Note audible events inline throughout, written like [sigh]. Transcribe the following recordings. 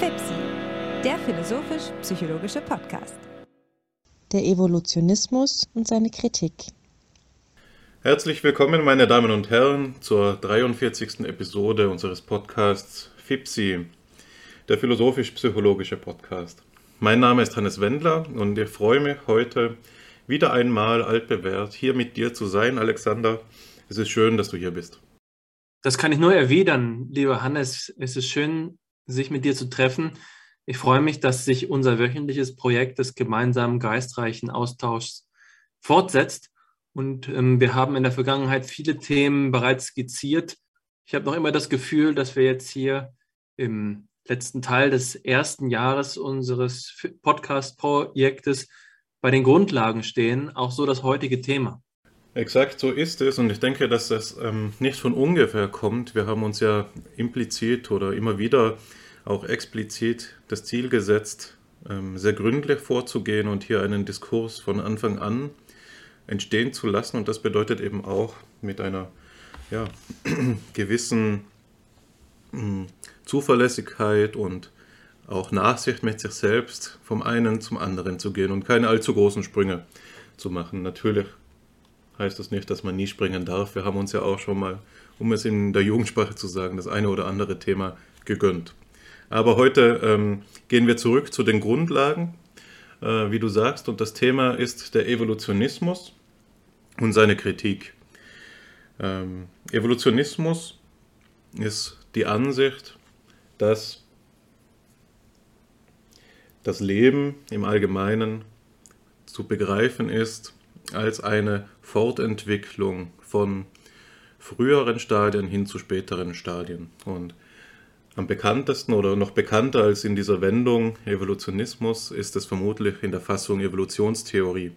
FIPSI, der philosophisch-psychologische Podcast. Der Evolutionismus und seine Kritik. Herzlich willkommen, meine Damen und Herren, zur 43. Episode unseres Podcasts FIPSI, der philosophisch-psychologische Podcast. Mein Name ist Hannes Wendler und ich freue mich heute wieder einmal altbewährt hier mit dir zu sein, Alexander. Es ist schön, dass du hier bist. Das kann ich nur erwidern, lieber Hannes. Es ist schön, sich mit dir zu treffen. Ich freue mich, dass sich unser wöchentliches Projekt des gemeinsamen geistreichen Austauschs fortsetzt. Und ähm, wir haben in der Vergangenheit viele Themen bereits skizziert. Ich habe noch immer das Gefühl, dass wir jetzt hier im letzten Teil des ersten Jahres unseres Podcast-Projektes bei den Grundlagen stehen, auch so das heutige Thema. Exakt so ist es und ich denke, dass das ähm, nicht von ungefähr kommt. Wir haben uns ja implizit oder immer wieder auch explizit das Ziel gesetzt, ähm, sehr gründlich vorzugehen und hier einen Diskurs von Anfang an entstehen zu lassen. Und das bedeutet eben auch mit einer ja, [clears throat] gewissen mh, Zuverlässigkeit und auch Nachsicht mit sich selbst vom einen zum anderen zu gehen und keine allzu großen Sprünge zu machen. Natürlich heißt das nicht, dass man nie springen darf. Wir haben uns ja auch schon mal, um es in der Jugendsprache zu sagen, das eine oder andere Thema gegönnt. Aber heute ähm, gehen wir zurück zu den Grundlagen, äh, wie du sagst, und das Thema ist der Evolutionismus und seine Kritik. Ähm, Evolutionismus ist die Ansicht, dass das Leben im Allgemeinen zu begreifen ist als eine Fortentwicklung von früheren Stadien hin zu späteren Stadien. Und am bekanntesten oder noch bekannter als in dieser Wendung Evolutionismus ist es vermutlich in der Fassung Evolutionstheorie.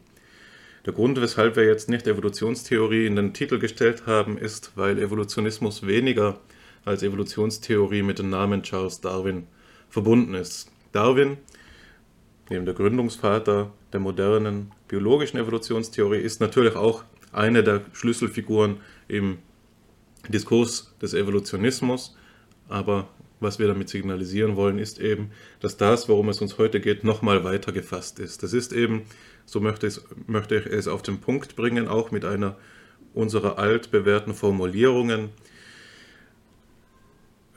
Der Grund, weshalb wir jetzt nicht Evolutionstheorie in den Titel gestellt haben, ist, weil Evolutionismus weniger als Evolutionstheorie mit dem Namen Charles Darwin verbunden ist. Darwin neben der Gründungsvater der modernen biologischen Evolutionstheorie, ist natürlich auch eine der Schlüsselfiguren im Diskurs des Evolutionismus. Aber was wir damit signalisieren wollen, ist eben, dass das, worum es uns heute geht, nochmal weiter gefasst ist. Das ist eben, so möchte, es, möchte ich es auf den Punkt bringen, auch mit einer unserer altbewährten Formulierungen,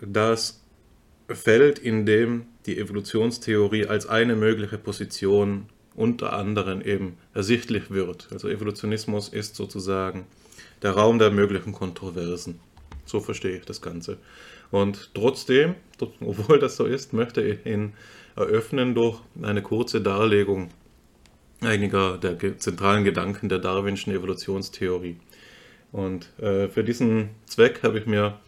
das Feld, in dem die Evolutionstheorie als eine mögliche Position unter anderem eben ersichtlich wird. Also Evolutionismus ist sozusagen der Raum der möglichen Kontroversen. So verstehe ich das Ganze. Und trotzdem, obwohl das so ist, möchte ich ihn eröffnen durch eine kurze Darlegung einiger der zentralen Gedanken der darwinschen Evolutionstheorie. Und äh, für diesen Zweck habe ich mir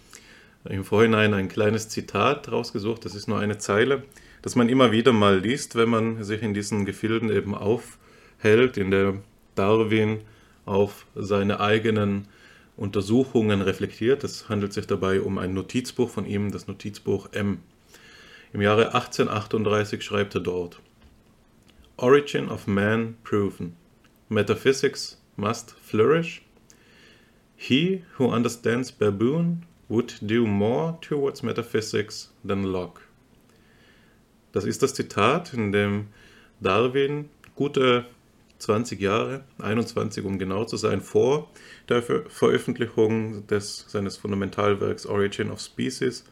im Vorhinein ein kleines Zitat rausgesucht, das ist nur eine Zeile, das man immer wieder mal liest, wenn man sich in diesen Gefilden eben aufhält, in der Darwin auf seine eigenen Untersuchungen reflektiert. Es handelt sich dabei um ein Notizbuch von ihm, das Notizbuch M. Im Jahre 1838 schreibt er dort: Origin of man proven. Metaphysics must flourish. He who understands baboon would do more towards metaphysics than Locke. Das ist das Zitat, in dem Darwin gute 20 Jahre, 21 um genau zu sein, vor der Ver Veröffentlichung des, seines Fundamentalwerks Origin of Species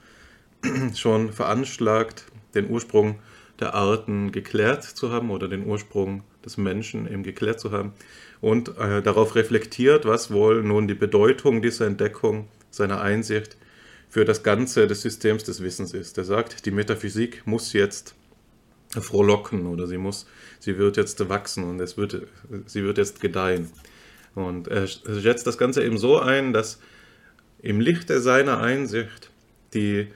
[clears throat] schon veranschlagt, den Ursprung der Arten geklärt zu haben oder den Ursprung des Menschen eben geklärt zu haben und äh, darauf reflektiert, was wohl nun die Bedeutung dieser Entdeckung seiner Einsicht für das Ganze des Systems des Wissens ist. Er sagt, die Metaphysik muss jetzt frohlocken oder sie muss, sie wird jetzt wachsen und es wird, sie wird jetzt gedeihen. Und er schätzt das Ganze eben so ein, dass im Lichte seiner Einsicht die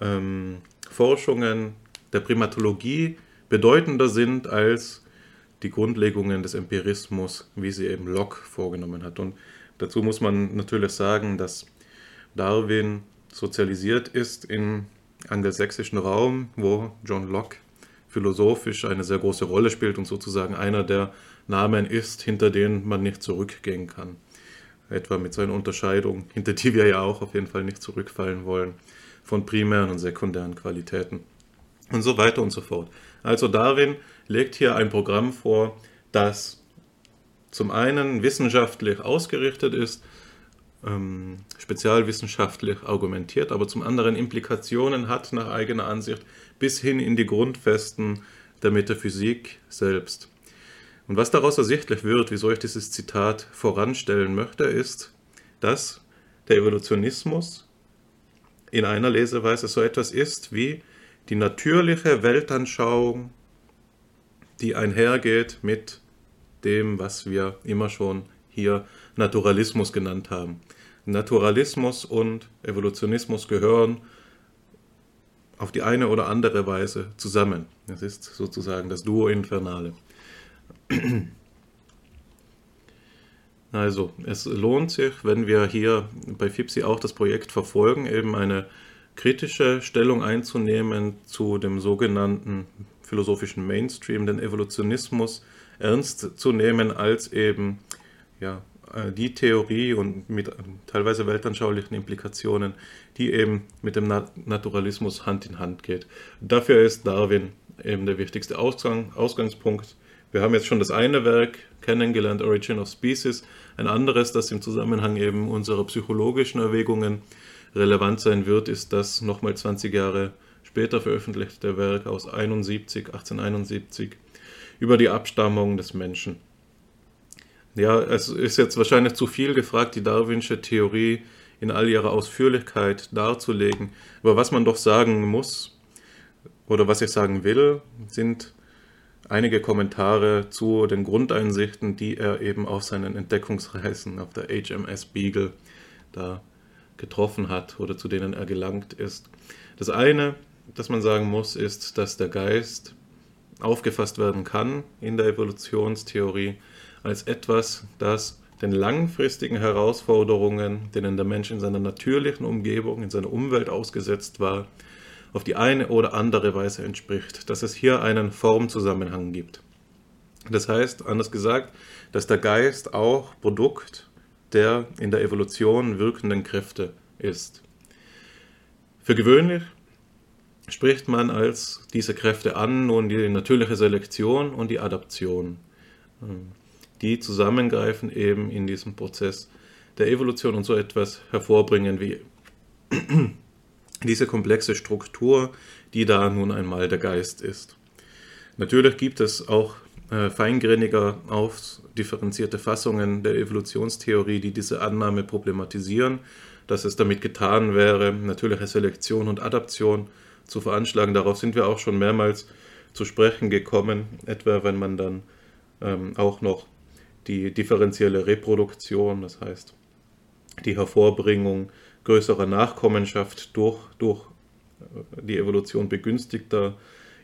ähm, Forschungen der Primatologie bedeutender sind als die Grundlegungen des Empirismus, wie sie eben Locke vorgenommen hat. Und dazu muss man natürlich sagen, dass Darwin sozialisiert ist im angelsächsischen Raum, wo John Locke philosophisch eine sehr große Rolle spielt und sozusagen einer der Namen ist, hinter denen man nicht zurückgehen kann. Etwa mit seiner Unterscheidung, hinter die wir ja auch auf jeden Fall nicht zurückfallen wollen, von primären und sekundären Qualitäten. und so weiter und so fort. Also Darwin legt hier ein Programm vor, das zum einen wissenschaftlich ausgerichtet ist, ähm, spezialwissenschaftlich argumentiert, aber zum anderen Implikationen hat nach eigener Ansicht bis hin in die Grundfesten der Metaphysik selbst. Und was daraus ersichtlich wird, wieso ich dieses Zitat voranstellen möchte, ist, dass der Evolutionismus in einer Leseweise so etwas ist wie die natürliche Weltanschauung, die einhergeht mit dem, was wir immer schon hier Naturalismus genannt haben. Naturalismus und Evolutionismus gehören auf die eine oder andere Weise zusammen. Das ist sozusagen das Duo Infernale. [clears throat] Also, es lohnt sich, wenn wir hier bei FIPSI auch das Projekt verfolgen, eben eine kritische Stellung einzunehmen zu dem sogenannten philosophischen Mainstream, den Evolutionismus ernst zu nehmen als eben ja, die Theorie und mit teilweise weltanschaulichen Implikationen, die eben mit dem Naturalismus Hand in Hand geht. Dafür ist Darwin eben der wichtigste Ausgang, Ausgangspunkt. Wir haben jetzt schon das eine Werk kennengelernt, Origin of Species, ein anderes, das im Zusammenhang eben unserer psychologischen Erwägungen relevant sein wird, ist das nochmal 20 Jahre später veröffentlichte Werk aus 71, 1871 über die Abstammung des Menschen. Ja, es ist jetzt wahrscheinlich zu viel gefragt, die Darwinsche Theorie in all ihrer Ausführlichkeit darzulegen. Aber was man doch sagen muss, oder was ich sagen will, sind einige Kommentare zu den Grundeinsichten, die er eben auf seinen Entdeckungsreisen auf der HMS Beagle da getroffen hat oder zu denen er gelangt ist. Das eine, das man sagen muss, ist, dass der Geist aufgefasst werden kann in der Evolutionstheorie als etwas, das den langfristigen Herausforderungen, denen der Mensch in seiner natürlichen Umgebung, in seiner Umwelt ausgesetzt war, auf die eine oder andere Weise entspricht, dass es hier einen Formzusammenhang gibt. Das heißt, anders gesagt, dass der Geist auch Produkt der in der Evolution wirkenden Kräfte ist. Für gewöhnlich spricht man als diese Kräfte an nun die natürliche Selektion und die Adaption die zusammengreifen eben in diesem Prozess der Evolution und so etwas hervorbringen wie [clears throat] diese komplexe Struktur, die da nun einmal der Geist ist. Natürlich gibt es auch äh, feingriniger aufdifferenzierte Fassungen der Evolutionstheorie, die diese Annahme problematisieren, dass es damit getan wäre, natürliche Selektion und Adaption zu veranschlagen. Darauf sind wir auch schon mehrmals zu sprechen gekommen, etwa wenn man dann ähm, auch noch die differenzielle Reproduktion, das heißt die Hervorbringung größerer Nachkommenschaft durch, durch äh, die Evolution begünstigter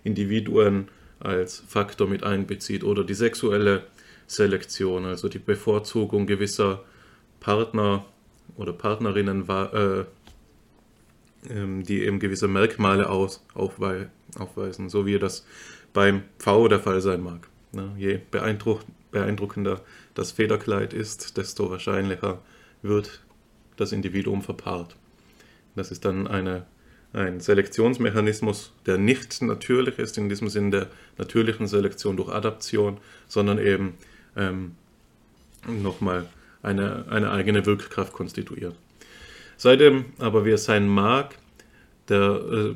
Individuen als Faktor mit einbezieht oder die sexuelle Selektion, also die Bevorzugung gewisser Partner oder Partnerinnen, äh, ähm, die eben gewisse Merkmale aus, aufweisen, so wie das beim V der Fall sein mag. Je beeindruckender das Federkleid ist, desto wahrscheinlicher wird das Individuum verpaart. Das ist dann eine, ein Selektionsmechanismus, der nicht natürlich ist, in diesem Sinn der natürlichen Selektion durch Adaption, sondern eben ähm, nochmal eine, eine eigene Wirkkraft konstituiert. Seitdem aber wie es sein mag, der äh,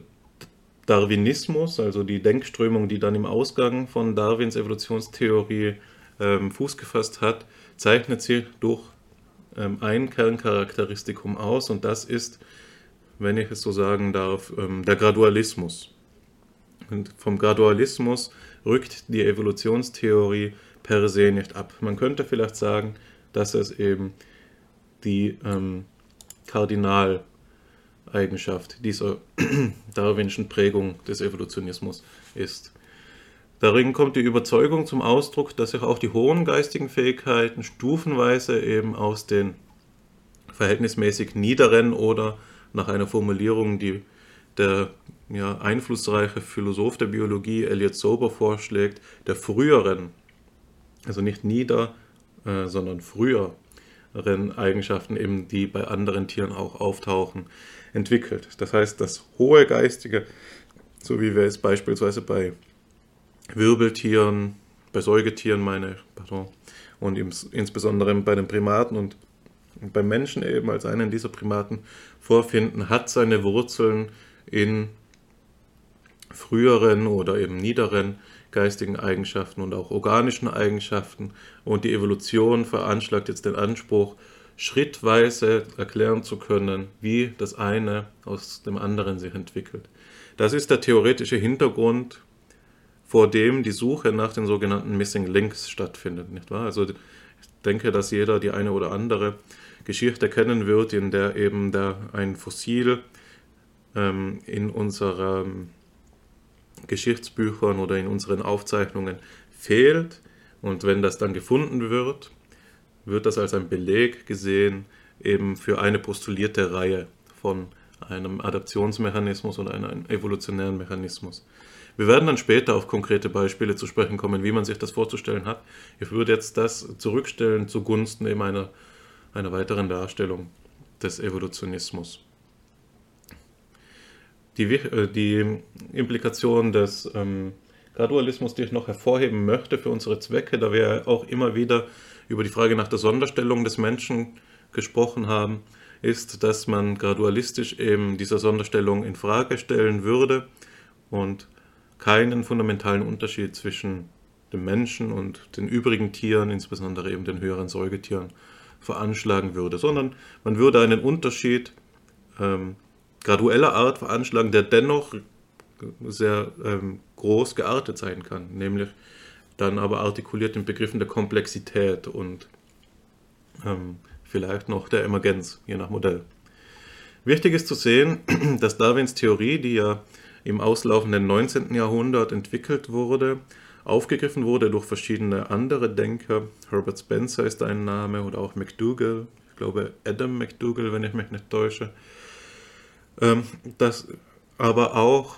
Darwinismus, also die Denkströmung, die dann im Ausgang von Darwins Evolutionstheorie ähm, Fuß gefasst hat, zeichnet sie durch ähm, ein Kerncharakteristikum aus und das ist, wenn ich es so sagen darf, ähm, der Gradualismus. Und vom Gradualismus rückt die Evolutionstheorie per se nicht ab. Man könnte vielleicht sagen, dass es eben die ähm, Kardinal Eigenschaft dieser [clears throat] darwinschen Prägung des Evolutionismus ist. Darin kommt die Überzeugung zum Ausdruck, dass sich auch die hohen geistigen Fähigkeiten stufenweise eben aus den verhältnismäßig niederen oder nach einer Formulierung, die der ja, einflussreiche Philosoph der Biologie Elliot Sober vorschlägt, der früheren, also nicht nieder, äh, sondern früheren Eigenschaften, eben, die bei anderen Tieren auch auftauchen, entwickelt. Das heißt, das hohe geistige so wie wir es beispielsweise bei Wirbeltieren, bei Säugetieren meine, pardon, und insbesondere bei den Primaten und beim Menschen eben als einen dieser Primaten vorfinden, hat seine Wurzeln in früheren oder eben niederen geistigen Eigenschaften und auch organischen Eigenschaften. Und die Evolution veranschlagt jetzt den Anspruch, schrittweise erklären zu können, wie das eine aus dem anderen sich entwickelt. Das ist der theoretische Hintergrund, vor dem die Suche nach den sogenannten Missing Links stattfindet. Nicht wahr? Also ich denke, dass jeder die eine oder andere Geschichte kennen wird, in der eben da ein Fossil ähm, in unseren Geschichtsbüchern oder in unseren Aufzeichnungen fehlt. Und wenn das dann gefunden wird, wird das als ein Beleg gesehen eben für eine postulierte Reihe von einem Adaptionsmechanismus oder einem evolutionären Mechanismus. Wir werden dann später auf konkrete Beispiele zu sprechen kommen, wie man sich das vorzustellen hat. Ich würde jetzt das zurückstellen zugunsten eben einer, einer weiteren Darstellung des Evolutionismus. Die, äh, die Implikation des ähm, Gradualismus, die ich noch hervorheben möchte für unsere Zwecke, da wir auch immer wieder über die Frage nach der Sonderstellung des Menschen gesprochen haben, ist, dass man gradualistisch eben diese Sonderstellung in Frage stellen würde und keinen fundamentalen Unterschied zwischen dem Menschen und den übrigen Tieren, insbesondere eben den höheren Säugetieren, veranschlagen würde, sondern man würde einen Unterschied ähm, gradueller Art veranschlagen, der dennoch sehr ähm, groß geartet sein kann, nämlich dann aber artikuliert in Begriffen der Komplexität und ähm, vielleicht noch der Emergenz, je nach Modell. Wichtig ist zu sehen, [clears throat] dass Darwins Theorie, die ja im auslaufenden 19. Jahrhundert entwickelt wurde, aufgegriffen wurde durch verschiedene andere Denker. Herbert Spencer ist ein Name oder auch McDougall, ich glaube Adam McDougall, wenn ich mich nicht täusche. Ähm, dass aber auch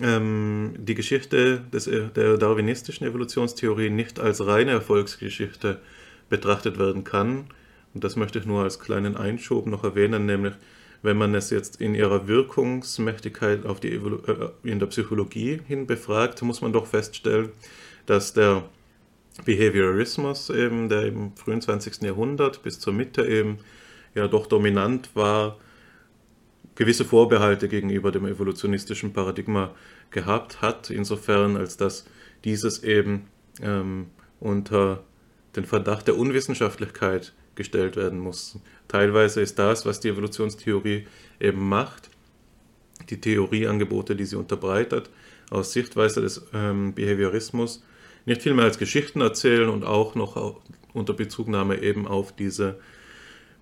ähm, die Geschichte des, der darwinistischen Evolutionstheorie nicht als reine Erfolgsgeschichte betrachtet werden kann. Und das möchte ich nur als kleinen Einschub noch erwähnen, nämlich wenn man es jetzt in ihrer Wirkungsmächtigkeit auf die äh, in der Psychologie hin befragt, muss man doch feststellen, dass der Behaviorismus eben, der im frühen 20. Jahrhundert bis zur Mitte eben ja doch dominant war, gewisse Vorbehalte gegenüber dem evolutionistischen Paradigma gehabt hat, insofern als dass dieses eben ähm, unter den Verdacht der Unwissenschaftlichkeit gestellt werden muss. Teilweise ist das, was die Evolutionstheorie eben macht, die Theorieangebote, die sie unterbreitet, aus Sichtweise des ähm, Behaviorismus, nicht viel mehr als Geschichten erzählen und auch noch unter Bezugnahme eben auf diese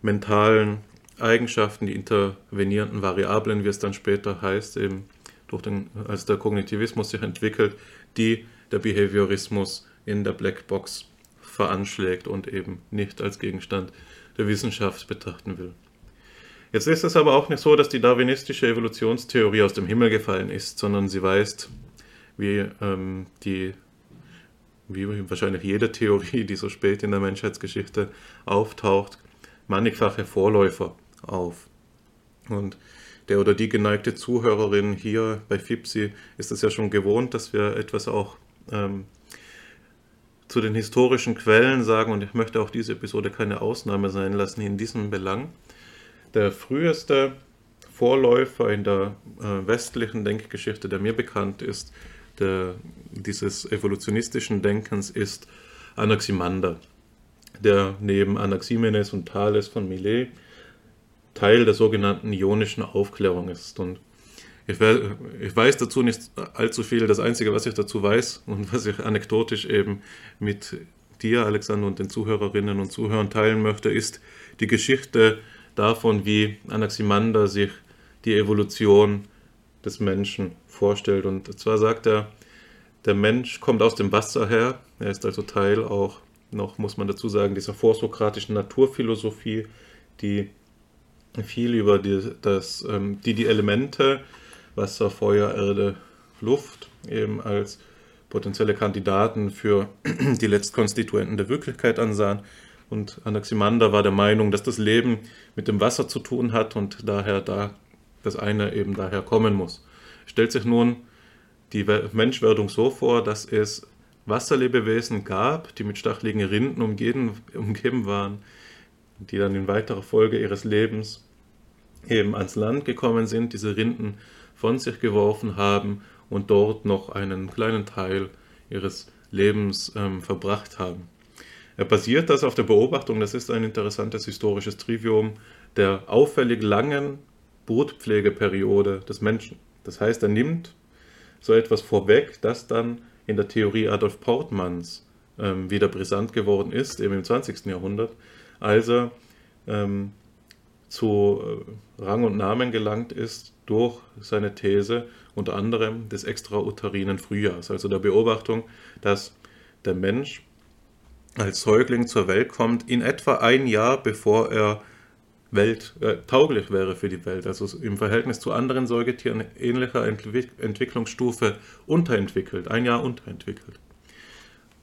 mentalen Eigenschaften, die intervenierenden Variablen, wie es dann später heißt, eben durch den, als der Kognitivismus sich entwickelt, die der Behaviorismus in der Blackbox veranschlägt und eben nicht als Gegenstand der Wissenschaft betrachten will. Jetzt ist es aber auch nicht so, dass die darwinistische Evolutionstheorie aus dem Himmel gefallen ist, sondern sie weist, wie ähm, die wie wahrscheinlich jede Theorie, die so spät in der Menschheitsgeschichte auftaucht, mannigfache Vorläufer auf. Und der oder die geneigte Zuhörerin hier bei FIPSI ist es ja schon gewohnt, dass wir etwas auch ähm, zu den historischen Quellen sagen und ich möchte auch diese Episode keine Ausnahme sein lassen in diesem Belang. Der früheste Vorläufer in der äh, westlichen Denkgeschichte, der mir bekannt ist, der, dieses evolutionistischen Denkens, ist Anaximander, der neben Anaximenes und Thales von Milet Teil der sogenannten ionischen Aufklärung ist. Und ich, ich, weiß dazu nicht allzu viel. Das Einzige, was ich dazu weiß und was ich anekdotisch eben mit dir, Alexander, und den Zuhörerinnen und Zuhörern teilen möchte, ist die Geschichte davon, wie Anaximander sich die Evolution des Menschen vorstellt. Und zwar sagt er, der Mensch kommt aus dem Wasser her. Er ist also Teil auch noch, muss man dazu sagen, dieser vorsokratischen Naturphilosophie, die viel über die, das, ähm, die, die Elemente Wasser, Feuer, Erde, Luft eben als potenzielle Kandidaten für [clears throat] die Letztkonstituenten der Wirklichkeit ansahen. Und Anaximander war der Meinung, dass das Leben mit dem Wasser zu tun hat und daher da das eine eben daher kommen muss. Stellt sich nun die Menschwerdung so vor, dass es Wasserlebewesen gab, die mit stacheligen Rinden umgeben, umgeben waren, die dann in weiterer Folge ihres Lebens eben ans Land gekommen sind, diese Rinden von sich geworfen haben und dort noch einen kleinen Teil ihres Lebens ähm, verbracht haben. Er basiert das auf der Beobachtung, das ist ein interessantes historisches Trivium, der auffällig langen Brutpflegeperiode des Menschen. Das heißt, er nimmt so etwas vorweg, das dann in der Theorie Adolf Portmanns ähm, wieder brisant geworden ist, eben im 20. Jahrhundert, als er ähm, zu äh, Rang und Namen gelangt ist durch seine These unter anderem des extrauterinen Frühjahrs, also der Beobachtung, dass der Mensch als Säugling zur Welt kommt, in etwa ein Jahr bevor er Welt, äh, tauglich wäre für die Welt, also im Verhältnis zu anderen Säugetieren ähnlicher Entwick Entwicklungsstufe unterentwickelt, ein Jahr unterentwickelt.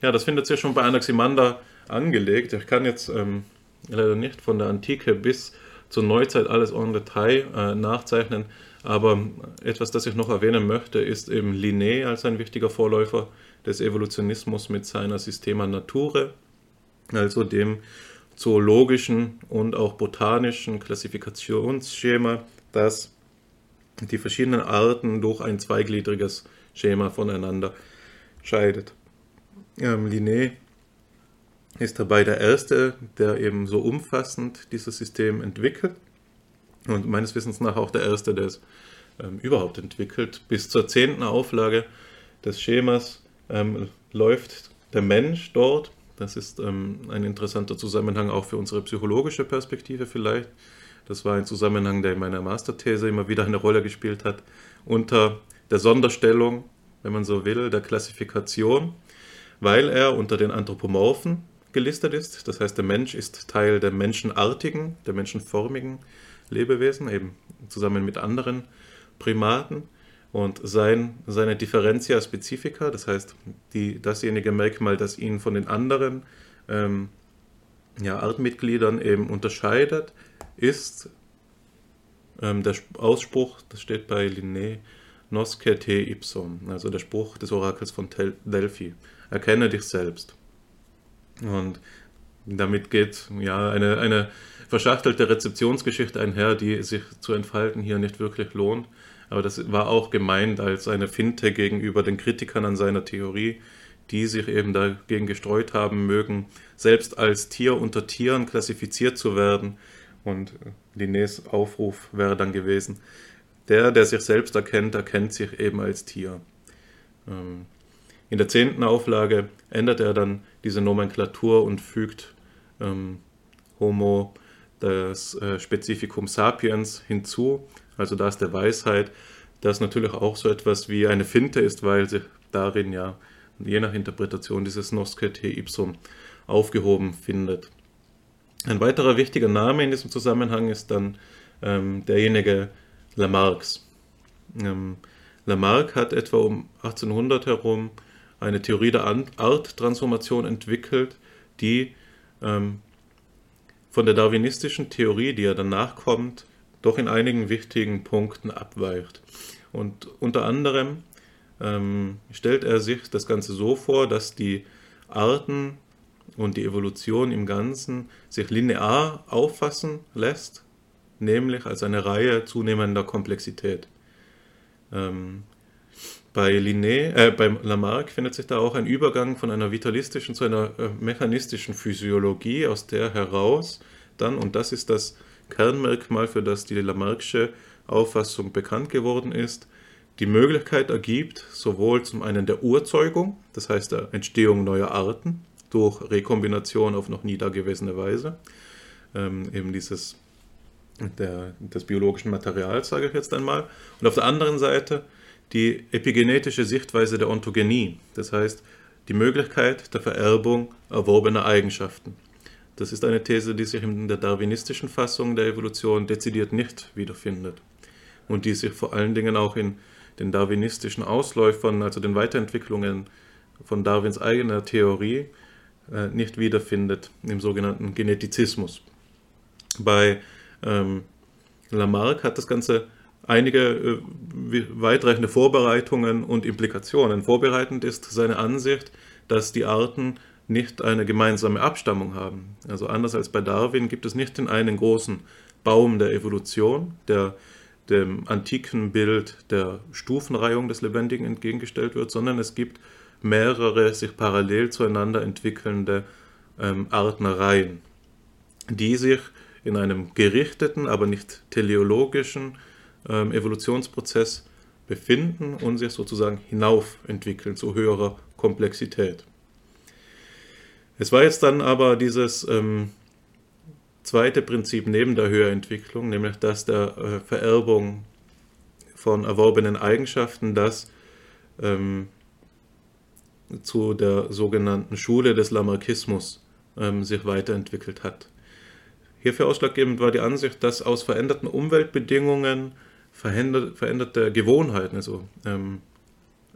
Ja, das findet sich schon bei Anaximander angelegt. Ich kann jetzt ähm, leider nicht von der Antike bis zur Neuzeit alles en Detail äh, nachzeichnen, aber etwas, das ich noch erwähnen möchte, ist eben Linné als ein wichtiger Vorläufer des Evolutionismus mit seiner Systema Nature, also dem zoologischen und auch botanischen Klassifikationsschema, das die verschiedenen Arten durch ein zweigliedriges Schema voneinander scheidet. Ähm, Linné ist dabei der Erste, der eben so umfassend dieses System entwickelt und meines Wissens nach auch der Erste, der es ähm, überhaupt entwickelt. Bis zur zehnten Auflage des Schemas ähm, läuft der Mensch dort das ist ähm, ein interessanter Zusammenhang auch für unsere psychologische Perspektive vielleicht. Das war ein Zusammenhang, der in meiner Masterthese immer wieder eine Rolle gespielt hat, unter der Sonderstellung, wenn man so will, der Klassifikation, weil er unter den Anthropomorphen gelistet ist. Das heißt, der Mensch ist Teil der menschenartigen, der menschenformigen Lebewesen, eben zusammen mit anderen Primaten und sein, seine Differentia Specifica, das heißt die, dasjenige Merkmal, das ihn von den anderen ähm, ja, Artmitgliedern eben unterscheidet, ist ähm, der Ausspruch, das steht bei Linné, Nosce te ipsum, also der Spruch des Orakels von Delphi, erkenne dich selbst. Und damit geht ja eine, eine verschachtelte Rezeptionsgeschichte einher, die sich zu entfalten hier nicht wirklich lohnt. Aber das war auch gemeint als eine Finte gegenüber den Kritikern an seiner Theorie, die sich eben dagegen gestreut haben mögen, selbst als Tier unter Tieren klassifiziert zu werden. Und Linnés Aufruf wäre dann gewesen, der, der sich selbst erkennt, erkennt sich eben als Tier. Ähm, in der zehnten Auflage ändert er dann diese Nomenklatur und fügt ähm, Homo das äh, Spezifikum sapiens hinzu, also das der Weisheit, das natürlich auch so etwas wie eine Finte ist, weil sich darin ja je nach Interpretation dieses Nosce te ipsum aufgehoben findet. Ein weiterer wichtiger Name in diesem Zusammenhang ist dann ähm, derjenige Lamarcks. Ähm, Lamarck hat etwa um 1800 herum eine Theorie der Arttransformation entwickelt, die ähm, von der darwinistischen Theorie, die ja danach kommt, doch in einigen wichtigen Punkten abweicht. Und unter anderem ähm, stellt er sich das Ganze so vor, dass die Arten und die Evolution im Ganzen sich linear auffassen lässt, nämlich als eine Reihe zunehmender Komplexität. Ähm, bei, Linné, äh, bei Lamarck findet sich da auch ein Übergang von einer vitalistischen zu einer äh, mechanistischen Physiologie, aus der heraus. Dann, und das ist das Kernmerkmal, für das die Lamarckische Auffassung bekannt geworden ist, die Möglichkeit ergibt, sowohl zum einen der Urzeugung, das heißt der Entstehung neuer Arten durch Rekombination auf noch nie dagewesene Weise, ähm, eben dieses der, des biologischen Materials, sage ich jetzt einmal, und auf der anderen Seite die epigenetische Sichtweise der Ontogenie, das heißt die Möglichkeit der Vererbung erworbener Eigenschaften. Das ist eine These, die sich in der darwinistischen Fassung der Evolution dezidiert nicht wiederfindet und die sich vor allen Dingen auch in den darwinistischen Ausläufern, also den Weiterentwicklungen von Darwins eigener Theorie, äh, nicht wiederfindet im sogenannten Genetizismus. Bei ähm, Lamarck hat das Ganze einige äh, weitreichende Vorbereitungen und Implikationen. Vorbereitend ist seine Ansicht, dass die Arten nicht eine gemeinsame Abstammung haben. Also anders als bei Darwin gibt es nicht den einen großen Baum der Evolution, der dem antiken Bild der Stufenreihung des Lebendigen entgegengestellt wird, sondern es gibt mehrere sich parallel zueinander entwickelnde ähm, Artnereien, die sich in einem gerichteten, aber nicht teleologischen ähm, Evolutionsprozess befinden und sich sozusagen hinauf entwickeln zu höherer Komplexität. Es war jetzt dann aber dieses ähm, zweite Prinzip neben der Höherentwicklung, nämlich das der äh, Vererbung von erworbenen Eigenschaften, das ähm, zu der sogenannten Schule des Lamarckismus ähm, sich weiterentwickelt hat. Hierfür ausschlaggebend war die Ansicht, dass aus veränderten Umweltbedingungen veränderte Gewohnheiten, also ähm,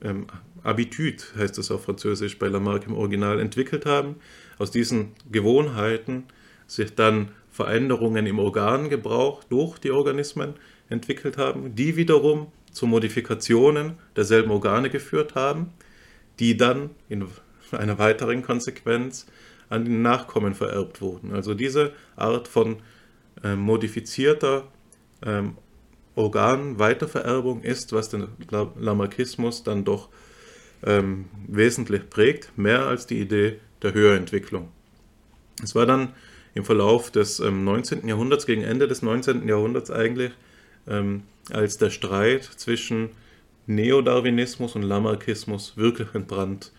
ähm, Habitude heißt es auf Französisch bei Lamarck im Original, entwickelt haben. Aus diesen Gewohnheiten sich dann Veränderungen im Organgebrauch durch die Organismen entwickelt haben, die wiederum zu Modifikationen derselben Organe geführt haben, die dann in einer weiteren Konsequenz an die Nachkommen vererbt wurden. Also diese Art von äh, modifizierter ähm, Organweitervererbung ist, was den Lamarckismus dann doch ähm, wesentlich prägt, mehr als die Idee der Höherentwicklung. Es war dann im Verlauf des ähm, 19. Jahrhunderts, gegen Ende des 19. Jahrhunderts eigentlich, ähm, als der Streit zwischen Neodarwinismus und Lamarckismus wirklich entbrannt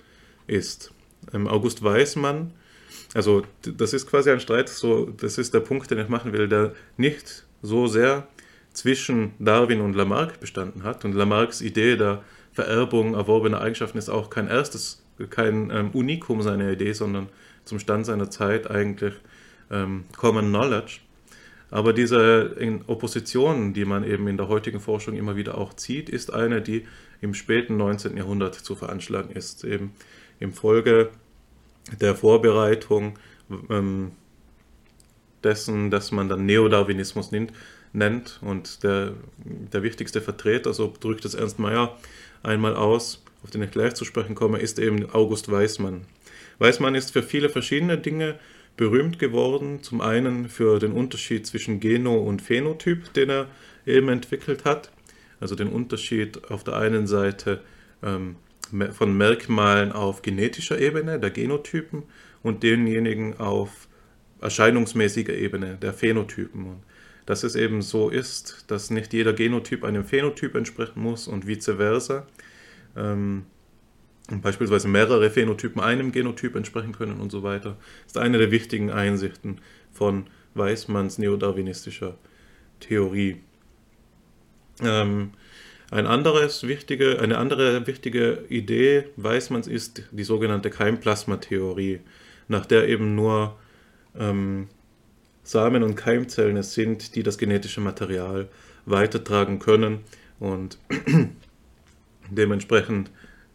ist. Ähm, August Weismann, also das ist quasi ein Streit, so, das ist der Punkt, den ich machen will, der nicht so sehr zwischen Darwin und Lamarck bestanden hat. Und Lamarcks Idee der Vererbung erworbener Eigenschaften ist auch kein erstes, kein ähm, Unikum seiner Idee, sondern zum Stand seiner Zeit eigentlich ähm, Common Knowledge. Aber diese Opposition, die man eben in der heutigen Forschung immer wieder auch zieht, ist eine, die im späten 19. Jahrhundert zu veranschlagen ist. Eben im Folge der Vorbereitung ähm, dessen, dass man dann Neodarwinismus nennt, nennt. Und der, der wichtigste Vertreter, so drückt es Ernst Mayr einmal aus, auf den ich gleich zu sprechen komme, ist eben August Weismann. Weismann ist für viele verschiedene Dinge berühmt geworden. Zum einen für den Unterschied zwischen Geno und Phänotyp, den er eben entwickelt hat. Also den Unterschied auf der einen Seite ähm, von Merkmalen auf genetischer Ebene, der Genotypen, und denjenigen auf erscheinungsmäßiger Ebene, der Phänotypen. Und dass es eben so ist, dass nicht jeder Genotyp einem Phänotyp entsprechen muss und vice versa. Ähm, beispielsweise mehrere Phänotypen einem Genotyp entsprechen können und so weiter, ist eine der wichtigen Einsichten von Weismanns neodarwinistischer Theorie. Ähm, ein anderes wichtige, eine andere wichtige Idee Weismanns ist die sogenannte Keimplasmatheorie, nach der eben nur ähm, Samen und Keimzellen es sind, die das genetische Material weitertragen können und [clears throat] dementsprechend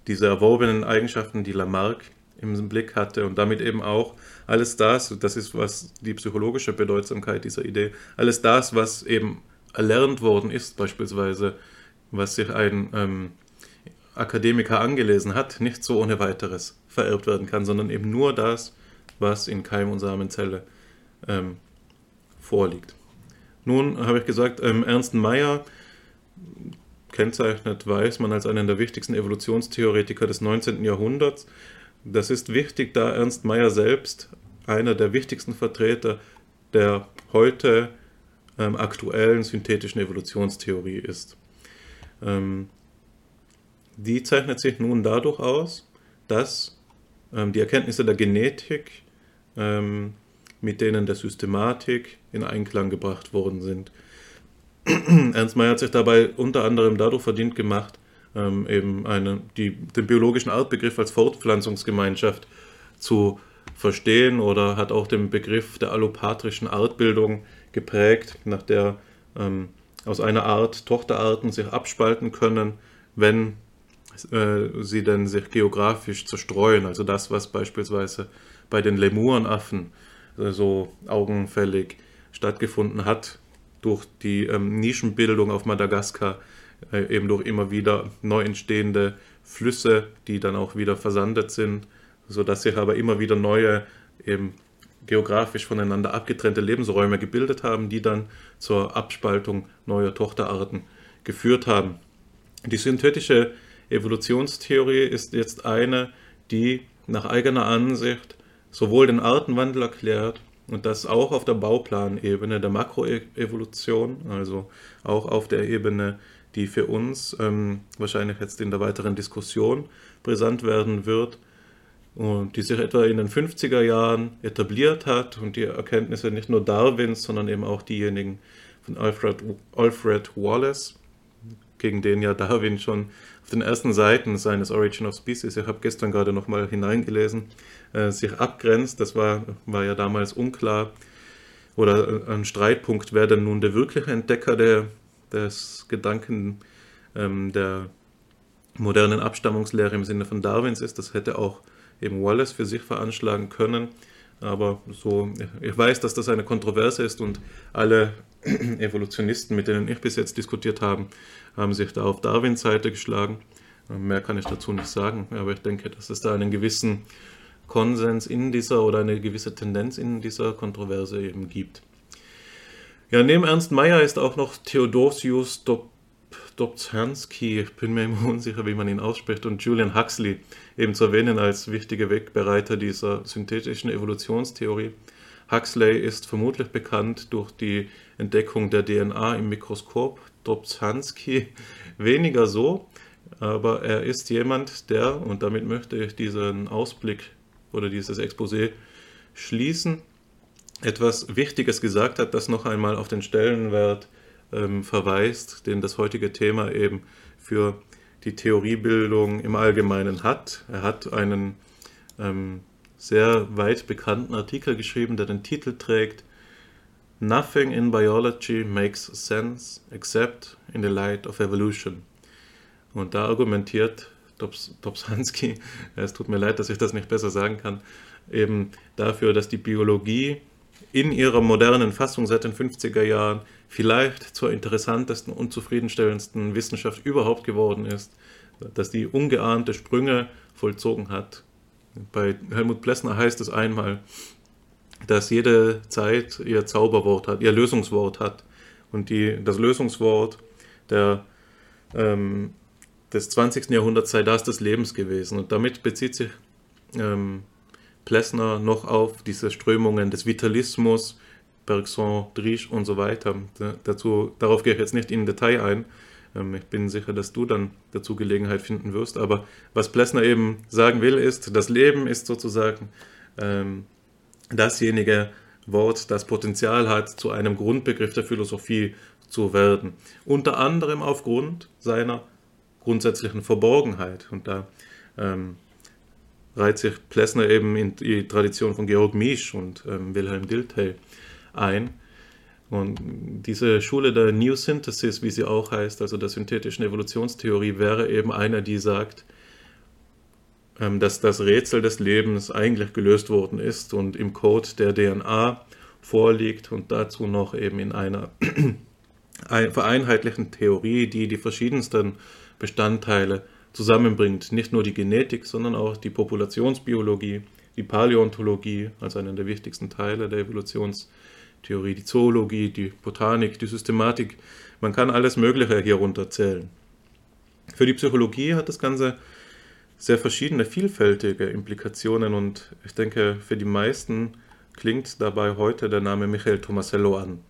diese erworbenen Eigenschaften, die Lamarck im Blick hatte und damit eben auch alles das, das ist was die psychologische Bedeutsamkeit dieser Idee, alles das, was eben erlernt worden ist, beispielsweise, was sich ein ähm, Akademiker angelesen hat, nicht so ohne weiteres vererbt werden kann, sondern eben nur das, was in Keim- und Samenzelle ähm, vorliegt. Nun habe ich gesagt, ähm, Ernst Mayr kennzeichnet Weismann als einen der wichtigsten Evolutionstheoretiker des 19. Jahrhunderts. Das ist wichtig, da Ernst Mayr selbst einer der wichtigsten Vertreter der heute ähm, aktuellen synthetischen Evolutionstheorie ist. Ähm, die zeichnet sich nun dadurch aus, dass ähm, die Erkenntnisse der Genetik ähm, mit denen der Systematik in Einklang gebracht worden sind. [clears throat] Ernst Mayr hat sich dabei unter anderem dadurch verdient gemacht, ähm, eben eine, die, den biologischen Artbegriff als Fortpflanzungsgemeinschaft zu verstehen oder hat auch den Begriff der allopatrischen Artbildung geprägt, nach der ähm, aus einer Art Tochterarten sich abspalten können, wenn äh, sie denn sich geografisch zerstreuen. Also das, was beispielsweise bei den Lemurenaffen äh, so augenfällig stattgefunden hat, durch die ähm, Nischenbildung auf Madagaskar, äh, eben durch immer wieder neu entstehende Flüsse, die dann auch wieder versandet sind, sodass sich aber immer wieder neue, eben geografisch voneinander abgetrennte Lebensräume gebildet haben, die dann zur Abspaltung neuer Tochterarten geführt haben. Die synthetische Evolutionstheorie ist jetzt eine, die nach eigener Ansicht sowohl den Artenwandel erklärt und das auch auf der Bauplanebene der Makroevolution, also auch auf der Ebene, die für uns ähm, wahrscheinlich jetzt in der weiteren Diskussion brisant werden wird, und die sich etwa in den 50er Jahren etabliert hat und die Erkenntnisse nicht nur Darwins, sondern eben auch diejenigen von Alfred, Alfred Wallace, gegen den ja Darwin schon auf den ersten Seiten seines Origin of Species, ich habe gestern gerade nochmal hineingelesen, äh, sich abgrenzt. Das war, war ja damals unklar oder ein Streitpunkt, wer denn nun der wirkliche Entdecker der, des Gedanken ähm, der modernen Abstammungslehre im Sinne von Darwins ist. Das hätte auch eben Wallace für sich veranschlagen können. Aber so, ich weiß, dass das eine Kontroverse ist und alle [clears throat] Evolutionisten, mit denen ich bis jetzt diskutiert habe, haben sich da auf Darwins Seite geschlagen. Mehr kann ich dazu nicht sagen, aber ich denke, dass es da einen gewissen Konsens in dieser oder eine gewisse Tendenz in dieser Kontroverse eben gibt. Ja, neben Ernst Mayr ist auch noch Theodosius Dop Dobzhansky, bin mir immer [laughs] unsicher, wie man ihn ausspricht, und Julian Huxley eben zu erwähnen als wichtige Wegbereiter dieser synthetischen Evolutionstheorie. Huxley ist vermutlich bekannt durch die Entdeckung der DNA im Mikroskop, Dobzhansky [laughs] weniger so, aber er ist jemand, der, und damit möchte ich diesen Ausblick oder dieses Exposé schließen, etwas Wichtiges gesagt hat, das noch einmal auf den Stellenwert ähm, verweist, den das heutige Thema eben für die Theoriebildung im Allgemeinen hat. Er hat einen ähm, sehr weit bekannten Artikel geschrieben, der den Titel trägt Nothing in biology makes sense except in the light of evolution. Und da argumentiert Dobzhansky, es tut mir leid, dass ich das nicht besser sagen kann, eben dafür, dass die Biologie in ihrer modernen Fassung seit den 50er Jahren vielleicht zur interessantesten und zufriedenstellendsten Wissenschaft überhaupt geworden ist, dass die ungeahnte Sprünge vollzogen hat. Bei Helmut Plessner heißt es einmal, dass jede Zeit ihr Zauberwort hat, ihr Lösungswort hat. Und die, das Lösungswort der, ähm, des 20. Jahrhunderts sei das des Lebens gewesen. Und damit bezieht sich ähm, Plessner noch auf diese Strömungen des Vitalismus, Bergson, Driesch und so weiter. dazu, darauf gehe ich jetzt nicht in Detail ein. Ähm, ich bin sicher, dass du dann dazu Gelegenheit finden wirst. Aber was Plessner eben sagen will, ist, das Leben ist sozusagen ähm, dasjenige Wort, das Potenzial hat, zu einem Grundbegriff der Philosophie zu werden. Unter anderem aufgrund seiner grundsätzlichen Verborgenheit. Und da ähm, reiht sich Plessner eben in die Tradition von Georg Misch und ähm, Wilhelm Dilthey ein. Und diese Schule der New Synthesis, wie sie auch heißt, also der synthetischen Evolutionstheorie, wäre eben einer, die sagt, ähm, dass das Rätsel des Lebens eigentlich gelöst worden ist und im Code der DNA vorliegt und dazu noch eben in einer [clears throat] vereinheitlichen Theorie, die die verschiedensten Bestandteile zusammenbringt. Nicht nur die Genetik, sondern auch die Populationsbiologie, die Paläontologie, also einen der wichtigsten Teile der Evolutionstheorie, die Zoologie, die Botanik, die Systematik. Man kann alles Mögliche hier runterzählen. Für die Psychologie hat das Ganze sehr verschiedene, vielfältige Implikationen und ich denke, für die meisten klingt dabei heute der Name Michael Tomasello an.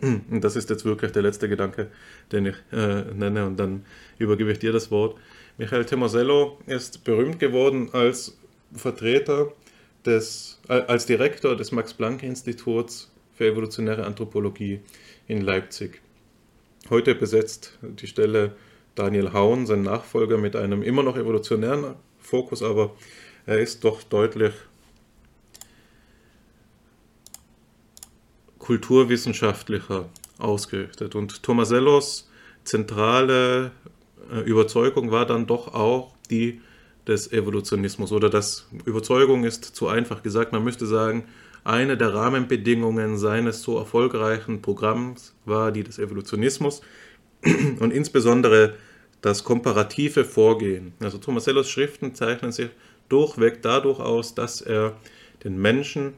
[clears throat] Und das ist jetzt wirklich der letzte Gedanke, den ich äh, nenne und dann übergebe ich dir das Wort. Michael Tomasello ist berühmt geworden als Vertreter des, als Direktor des Max-Planck-Instituts für evolutionäre Anthropologie in Leipzig. Heute besetzt die Stelle Daniel Hauen, sein Nachfolger, mit einem immer noch evolutionären Fokus, aber er ist doch deutlich kulturwissenschaftlicher ausgerichtet. Und Tomasellos zentrale äh, Überzeugung war dann doch auch die des Evolutionismus oder das Überzeugung ist zu einfach gesagt. Man müsste sagen, eine der Rahmenbedingungen seines so erfolgreichen Programms war die des Evolutionismus [clears throat] und insbesondere das komparative Vorgehen. Also Tomasellos Schriften zeichnen sich durchweg dadurch aus, dass er den Menschen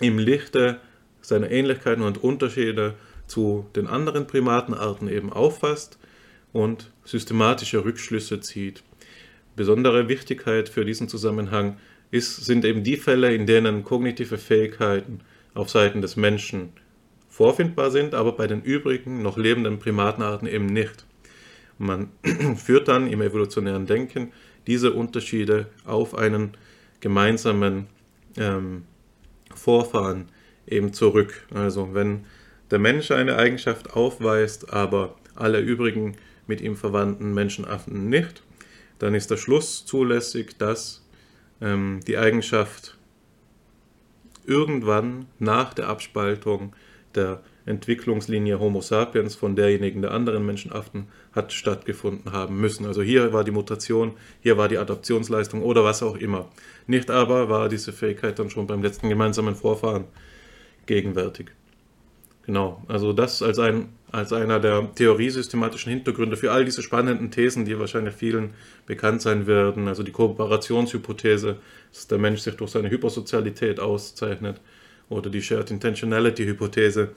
im Lichte seiner Ähnlichkeiten und Unterschiede zu den anderen Primatenarten eben auffasst und systematische Rückschlüsse zieht. Besondere Wichtigkeit für diesen Zusammenhang ist, sind eben die Fälle, in denen kognitive Fähigkeiten auf Seiten des Menschen vorfindbar sind, aber bei den übrigen noch lebenden Primatenarten eben nicht. Man [clears throat] führt dann im evolutionären Denken diese Unterschiede auf einen gemeinsamen ähm, Vorfahren eben zurück. Also wenn der Mensch eine Eigenschaft aufweist, aber alle übrigen mit ihm verwandten Menschenaffen nicht, dann ist der Schluss zulässig, dass ähm, die Eigenschaft irgendwann nach der Abspaltung der Entwicklungslinie Homo sapiens von derjenigen der anderen Menschenaffen hat stattgefunden haben müssen. Also hier war die Mutation, hier war die Adaptionsleistung oder was auch immer. Nicht aber war diese Fähigkeit dann schon beim letzten gemeinsamen Vorfahren gegenwärtig. Genau, also das als, ein, als einer der theoriesystematischen Hintergründe für all diese spannenden Thesen, die wahrscheinlich vielen bekannt sein werden. Also die Kooperationshypothese, dass der Mensch sich durch seine Hypersozialität auszeichnet, oder die Shared Intentionality-Hypothese,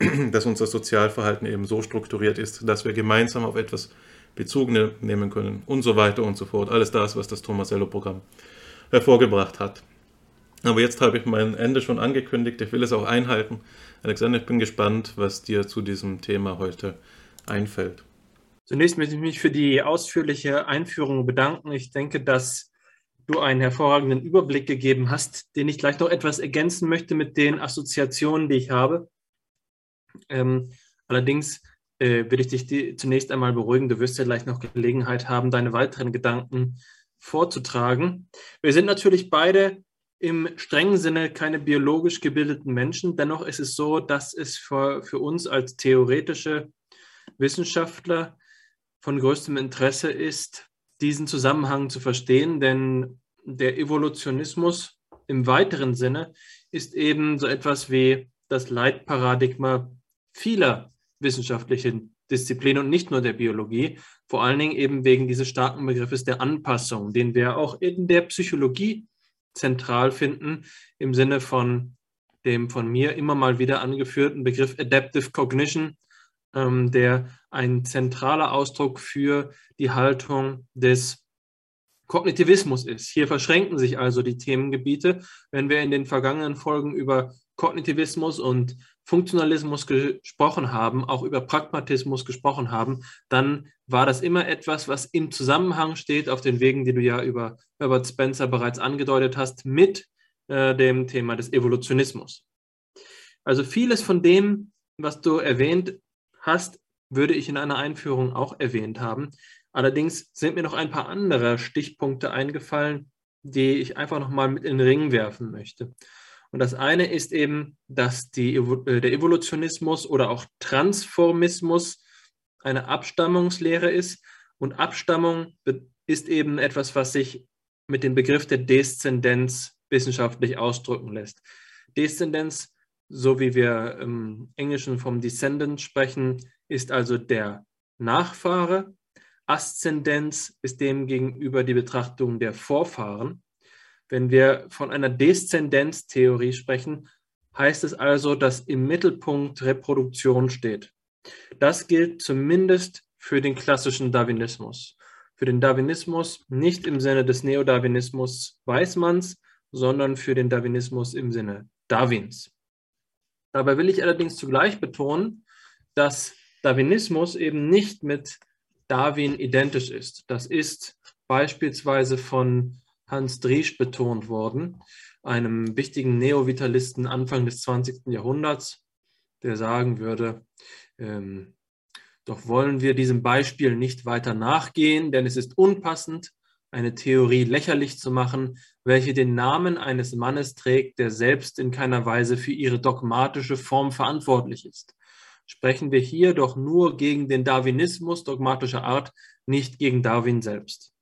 [clears throat] dass unser Sozialverhalten eben so strukturiert ist, dass wir gemeinsam auf etwas Bezug ne-, nehmen können und so weiter und so fort. Alles das, was das Tomasello-Programm hervorgebracht hat. Aber jetzt habe ich mein Ende schon angekündigt. Ich will es auch einhalten. Alexander, ich bin gespannt, was dir zu diesem Thema heute einfällt. Zunächst möchte ich mich für die ausführliche Einführung bedanken. Ich denke, dass du einen hervorragenden Überblick gegeben hast, den ich gleich noch etwas ergänzen möchte mit den Assoziationen, die ich habe. Ähm, allerdings äh, will ich dich zunächst einmal beruhigen. Du wirst ja gleich noch Gelegenheit haben, deine weiteren Gedanken vorzutragen. Wir sind natürlich beide im strengen Sinne keine biologisch gebildeten Menschen. Dennoch ist es so, dass es für, für uns als theoretische Wissenschaftler von größtem Interesse ist, diesen Zusammenhang zu verstehen, denn der Evolutionismus im weiteren Sinne ist eben so etwas wie das Leitparadigma vieler wissenschaftlichen Disziplinen und nicht nur der Biologie, vor allen Dingen eben wegen dieses starken Begriffes der Anpassung, den wir auch in der Psychologie zentral finden im Sinne von dem von mir immer mal wieder angeführten Begriff Adaptive Cognition, ähm, der ein zentraler Ausdruck für die Haltung des Kognitivismus ist. Hier verschränken sich also die Themengebiete. Wenn wir in den vergangenen Folgen über Kognitivismus und Funktionalismus gesprochen haben, auch über Pragmatismus gesprochen haben, dann war das immer etwas, was im Zusammenhang steht, auf den Wegen, die du ja über Herbert Spencer bereits angedeutet hast, mit äh, dem Thema des Evolutionismus. Also vieles von dem, was du erwähnt hast, würde ich in einer Einführung auch erwähnt haben. Allerdings sind mir noch ein paar andere Stichpunkte eingefallen, die ich einfach nochmal mit in den Ring werfen möchte. Und das eine ist eben, dass die, äh, der Evolutionismus oder auch Transformismus eine Abstammungslehre ist. Und Abstammung ist eben etwas, was sich mit dem Begriff der Deszendenz wissenschaftlich ausdrücken lässt. Deszendenz, so wie wir im Englischen vom Descendant sprechen, ist also der Nachfahre. Aszendenz ist demgegenüber die Betrachtung der Vorfahren. Wenn wir von einer Deszendenztheorie sprechen, heißt es also, dass im Mittelpunkt Reproduktion steht. Das gilt zumindest für den klassischen Darwinismus. Für den Darwinismus nicht im Sinne des Neodarwinismus Weismanns, sondern für den Darwinismus im Sinne Darwins. Dabei will ich allerdings zugleich betonen, dass Darwinismus eben nicht mit Darwin identisch ist. Das ist beispielsweise von Hans Driesch betont worden, einem wichtigen Neovitalisten Anfang des 20. Jahrhunderts, der sagen würde, ähm, doch wollen wir diesem Beispiel nicht weiter nachgehen, denn es ist unpassend, eine Theorie lächerlich zu machen, welche den Namen eines Mannes trägt, der selbst in keiner Weise für ihre dogmatische Form verantwortlich ist. Sprechen wir hier doch nur gegen den Darwinismus dogmatischer Art, nicht gegen Darwin selbst.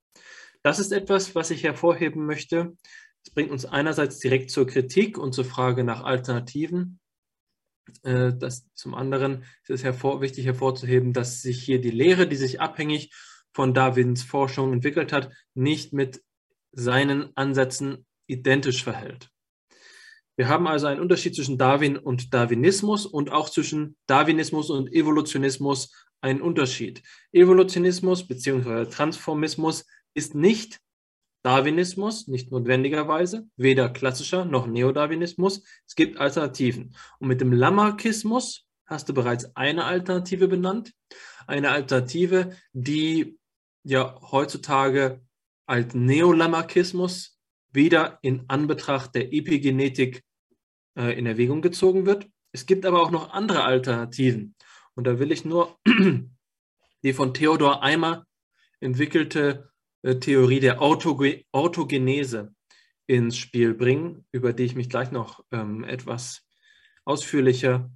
Das ist etwas, was ich hervorheben möchte, Es bringt uns einerseits direkt zur Kritik und zur Frage nach Alternativen. Äh, das, zum anderen ist es hervor, wichtig hervorzuheben, dass sich hier die Lehre, die sich abhängig von Darwins Forschung entwickelt hat, nicht mit seinen Ansätzen identisch verhält. Wir haben also einen Unterschied zwischen Darwin und Darwinismus und auch zwischen Darwinismus und Evolutionismus einen Unterschied. Evolutionismus bzw. Transformismus ist nicht Darwinismus, nicht notwendigerweise, weder klassischer noch Neodarwinismus. Es gibt Alternativen. Und mit dem Lamarckismus hast du bereits eine Alternative benannt. Eine Alternative, die ja heutzutage als Neolamarckismus wieder in Anbetracht der Epigenetik äh, in Erwägung gezogen wird. Es gibt aber auch noch andere Alternativen. Und da will ich nur [clears throat] die von Theodor Eimer entwickelte Theorie der Autoge Autogenese ins Spiel bringen, über die ich mich gleich noch ähm, etwas ausführlicher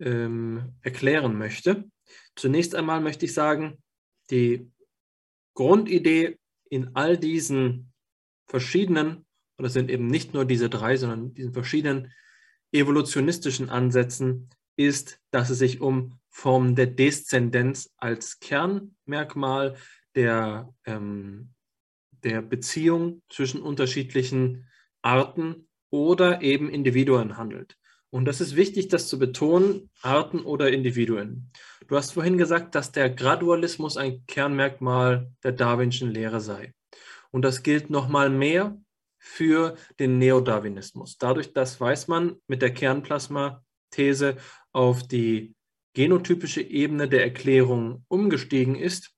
ähm, erklären möchte. Zunächst einmal möchte ich sagen, die Grundidee in all diesen verschiedenen, und das sind eben nicht nur diese drei, sondern diesen verschiedenen evolutionistischen Ansätzen, ist, dass es sich um Formen der Deszendenz als Kernmerkmal der, ähm, der Beziehung zwischen unterschiedlichen Arten oder eben Individuen handelt. Und das ist wichtig, das zu betonen, Arten oder Individuen. Du hast vorhin gesagt, dass der Gradualismus ein Kernmerkmal der Darwinschen Lehre sei. Und das gilt nochmal mehr für den Neodarwinismus. Dadurch, dass weiß man mit der Kernplasma-These auf die genotypische Ebene der Erklärung umgestiegen ist,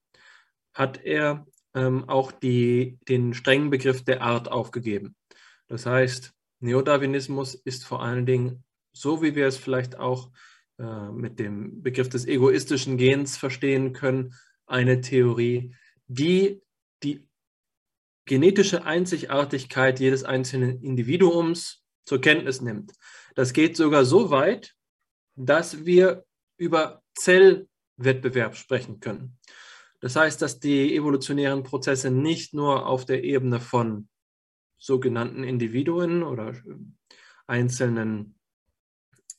hat er ähm, auch die, den strengen Begriff der Art aufgegeben. Das heißt, Neodarwinismus ist vor allen Dingen so wie wir es vielleicht auch äh, mit dem Begriff des egoistischen Gens verstehen können, eine Theorie, die die genetische Einzigartigkeit jedes einzelnen Individuums zur Kenntnis nimmt. Das geht sogar so weit, dass wir über Zellwettbewerb sprechen können. Das heißt, dass die evolutionären Prozesse nicht nur auf der Ebene von sogenannten Individuen oder äh, einzelnen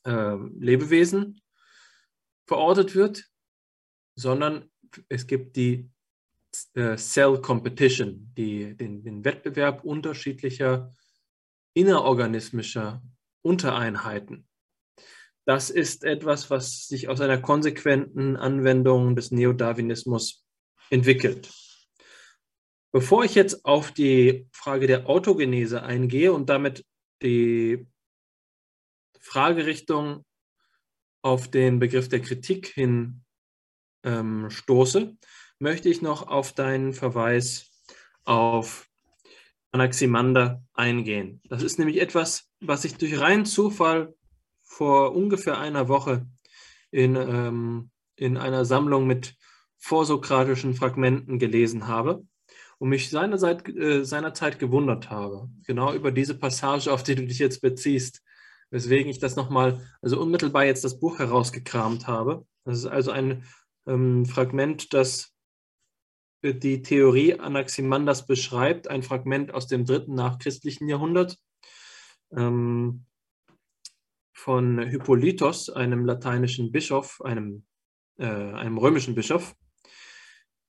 äh, Lebewesen verortet wird, sondern es gibt die äh, Cell Competition, die, den, den Wettbewerb unterschiedlicher innerorganismischer Untereinheiten. Das ist etwas, was sich aus einer konsequenten Anwendung des Neodarwinismus entwickelt. Bevor ich jetzt auf die Frage der Autogenese eingehe und damit die Fragerichtung auf den Begriff der Kritik hin ähm, stoße, möchte ich noch auf deinen Verweis auf Anaximander eingehen. Das ist nämlich etwas, was ich durch reinen Zufall vor ungefähr einer Woche in, ähm, in einer Sammlung mit vorsokratischen Fragmenten gelesen habe und mich seinerzeit, äh, seinerzeit gewundert habe, genau über diese Passage, auf die du dich jetzt beziehst weswegen ich das nochmal, also unmittelbar jetzt das Buch herausgekramt habe. Das ist also ein ähm, Fragment, das die Theorie Anaximanders beschreibt, ein Fragment aus dem dritten nachchristlichen Jahrhundert ähm, von Hippolytos, einem lateinischen Bischof, einem, äh, einem römischen Bischof,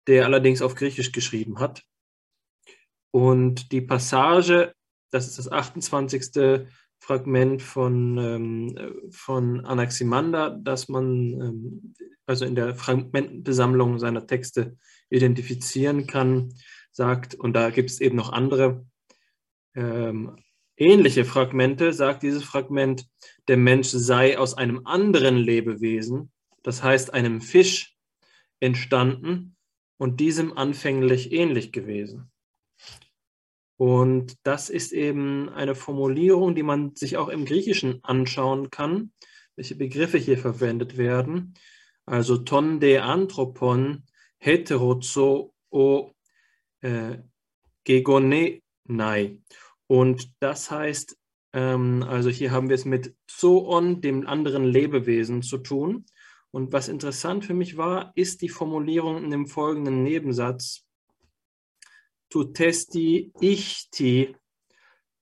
der allerdings auf Griechisch geschrieben hat. Und die Passage, das ist das 28. Fragment von, ähm, von Anaximander, das man ähm, also in der Fragmentenbesammlung seiner Texte identifizieren kann, sagt, und da gibt es eben noch andere ähm, ähnliche Fragmente, sagt dieses Fragment, der Mensch sei aus einem anderen Lebewesen, das heißt einem Fisch, entstanden und diesem anfänglich ähnlich gewesen. Und das ist eben eine Formulierung, die man sich auch im Griechischen anschauen kann, welche Begriffe hier verwendet werden. Also ton de anthropon heterozo o äh, gegonenai. Und das heißt, ähm, also hier haben wir es mit zoon, dem anderen Lebewesen, zu tun. Und was interessant für mich war, ist die Formulierung in dem folgenden Nebensatz, tu testi ichti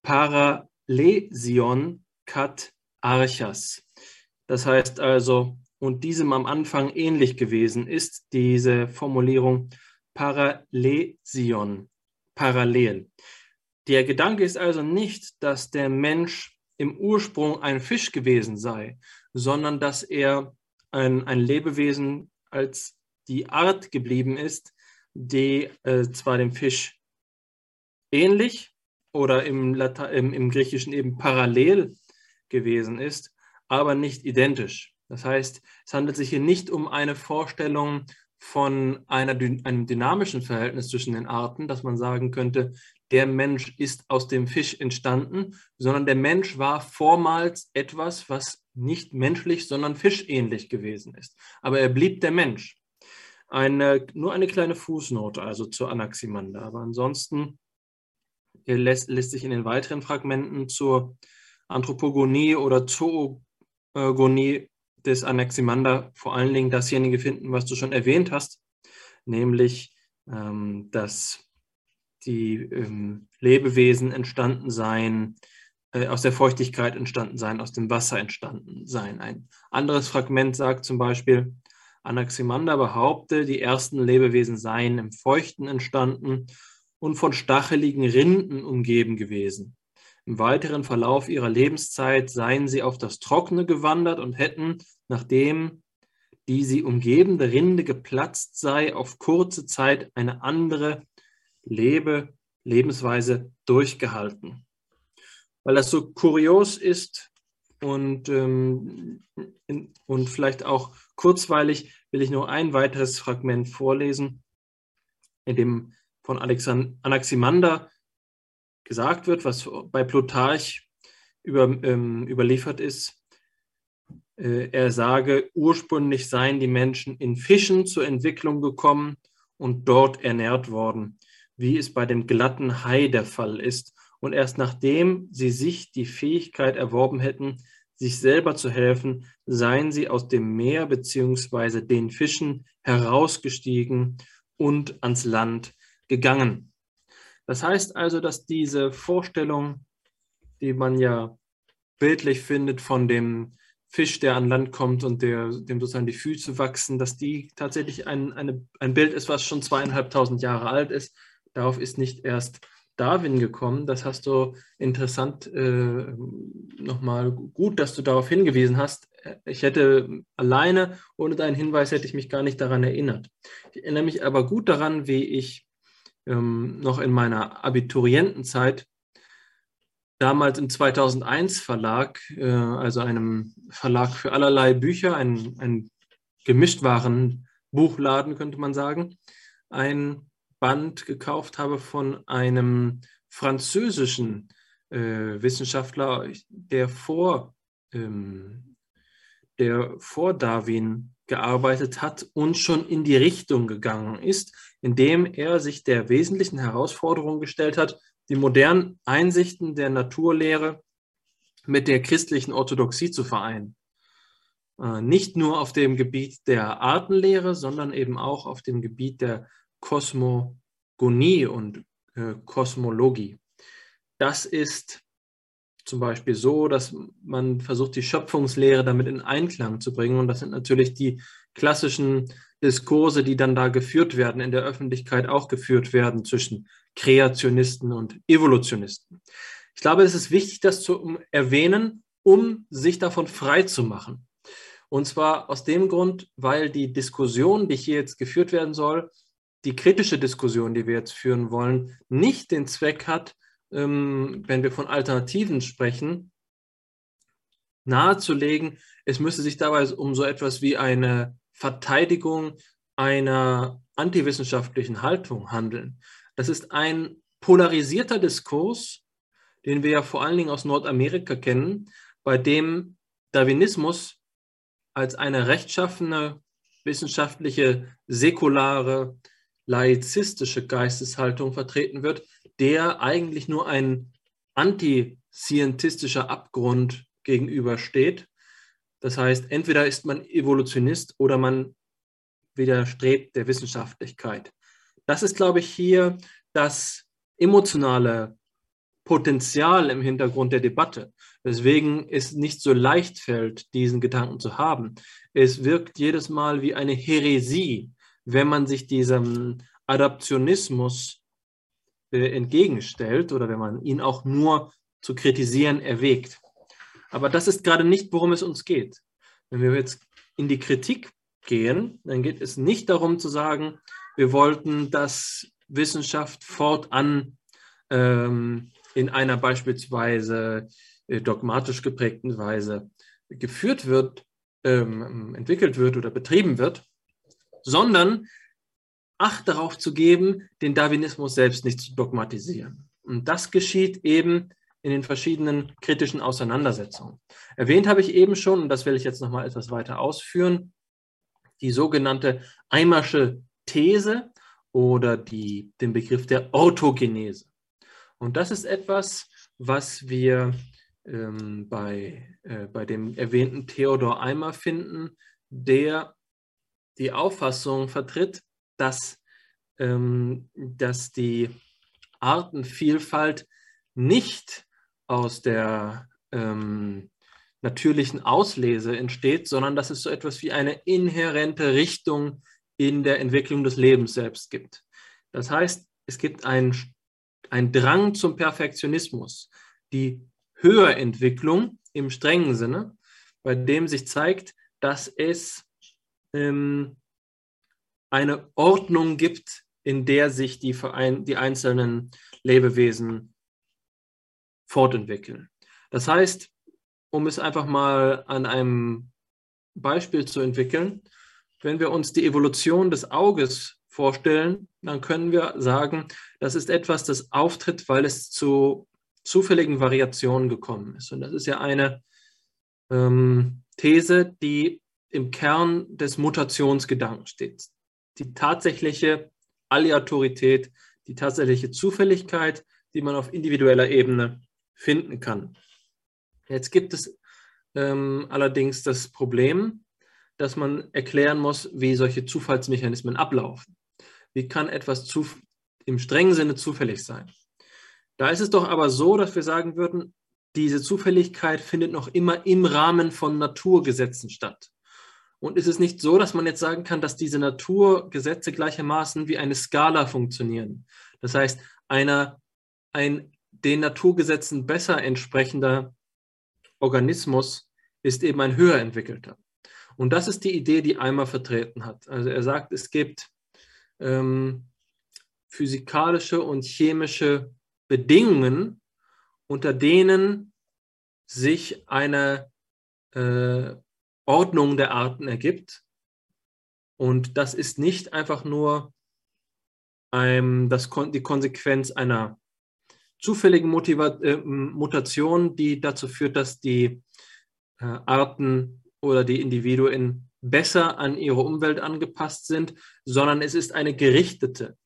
Paralesion kat archas. Das heißt also, und diesem am Anfang ähnlich gewesen ist diese Formulierung Paralesion, parallel. Der Gedanke ist also nicht, dass der Mensch im Ursprung ein Fisch gewesen sei, sondern dass er ein, ein Lebewesen als die Art geblieben ist, die äh, zwar dem Fisch ähnlich oder im, im, im Griechischen eben parallel gewesen ist, aber nicht identisch. Das heißt, es handelt sich hier nicht um eine Vorstellung von einer, einem dynamischen Verhältnis zwischen den Arten, dass man sagen könnte, der Mensch ist aus dem Fisch entstanden, sondern der Mensch war vormals etwas, was nicht menschlich, sondern fischähnlich gewesen ist. Aber er blieb der Mensch. Eine, nur eine kleine Fußnote also zur Anaximander. Aber ansonsten lässt, lässt sich in den weiteren Fragmenten zur Anthropogonie oder Zoogonie des Anaximander vor allen Dingen dasjenige finden, was du schon erwähnt hast, nämlich ähm, dass die ähm, Lebewesen entstanden seien, äh, aus der Feuchtigkeit entstanden seien, aus dem Wasser entstanden seien. Ein anderes Fragment sagt zum Beispiel, Anaximander behaupte, die ersten Lebewesen seien im Feuchten entstanden und von stacheligen Rinden umgeben gewesen. Im weiteren Verlauf ihrer Lebenszeit seien sie auf das Trockene gewandert und hätten, nachdem die sie umgebende Rinde geplatzt sei, auf kurze Zeit eine andere Lebe, Lebensweise durchgehalten. Weil das so kurios ist und, ähm, und vielleicht auch kurzweilig, will ich noch ein weiteres Fragment vorlesen, in dem von Alexand Anaximander gesagt wird, was bei Plutarch über, ähm, überliefert ist. Äh, er sage, ursprünglich seien die Menschen in Fischen zur Entwicklung gekommen und dort ernährt worden, wie es bei dem glatten Hai der Fall ist. Und erst nachdem sie sich die Fähigkeit erworben hätten, sich selber zu helfen, seien sie aus dem Meer bzw. den Fischen herausgestiegen und ans Land gegangen. Das heißt also, dass diese Vorstellung, die man ja bildlich findet von dem Fisch, der an Land kommt und der, dem sozusagen die Füße wachsen, dass die tatsächlich ein, eine, ein Bild ist, was schon zweieinhalbtausend Jahre alt ist. Darauf ist nicht erst Darwin gekommen. Das hast du interessant äh, nochmal gut, dass du darauf hingewiesen hast. Ich hätte alleine, ohne deinen Hinweis, hätte ich mich gar nicht daran erinnert. Ich erinnere mich aber gut daran, wie ich ähm, noch in meiner Abiturientenzeit, damals im 2001 Verlag, äh, also einem Verlag für allerlei Bücher, ein, ein gemischtwaren Buchladen, könnte man sagen, ein Band gekauft habe von einem französischen äh, Wissenschaftler, der vor, ähm, der vor Darwin gearbeitet hat und schon in die Richtung gegangen ist, indem er sich der wesentlichen Herausforderung gestellt hat, die modernen Einsichten der Naturlehre mit der christlichen Orthodoxie zu vereinen. Äh, nicht nur auf dem Gebiet der Artenlehre, sondern eben auch auf dem Gebiet der Kosmogonie und äh, Kosmologie. Das ist zum Beispiel so, dass man versucht, die Schöpfungslehre damit in Einklang zu bringen. Und das sind natürlich die klassischen Diskurse, die dann da geführt werden, in der Öffentlichkeit auch geführt werden zwischen Kreationisten und Evolutionisten. Ich glaube, es ist wichtig, das zu erwähnen, um sich davon frei zu machen. Und zwar aus dem Grund, weil die Diskussion, die hier jetzt geführt werden soll, die kritische Diskussion, die wir jetzt führen wollen, nicht den Zweck hat, ähm, wenn wir von Alternativen sprechen, nahezulegen, es müsse sich dabei um so etwas wie eine Verteidigung einer antiwissenschaftlichen Haltung handeln. Das ist ein polarisierter Diskurs, den wir ja vor allen Dingen aus Nordamerika kennen, bei dem Darwinismus als eine rechtschaffene, wissenschaftliche, säkulare, laizistische Geisteshaltung vertreten wird, der eigentlich nur ein antiscientistischer Abgrund gegenübersteht. Das heißt, entweder ist man Evolutionist oder man widerstrebt der Wissenschaftlichkeit. Das ist, glaube ich, hier das emotionale Potenzial im Hintergrund der Debatte, weswegen es nicht so leicht fällt, diesen Gedanken zu haben. Es wirkt jedes Mal wie eine Häresie, wenn man sich diesem Adaptionismus äh, entgegenstellt oder wenn man ihn auch nur zu kritisieren erwägt. Aber das ist gerade nicht, worum es uns geht. Wenn wir jetzt in die Kritik gehen, dann geht es nicht darum zu sagen, wir wollten, dass Wissenschaft fortan ähm, in einer beispielsweise äh, dogmatisch geprägten Weise geführt wird, ähm, entwickelt wird oder betrieben wird, sondern Acht darauf zu geben, den Darwinismus selbst nicht zu dogmatisieren. Und das geschieht eben in den verschiedenen kritischen Auseinandersetzungen. Erwähnt habe ich eben schon, und das will ich jetzt nochmal etwas weiter ausführen, die sogenannte Eimersche These oder die, den Begriff der Orthogenese. Und das ist etwas, was wir ähm, bei, äh, bei dem erwähnten Theodor Eimer finden, der die Auffassung vertritt, dass, ähm, dass die Artenvielfalt nicht aus der ähm, natürlichen Auslese entsteht, sondern dass es so etwas wie eine inhärente Richtung in der Entwicklung des Lebens selbst gibt. Das heißt, es gibt einen, einen Drang zum Perfektionismus, die Höherentwicklung im strengen Sinne, bei dem sich zeigt, dass es ähm, eine Ordnung gibt, in der sich die, Verein, die einzelnen Lebewesen fortentwickeln. Das heißt, um es einfach mal an einem Beispiel zu entwickeln, wenn wir uns die Evolution des Auges vorstellen, dann können wir sagen, das ist etwas, das auftritt, weil es zu zufälligen Variationen gekommen ist. Und das ist ja eine ähm, These, die im Kern des Mutationsgedankens steht die tatsächliche Aleatorität, die tatsächliche Zufälligkeit, die man auf individueller Ebene finden kann. Jetzt gibt es ähm, allerdings das Problem, dass man erklären muss, wie solche Zufallsmechanismen ablaufen. Wie kann etwas zu, im strengen Sinne zufällig sein? Da ist es doch aber so, dass wir sagen würden, diese Zufälligkeit findet noch immer im Rahmen von Naturgesetzen statt. Und ist es nicht so, dass man jetzt sagen kann, dass diese Naturgesetze gleichermaßen wie eine Skala funktionieren? Das heißt, einer, ein den Naturgesetzen besser entsprechender Organismus ist eben ein höher entwickelter. Und das ist die Idee, die Eimer vertreten hat. Also er sagt, es gibt ähm, physikalische und chemische Bedingungen, unter denen sich eine äh, Ordnung der Arten ergibt. Und das ist nicht einfach nur ähm, das, die Konsequenz einer zufälligen Motiva äh, Mutation, die dazu führt, dass die äh, Arten oder die Individuen besser an ihre Umwelt angepasst sind, sondern es ist eine gerichtete.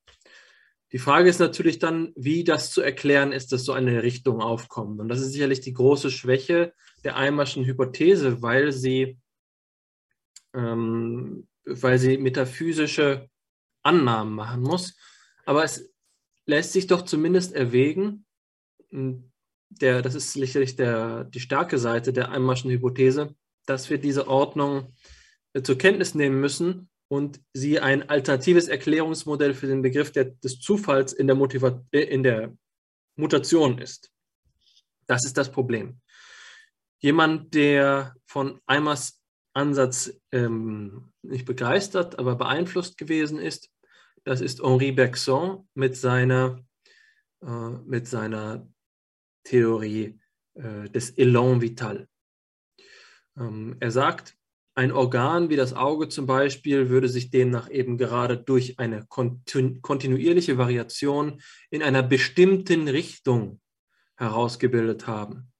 Die Frage ist natürlich dann, wie das zu erklären ist, dass so eine Richtung aufkommt. Und das ist sicherlich die große Schwäche der Eimerschen Hypothese, weil sie ähm, weil sie metaphysische Annahmen machen muss. Aber es lässt sich doch zumindest erwägen, der, das ist sicherlich der, die starke Seite der Einmarschen Hypothese, dass wir diese Ordnung äh, zur Kenntnis nehmen müssen und sie ein alternatives Erklärungsmodell für den Begriff der, des Zufalls in der, Motiva äh, in der Mutation ist. Das ist das Problem. Jemand, der von Eimers Ansatz ähm, nicht begeistert, aber beeinflusst gewesen ist. Das ist Henri Bergson mit seiner, äh, mit seiner Theorie äh, des Elan Vital. Ähm, er sagt, ein Organ wie das Auge zum Beispiel würde sich demnach eben gerade durch eine kontinuierliche Variation in einer bestimmten Richtung herausgebildet haben.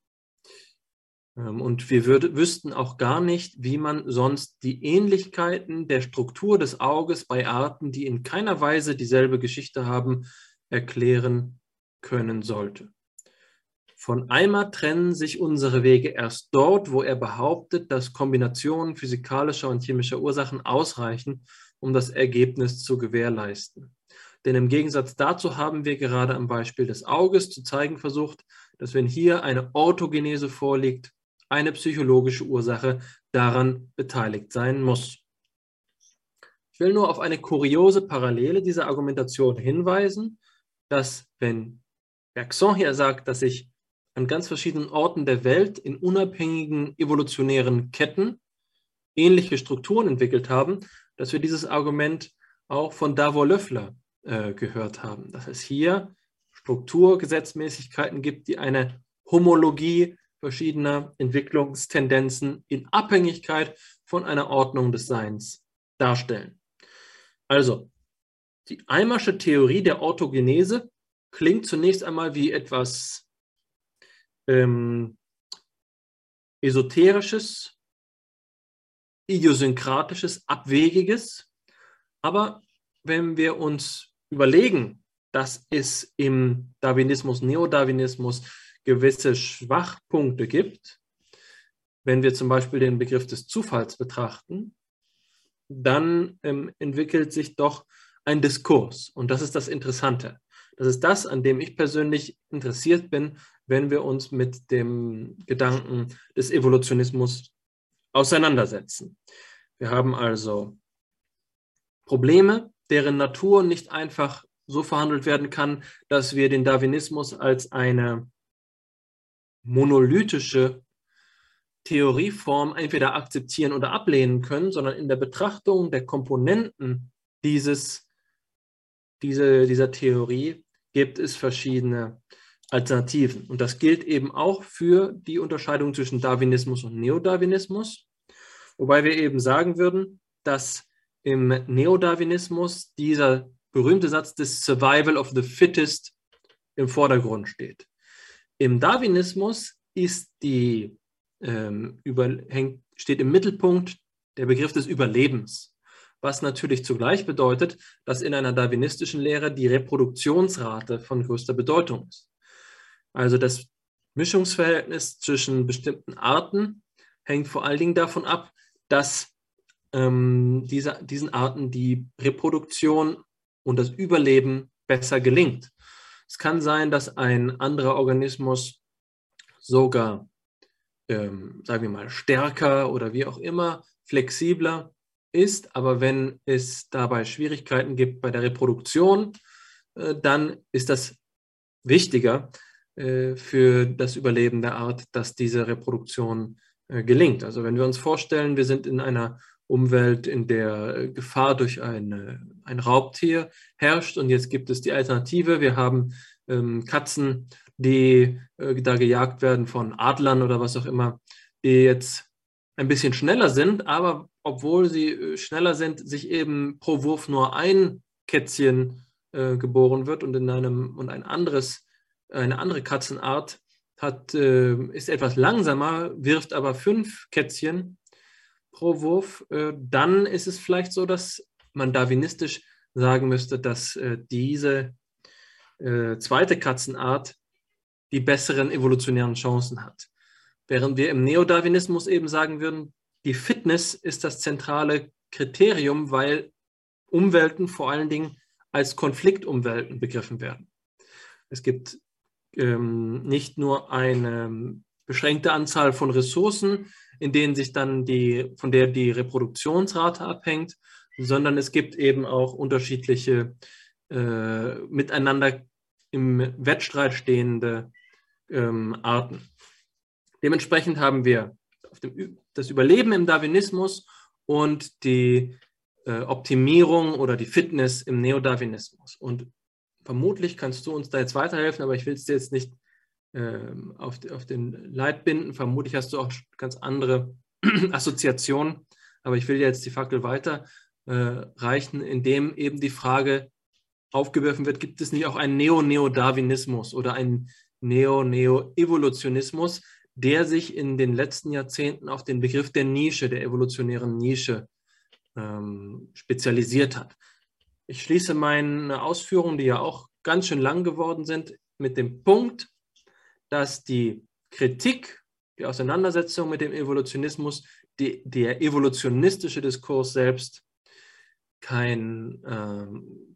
Ähm, und wir würd, wüssten auch gar nicht, wie man sonst die Ähnlichkeiten der Struktur des Auges bei Arten, die in keiner Weise dieselbe Geschichte haben, erklären können sollte. Von Eimer trennen sich unsere Wege erst dort, wo er behauptet, dass Kombinationen physikalischer und chemischer Ursachen ausreichen, um das Ergebnis zu gewährleisten. Denn im Gegensatz dazu haben wir gerade am Beispiel des Auges zu zeigen versucht, dass wenn hier eine Orthogenese vorliegt, eine psychologische Ursache daran beteiligt sein muss. Ich will nur auf eine kuriose Parallele dieser Argumentation hinweisen, dass wenn Bergson hier sagt, dass sich an ganz verschiedenen Orten der Welt in unabhängigen evolutionären Ketten ähnliche Strukturen entwickelt haben, dass wir dieses Argument auch von Davor Löffler äh, gehört haben, dass es hier Strukturgesetzmäßigkeiten gibt, die eine Homologie verschiedener Entwicklungstendenzen in Abhängigkeit von einer Ordnung des Seins darstellen. Also, die Eimersche Theorie der Orthogenese klingt zunächst einmal wie etwas ähm, Esoterisches, Idiosynkratisches, Abwegiges. Aber wenn wir uns überlegen, dass es im Darwinismus, Neodarwinismus gewisse Schwachpunkte gibt, wenn wir zum Beispiel den Begriff des Zufalls betrachten, dann ähm, entwickelt sich doch ein Diskurs. Und das ist das Interessante. Das ist das, an dem ich persönlich interessiert bin, wenn wir uns mit dem Gedanken des Evolutionismus auseinandersetzen. Wir haben also Probleme, deren Natur nicht einfach so verhandelt werden kann, dass wir den Darwinismus als eine monolithische Theorieform entweder akzeptieren oder ablehnen können, sondern in der Betrachtung der Komponenten dieses, diese, dieser Theorie gibt es verschiedene Alternativen. Und das gilt eben auch für die Unterscheidung zwischen Darwinismus und Neodarwinismus, wobei wir eben sagen würden, dass im Neodarwinismus dieser berühmte Satz des Survival of the Fittest im Vordergrund steht. Im Darwinismus ist die, ähm, über, hängt, steht im Mittelpunkt der Begriff des Überlebens, was natürlich zugleich bedeutet, dass in einer darwinistischen Lehre die Reproduktionsrate von größter Bedeutung ist. Also das Mischungsverhältnis zwischen bestimmten Arten hängt vor allen Dingen davon ab, dass ähm, diese, diesen Arten die Reproduktion und das Überleben besser gelingt. Es kann sein, dass ein anderer Organismus sogar, ähm, sagen wir mal, stärker oder wie auch immer, flexibler ist, aber wenn es dabei Schwierigkeiten gibt bei der Reproduktion, äh, dann ist das wichtiger äh, für das Überleben der Art, dass diese Reproduktion äh, gelingt. Also wenn wir uns vorstellen, wir sind in einer Umwelt, in der Gefahr durch eine, ein Raubtier herrscht. Und jetzt gibt es die Alternative. Wir haben ähm, Katzen, die äh, da gejagt werden von Adlern oder was auch immer, die jetzt ein bisschen schneller sind, aber obwohl sie äh, schneller sind, sich eben pro Wurf nur ein Kätzchen äh, geboren wird und in einem und ein anderes, eine andere Katzenart hat, äh, ist etwas langsamer, wirft aber fünf Kätzchen pro Wurf, äh, dann ist es vielleicht so, dass man darwinistisch sagen müsste, dass äh, diese äh, zweite Katzenart die besseren evolutionären Chancen hat. Während wir im Neodarwinismus eben sagen würden, die Fitness ist das zentrale Kriterium, weil Umwelten vor allen Dingen als Konfliktumwelten begriffen werden. Es gibt ähm, nicht nur eine beschränkte Anzahl von Ressourcen, in denen sich dann die, von der die Reproduktionsrate abhängt, sondern es gibt eben auch unterschiedliche äh, miteinander im Wettstreit stehende ähm, Arten. Dementsprechend haben wir dem, das Überleben im Darwinismus und die äh, Optimierung oder die Fitness im Neodarwinismus. Und vermutlich kannst du uns da jetzt weiterhelfen, aber ich will es dir jetzt nicht auf, auf den Leib binden. Vermutlich hast du auch ganz andere [clears throat] Assoziationen, aber ich will jetzt die Fackel weiter äh, reichen, indem eben die Frage aufgeworfen wird, gibt es nicht auch einen Neo-Neo-Darwinismus oder einen Neo-Neo-Evolutionismus, der sich in den letzten Jahrzehnten auf den Begriff der Nische, der evolutionären Nische ähm, spezialisiert hat. Ich schließe meine Ausführungen, die ja auch ganz schön lang geworden sind, mit dem Punkt, dass die Kritik, die Auseinandersetzung mit dem Evolutionismus, die, der evolutionistische Diskurs selbst kein, äh,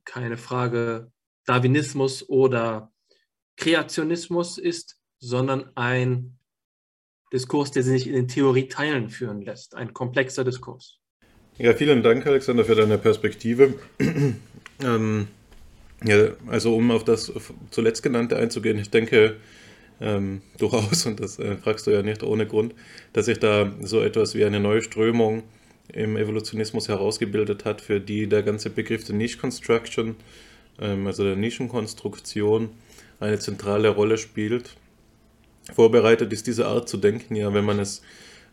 keine Frage Darwinismus oder Kreationismus ist, sondern ein Diskurs, der sich in den Theorieteilen führen lässt, ein komplexer Diskurs. Ja, vielen Dank, Alexander, für deine Perspektive. ähm, ja, also um auf das zuletzt genannte einzugehen, ich denke ähm, [laughs] durchaus, und das äh, fragst du ja nicht ohne Grund, dass sich da so etwas wie eine neue Strömung im Evolutionismus herausgebildet hat, für die der ganze Begriff der Niche Construction, ähm, also der Nischenkonstruktion, eine zentrale Rolle spielt. Vorbereitet ist diese Art zu denken ja, wenn man es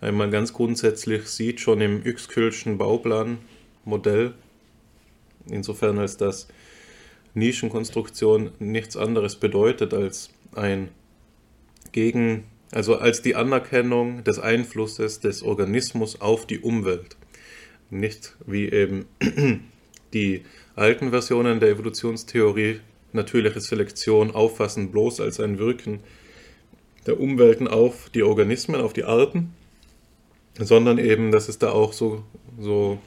einmal ganz grundsätzlich sieht, schon im Yxküllschen Bauplanmodell, insofern als das Nischenkonstruktion nichts anderes bedeutet als ein Gegen, also als die Anerkennung des Einflusses des Organismus auf die Umwelt. Nicht wie eben [clears throat] die alten Versionen der Evolutionstheorie natürliche Selektion auffassen bloß als ein Wirken der Umwelten auf die Organismen, auf die Arten, sondern eben, dass es da auch so, so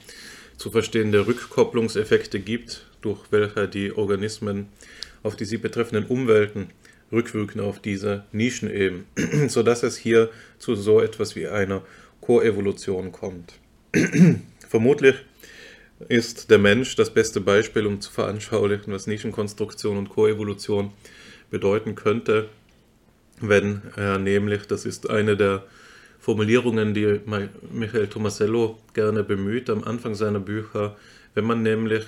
zu verstehende Rückkopplungseffekte gibt, durch welche die Organismen auf die sie betreffenden Umwelten rückwirken auf diese Nischen eben, [clears throat] sodass es hier zu so etwas wie einer Koevolution kommt. [clears throat] Vermutlich ist der Mensch das beste Beispiel, um zu veranschaulichen, was Nischenkonstruktion und Koevolution bedeuten könnte, wenn er nämlich, das ist eine der Formulierungen, die Michael Tomasello gerne bemüht am Anfang seiner Bücher, wenn man nämlich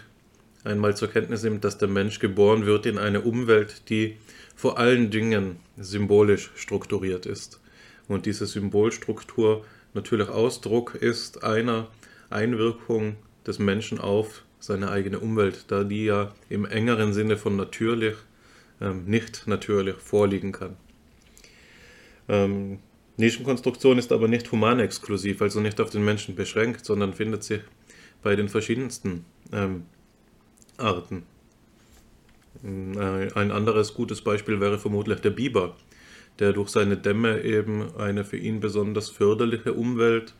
einmal zur Kenntnis nimmt, dass der Mensch geboren wird in eine Umwelt, die vor allen Dingen symbolisch strukturiert ist. Und diese Symbolstruktur natürlich Ausdruck ist einer Einwirkung des Menschen auf seine eigene Umwelt, da die ja im engeren Sinne von natürlich ähm, nicht natürlich vorliegen kann. Ähm, Nischenkonstruktion ist aber nicht humanexklusiv, also nicht auf den Menschen beschränkt, sondern findet sich bei den verschiedensten ähm, Arten. Äh, ein anderes gutes Beispiel wäre vermutlich der Biber, der durch seine Dämme eben eine für ihn besonders förderliche Umwelt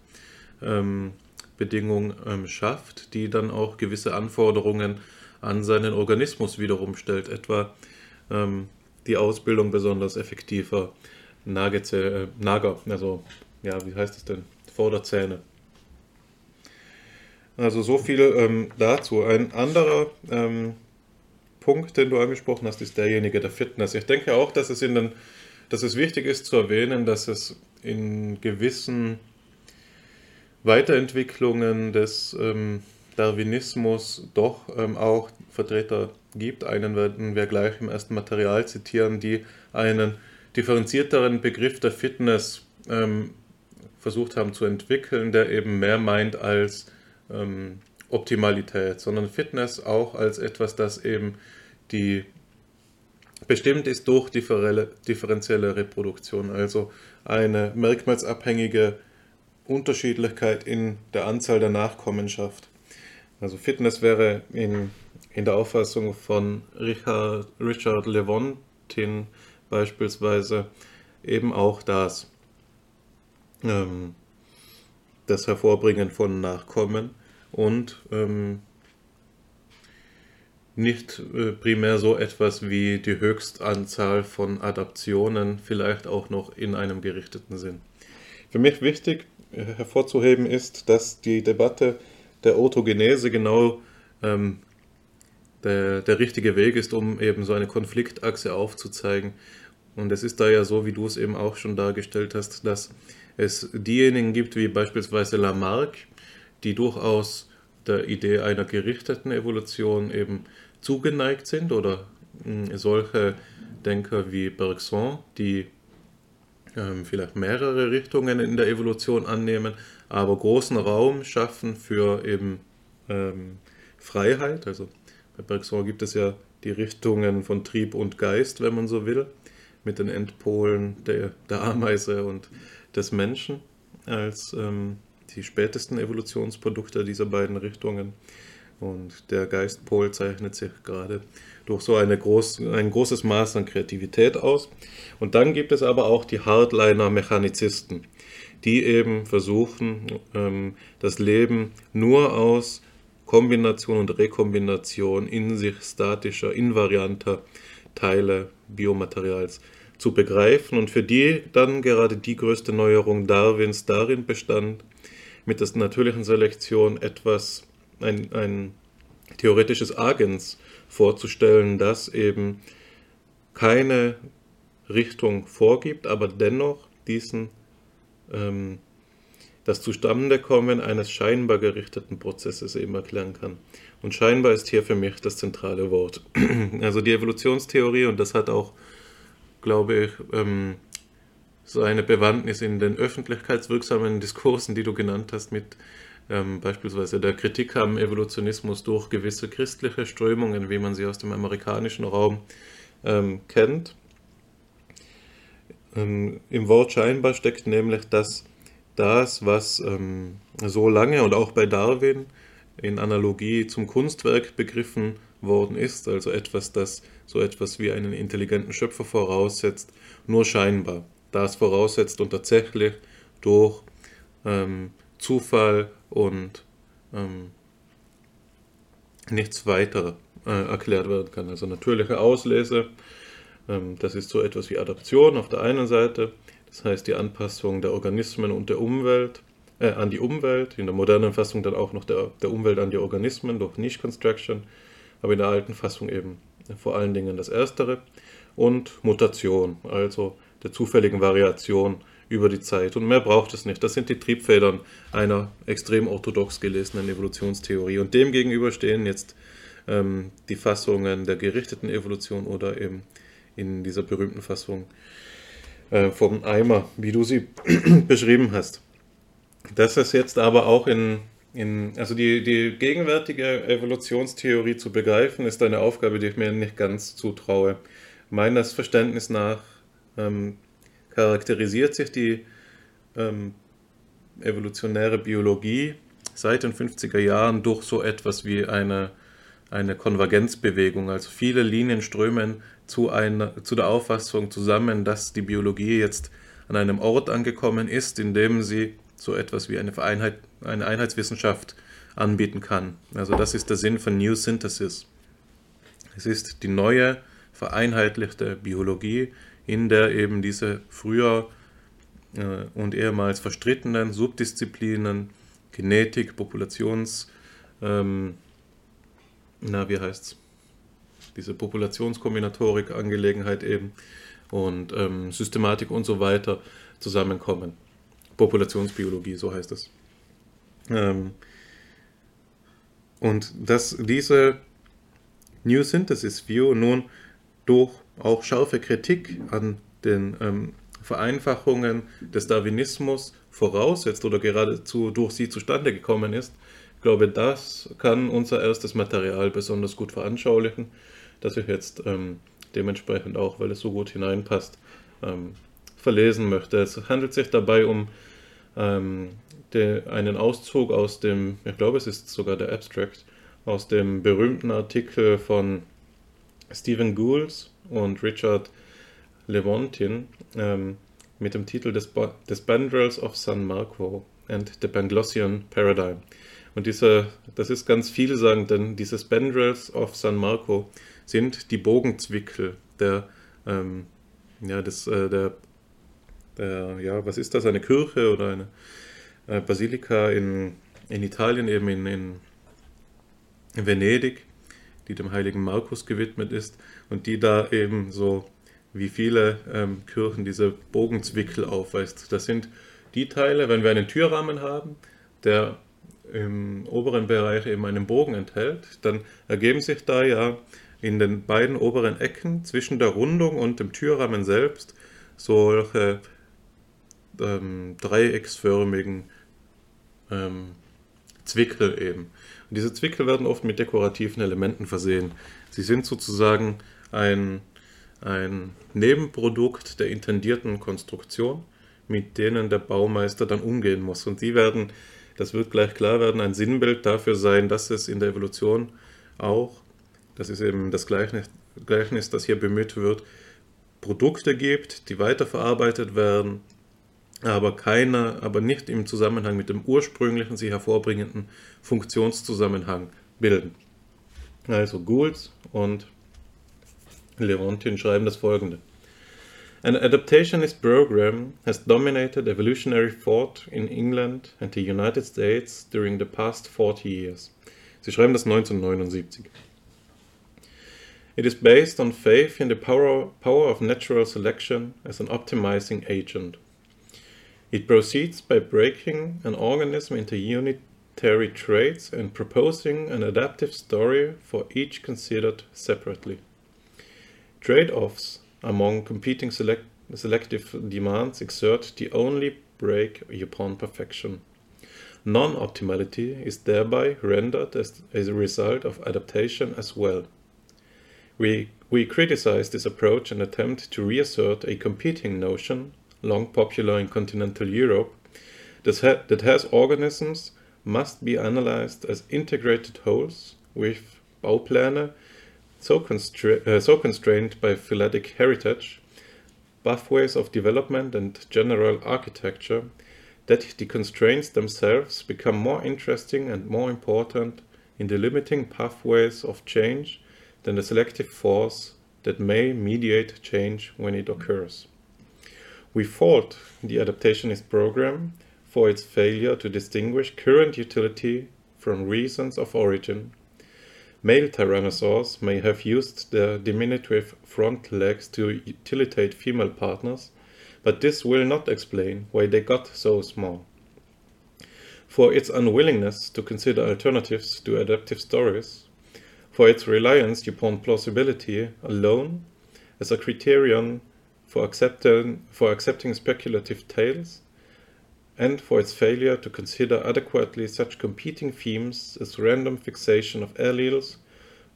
ähm, ähm, schafft, die dann auch gewisse Anforderungen an seinen Organismus wiederum stellt, etwa ähm, die Ausbildung besonders effektiver Nagezäh äh, Nager, also ja, wie heißt es denn? Vorderzähne. Also so viel ähm, dazu. Ein anderer ähm, Punkt, den du angesprochen hast, ist derjenige der Fitness. Ich denke auch, dass es, in den, dass es wichtig ist zu erwähnen, dass es in gewissen Weiterentwicklungen des ähm, Darwinismus doch ähm, auch Vertreter gibt. Einen werden wir gleich im ersten Material zitieren, die einen differenzierteren Begriff der Fitness ähm, versucht haben zu entwickeln, der eben mehr meint als ähm, Optimalität, sondern Fitness auch als etwas, das eben die bestimmt ist durch differenzielle Reproduktion, also eine merkmalsabhängige Unterschiedlichkeit in der Anzahl der Nachkommenschaft. Also Fitness wäre in, in der Auffassung von Richard, Richard Levontin beispielsweise eben auch das, ähm, das Hervorbringen von Nachkommen und ähm, nicht äh, primär so etwas wie die Höchstanzahl von Adaptionen, vielleicht auch noch in einem gerichteten Sinn. Für mich wichtig äh, hervorzuheben ist, dass die Debatte der Orthogenese genau ähm, der, der richtige Weg ist, um eben so eine Konfliktachse aufzuzeigen. Und es ist da ja so, wie du es eben auch schon dargestellt hast, dass es diejenigen gibt, wie beispielsweise Lamarck, die durchaus der Idee einer gerichteten Evolution eben zugeneigt sind oder hm, solche Denker wie Bergson, die ähm, vielleicht mehrere Richtungen in der Evolution annehmen, aber großen Raum schaffen für eben ähm, Freiheit. Also bei Bergson gibt es ja die Richtungen von Trieb und Geist, wenn man so will, mit den Endpolen der, der Ameise und des Menschen als ähm, die spätesten Evolutionsprodukte dieser beiden Richtungen. Und der Geistpol zeichnet sich gerade durch so groß, ein großes Maß an Kreativität aus. Und dann gibt es aber auch die Hardliner-Mechanizisten, die eben versuchen, ähm, das Leben nur aus Kombination und Rekombination in sich statischer, invarianter Teile Biomaterials zu begreifen und für die dann gerade die größte Neuerung Darwins darin bestand, mit der natürlichen Selektion etwas, ein, ein theoretisches Agens vorzustellen, das eben keine Richtung vorgibt, aber dennoch diesen ähm, das Zustandekommen eines scheinbar gerichteten Prozesses eben erklären kann. Und scheinbar ist hier für mich das zentrale Wort. [clears throat] Also die Evolutionstheorie, und das hat auch, glaube ich, ähm, so eine Bewandtnis in den öffentlichkeitswirksamen Diskursen, die du genannt hast, mit ähm, beispielsweise der Kritik am Evolutionismus durch gewisse christliche Strömungen, wie man sie aus dem amerikanischen Raum ähm, kennt. Ähm, Im Wort scheinbar steckt nämlich das, das was ähm, so lange und auch bei Darwin in Analogie zum Kunstwerk begriffen worden ist, also etwas, das so etwas wie einen intelligenten Schöpfer voraussetzt, nur scheinbar. Das voraussetzt und tatsächlich durch ähm, Zufall und ähm, nichts weiter äh, erklärt werden kann. Also natürliche Auslese, ähm, das ist so etwas wie Adaption auf der einen Seite, das heißt die Anpassung der Organismen und der Umwelt äh, an die Umwelt, in der modernen Fassung dann auch noch der, der Umwelt an die Organismen durch Niche Construction, aber in der alten Fassung eben vor allen Dingen das Erstere. Und Mutation, also der zufälligen Variation über die Zeit. Und mehr braucht es nicht. Das sind die Triebfedern einer extrem orthodox gelesenen Evolutionstheorie. Und dem gegenüber stehen jetzt ähm, die Fassungen der gerichteten Evolution oder eben in dieser berühmten Fassung äh, vom Eimer, wie du sie [clears throat] beschrieben hast. Das ist jetzt aber auch in, in also die, die gegenwärtige Evolutionstheorie zu begreifen, ist eine Aufgabe, die ich mir nicht ganz zutraue. Meines Verständnisses nach ähm, charakterisiert sich die ähm, evolutionäre Biologie seit den 50er Jahren durch so etwas wie eine, eine Konvergenzbewegung. Also viele Linien strömen zu, einer, zu der Auffassung zusammen, dass die Biologie jetzt an einem Ort angekommen ist, in dem sie so etwas wie eine, Vereinheit, eine Einheitswissenschaft anbieten kann. Also das ist der Sinn von New Synthesis. Es ist die neue vereinheitlichte Biologie, in der eben diese früher äh, und ehemals verstrittenen Subdisziplinen Genetik, Populations, ähm, na wie heißt's, diese Populationskombinatorik-Angelegenheit eben und ähm, Systematik und so weiter zusammenkommen. Populationsbiologie, so heißt es. Ähm, und dass diese New Synthesis View nun durch auch scharfe Kritik an den ähm, Vereinfachungen des Darwinismus voraussetzt oder geradezu durch sie zustande gekommen ist, ich glaube, das kann unser erstes Material besonders gut veranschaulichen, das ich jetzt ähm, dementsprechend auch, weil es so gut hineinpasst, ähm, verlesen möchte. Es handelt sich dabei um ähm, de, einen Auszug aus dem, ich glaube, es ist sogar der Abstract, aus dem berühmten Artikel von Stephen Gould und Richard Levontin ähm, mit dem Titel des, des Bandrels of San Marco and the Panglossian Paradigm. Und diese, das ist ganz vielsagend, denn diese Spandrels of San Marco sind die Bogenzwickel der, ähm, ja, des, äh, der, der, ja, was ist das, eine Kirche oder eine äh, Basilika in, in Italien, eben in, in Venedig, die dem heiligen Markus gewidmet ist und die da eben so wie viele ähm, Kirchen diese Bogenzwickel aufweist. Das sind die Teile, wenn wir einen Türrahmen haben, der im oberen Bereich eben einen Bogen enthält, dann ergeben sich da ja in den beiden oberen Ecken zwischen der Rundung und dem Türrahmen selbst solche ähm, dreiecksförmigen ähm, Zwickel eben. Und diese Zwickel werden oft mit dekorativen Elementen versehen. Sie sind sozusagen ein, ein Nebenprodukt der intendierten Konstruktion, mit denen der Baumeister dann umgehen muss. Und die werden, das wird gleich klar werden, ein Sinnbild dafür sein, dass es in der Evolution auch, das ist eben das Gleichnis, Gleichnis das hier bemüht wird, Produkte gibt, die weiterverarbeitet werden, aber keiner, aber nicht im Zusammenhang mit dem ursprünglichen, sie hervorbringenden Funktionszusammenhang bilden. Also Gould und Leontian schreiben das folgende. An adaptationist program has dominated evolutionary thought in England and the United States during the past 40 years. Sie schreiben das 1979. It is based on faith in the power, power of natural selection as an optimizing agent. It proceeds by breaking an organism into unitary traits and proposing an adaptive story for each considered separately. Trade offs among competing select selective demands exert the only break upon perfection. Non optimality is thereby rendered as, as a result of adaptation as well. We, we criticize this approach and attempt to reassert a competing notion, long popular in continental Europe, that, ha that has organisms must be analyzed as integrated wholes with Baupläne so, uh, so constrained by phyletic heritage, pathways of development and general architecture that the constraints themselves become more interesting and more important in the limiting pathways of change than the selective force that may mediate change when it occurs. We fault the adaptationist program for its failure to distinguish current utility from reasons of origin. Male tyrannosaurs may have used their diminutive front legs to utilitate female partners, but this will not explain why they got so small. For its unwillingness to consider alternatives to adaptive stories, for its reliance upon plausibility alone as a criterion for accepting, for accepting speculative tales, and for its failure to consider adequately such competing themes as random fixation of alleles,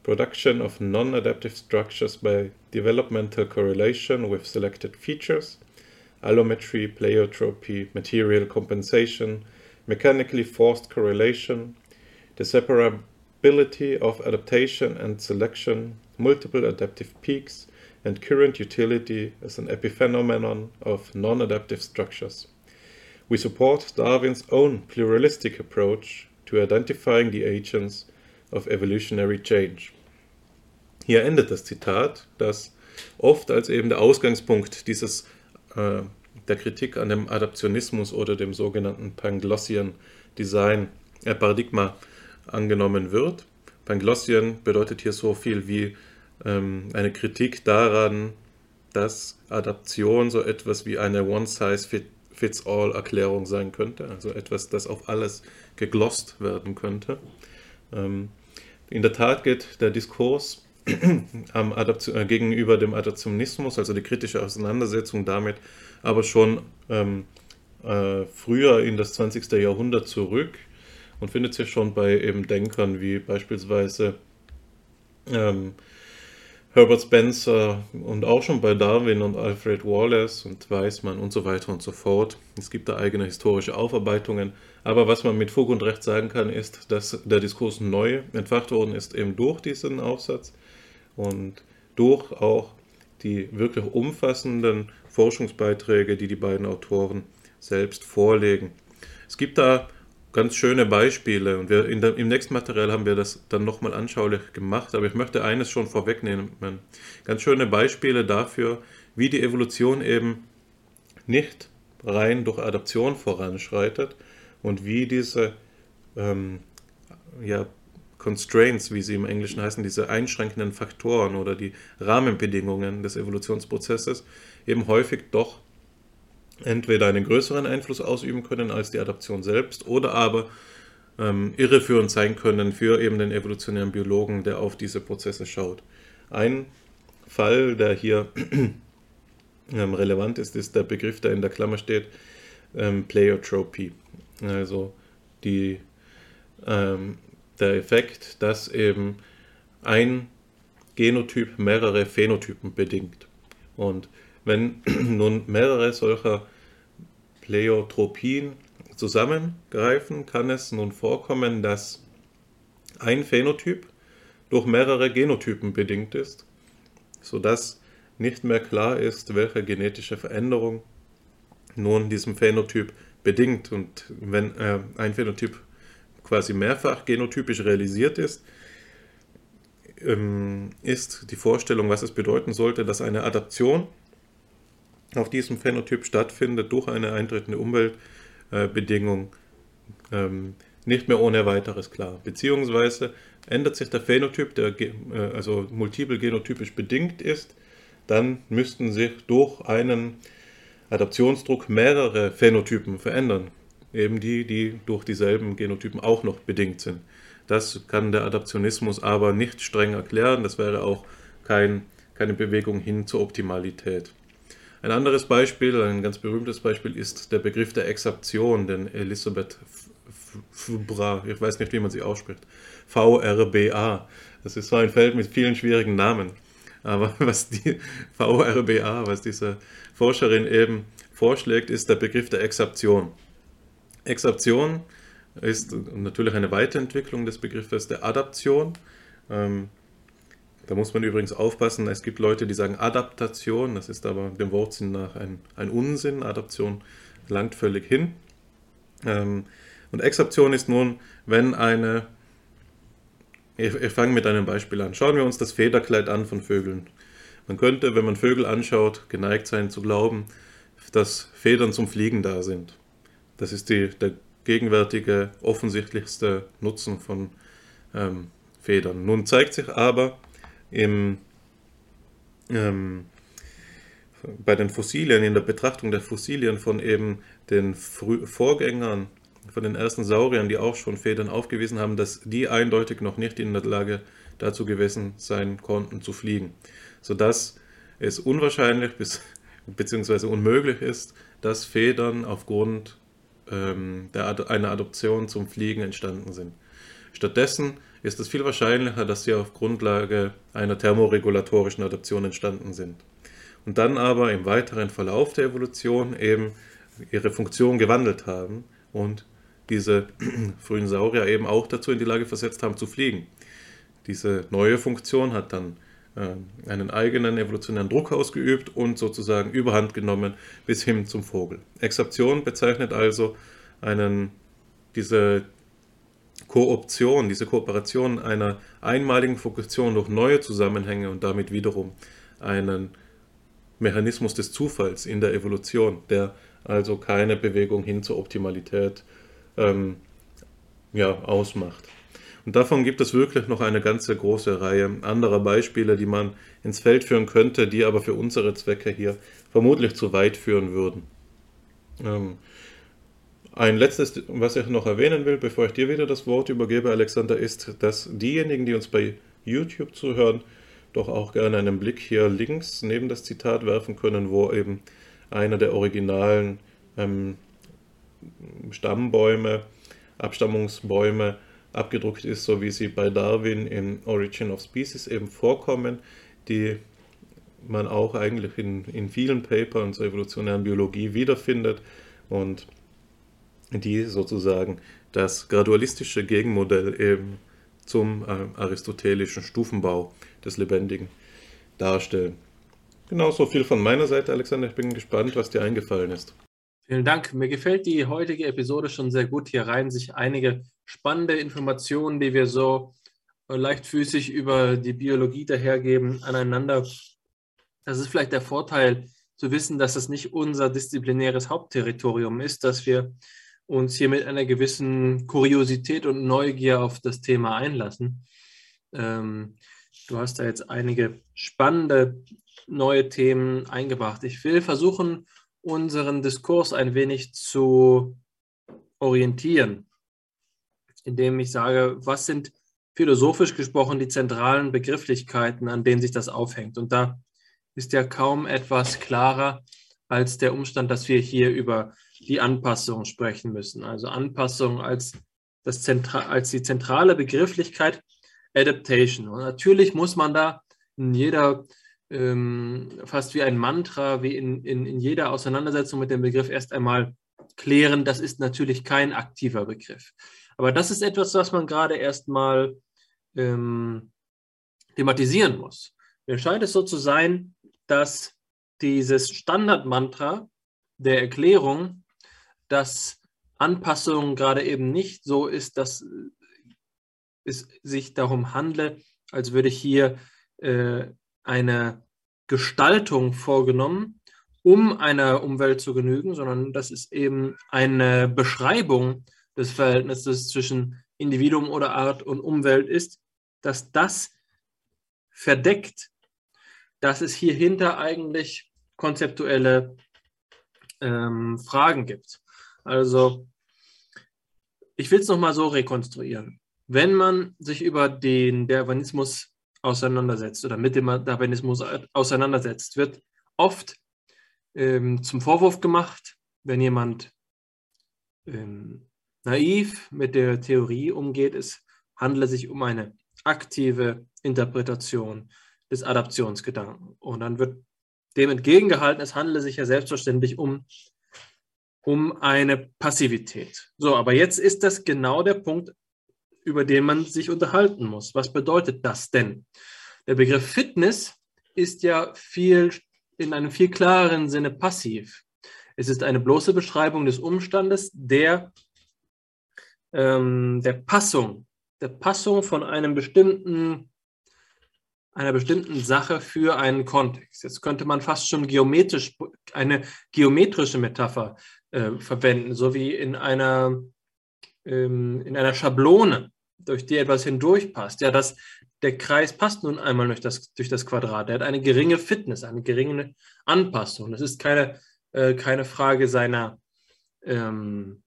production of non adaptive structures by developmental correlation with selected features, allometry, pleiotropy, material compensation, mechanically forced correlation, the separability of adaptation and selection, multiple adaptive peaks, and current utility as an epiphenomenon of non-adaptive structures. We support Darwins own pluralistic approach to identifying the agents of evolutionary change. Hier endet das Zitat, das oft als eben der Ausgangspunkt dieses äh, der Kritik an dem Adaptionismus oder dem sogenannten Panglossian Design äh, Paradigma angenommen wird. Panglossian bedeutet hier so viel wie ähm, eine Kritik daran, dass Adaption so etwas wie eine One-Size-Fits-All-Erklärung sein könnte, also etwas, das auf alles geglost werden könnte. Ähm, in der Tat geht der Diskurs [clears throat] äh, gegenüber dem Adaptionismus, also die kritische Auseinandersetzung damit, aber schon ähm, äh, früher in das 20. Jahrhundert zurück und findet sich schon bei eben Denkern wie beispielsweise ähm, Herbert Spencer und auch schon bei Darwin und Alfred Wallace und Weismann und so weiter und so fort. Es gibt da eigene historische Aufarbeitungen. Aber was man mit Fug und Recht sagen kann, ist, dass der Diskurs neu entfacht worden ist, eben durch diesen Aufsatz und durch auch die wirklich umfassenden Forschungsbeiträge, die die beiden Autoren selbst vorlegen. Es gibt da ganz schöne Beispiele und wir der, im nächsten Material haben wir das dann nochmal anschaulich gemacht, aber ich möchte eines schon vorwegnehmen. Ganz schöne Beispiele dafür, wie die Evolution eben nicht rein durch Adaption voranschreitet und wie diese ähm, ja, Constraints, wie sie im Englischen heißen, diese einschränkenden Faktoren oder die Rahmenbedingungen des Evolutionsprozesses eben häufig doch entweder einen größeren Einfluss ausüben können als die Adaption selbst oder aber ähm, irreführend sein können für eben den evolutionären Biologen, der auf diese Prozesse schaut. Ein Fall, der hier [clears throat] ähm, relevant ist, ist der Begriff, der in der Klammer steht, ähm, Pleiotropy. Also die, ähm, der Effekt, dass eben ein Genotyp mehrere Phänotypen bedingt. Und wenn [clears throat] nun mehrere solcher Pleiotropien zusammengreifen, kann es nun vorkommen, dass ein Phänotyp durch mehrere Genotypen bedingt ist, sodass nicht mehr klar ist, welche genetische Veränderung nun diesem Phänotyp bedingt. Und wenn äh, ein Phänotyp quasi mehrfach genotypisch realisiert ist, ähm, ist die Vorstellung, was es bedeuten sollte, dass eine Adaption auf diesem Phänotyp stattfindet durch eine eintretende Umweltbedingung, ähm, nicht mehr ohne weiteres klar. Beziehungsweise ändert sich der Phänotyp, der äh, also multiple genotypisch bedingt ist, dann müssten sich durch einen Adaptionsdruck mehrere Phänotypen verändern. Eben die, die durch dieselben Genotypen auch noch bedingt sind. Das kann der Adaptionismus aber nicht streng erklären. Das wäre auch kein, keine Bewegung hin zur Optimalität. Ein anderes Beispiel, ein ganz berühmtes Beispiel ist der Begriff der Exaption, den Elisabeth Fubra, ich weiß nicht, wie man sie ausspricht, VRBA. Das ist so ein Feld mit vielen schwierigen Namen. Aber [laughs] was die VRBA, was diese Forscherin eben vorschlägt, ist der Begriff der Exaption. Exaption ist natürlich eine Weiterentwicklung des Begriffes der Adaption. Ähm, da muss man übrigens aufpassen, es gibt Leute, die sagen Adaptation, das ist aber dem Wortsinn nach ein, ein Unsinn. Adaption langt völlig hin. Ähm, und Exaption ist nun, wenn eine, ich, ich fange mit einem Beispiel an, schauen wir uns das Federkleid an von Vögeln. Man könnte, wenn man Vögel anschaut, geneigt sein zu glauben, dass Federn zum Fliegen da sind. Das ist die, der gegenwärtige, offensichtlichste Nutzen von ähm, Federn. Nun zeigt sich aber im, ähm, bei den Fossilien, in der Betrachtung der Fossilien von eben den Frü Vorgängern, von den ersten Sauriern, die auch schon Federn aufgewiesen haben, dass die eindeutig noch nicht in der Lage dazu gewesen sein konnten zu fliegen. Sodass es unwahrscheinlich bis, bzw. unmöglich ist, dass Federn aufgrund ähm, der, einer Adoption zum Fliegen entstanden sind. Stattdessen ist es viel wahrscheinlicher, dass sie auf Grundlage einer thermoregulatorischen Adaption entstanden sind. Und dann aber im weiteren Verlauf der Evolution eben ihre Funktion gewandelt haben und diese [clears throat] frühen Saurier eben auch dazu in die Lage versetzt haben zu fliegen. Diese neue Funktion hat dann äh, einen eigenen evolutionären Druck ausgeübt und sozusagen überhand genommen bis hin zum Vogel. Exaption bezeichnet also einen, diese Kooption, diese Kooperation einer einmaligen Fokussierung durch neue Zusammenhänge und damit wiederum einen Mechanismus des Zufalls in der Evolution, der also keine Bewegung hin zur Optimalität ähm, ja, ausmacht. Und davon gibt es wirklich noch eine ganze große Reihe anderer Beispiele, die man ins Feld führen könnte, die aber für unsere Zwecke hier vermutlich zu weit führen würden. Ähm, ein letztes, was ich noch erwähnen will, bevor ich dir wieder das Wort übergebe, Alexander, ist, dass diejenigen, die uns bei YouTube zuhören, doch auch gerne einen Blick hier links neben das Zitat werfen können, wo eben einer der originalen ähm, Stammbäume, Abstammungsbäume abgedruckt ist, so wie sie bei Darwin in Origin of Species eben vorkommen, die man auch eigentlich in, in vielen Papern zur evolutionären Biologie wiederfindet. Und die sozusagen das gradualistische Gegenmodell eben zum äh, aristotelischen Stufenbau des Lebendigen darstellen. Genau so viel von meiner Seite, Alexander. Ich bin gespannt, was dir eingefallen ist. Vielen Dank. Mir gefällt die heutige Episode schon sehr gut. Hier reihen sich einige spannende Informationen, die wir so äh, leichtfüßig über die Biologie dahergeben, aneinander. Das ist vielleicht der Vorteil zu wissen, dass es nicht unser disziplinäres Hauptterritorium ist, dass wir uns hier mit einer gewissen Kuriosität und Neugier auf das Thema einlassen. Ähm, du hast da jetzt einige spannende neue Themen eingebracht. Ich will versuchen, unseren Diskurs ein wenig zu orientieren indem ich sage, was sind philosophisch gesprochen die zentralen Begrifflichkeiten, an denen sich das aufhängt. Und da ist ja kaum etwas klarer als der Umstand, dass wir hier über die Anpassung sprechen müssen. Also Anpassung als, das Zentra als die zentrale Begrifflichkeit Adaptation. Und natürlich muss man da in jeder, ähm, fast wie ein Mantra, wie in, in, in jeder Auseinandersetzung mit dem Begriff erst einmal klären, das ist natürlich kein aktiver Begriff. Aber das ist etwas, was man gerade erstmal ähm, thematisieren muss. Mir scheint es so zu sein, dass dieses Standardmantra der Erklärung, dass Anpassung gerade eben nicht so ist, dass es sich darum handle, als würde hier äh, eine Gestaltung vorgenommen, um einer Umwelt zu genügen, sondern das ist eben eine Beschreibung des Verhältnisses zwischen Individuum oder Art und Umwelt ist, dass das verdeckt, dass es hierhinter eigentlich konzeptuelle ähm, Fragen gibt. Also ich will es nochmal so rekonstruieren. Wenn man sich über den Darwinismus auseinandersetzt oder mit dem Darwinismus auseinandersetzt, wird oft ähm, zum Vorwurf gemacht, wenn jemand ähm, naiv mit der Theorie umgeht, es handle sich um eine aktive Interpretation des Adaptionsgedanken. Und dann wird dem entgegengehalten, es handle sich ja selbstverständlich um, um eine Passivität. So, aber jetzt ist das genau der Punkt, über den man sich unterhalten muss. Was bedeutet das denn? Der Begriff Fitness ist ja viel in einem viel klareren Sinne passiv. Es ist eine bloße Beschreibung des Umstandes der, ähm, der Passung, der Passung von einem bestimmten, einer bestimmten Sache für einen Kontext. Jetzt könnte man fast schon geometrisch eine geometrische Metapher äh, verwenden, so wie in einer, ähm, in einer Schablone durch die etwas hindurchpasst. Ja, das, der Kreis passt nun einmal durch das, durch das Quadrat. Er hat eine geringe Fitness, eine geringe Anpassung. Das ist keine, äh, keine Frage seiner, ähm,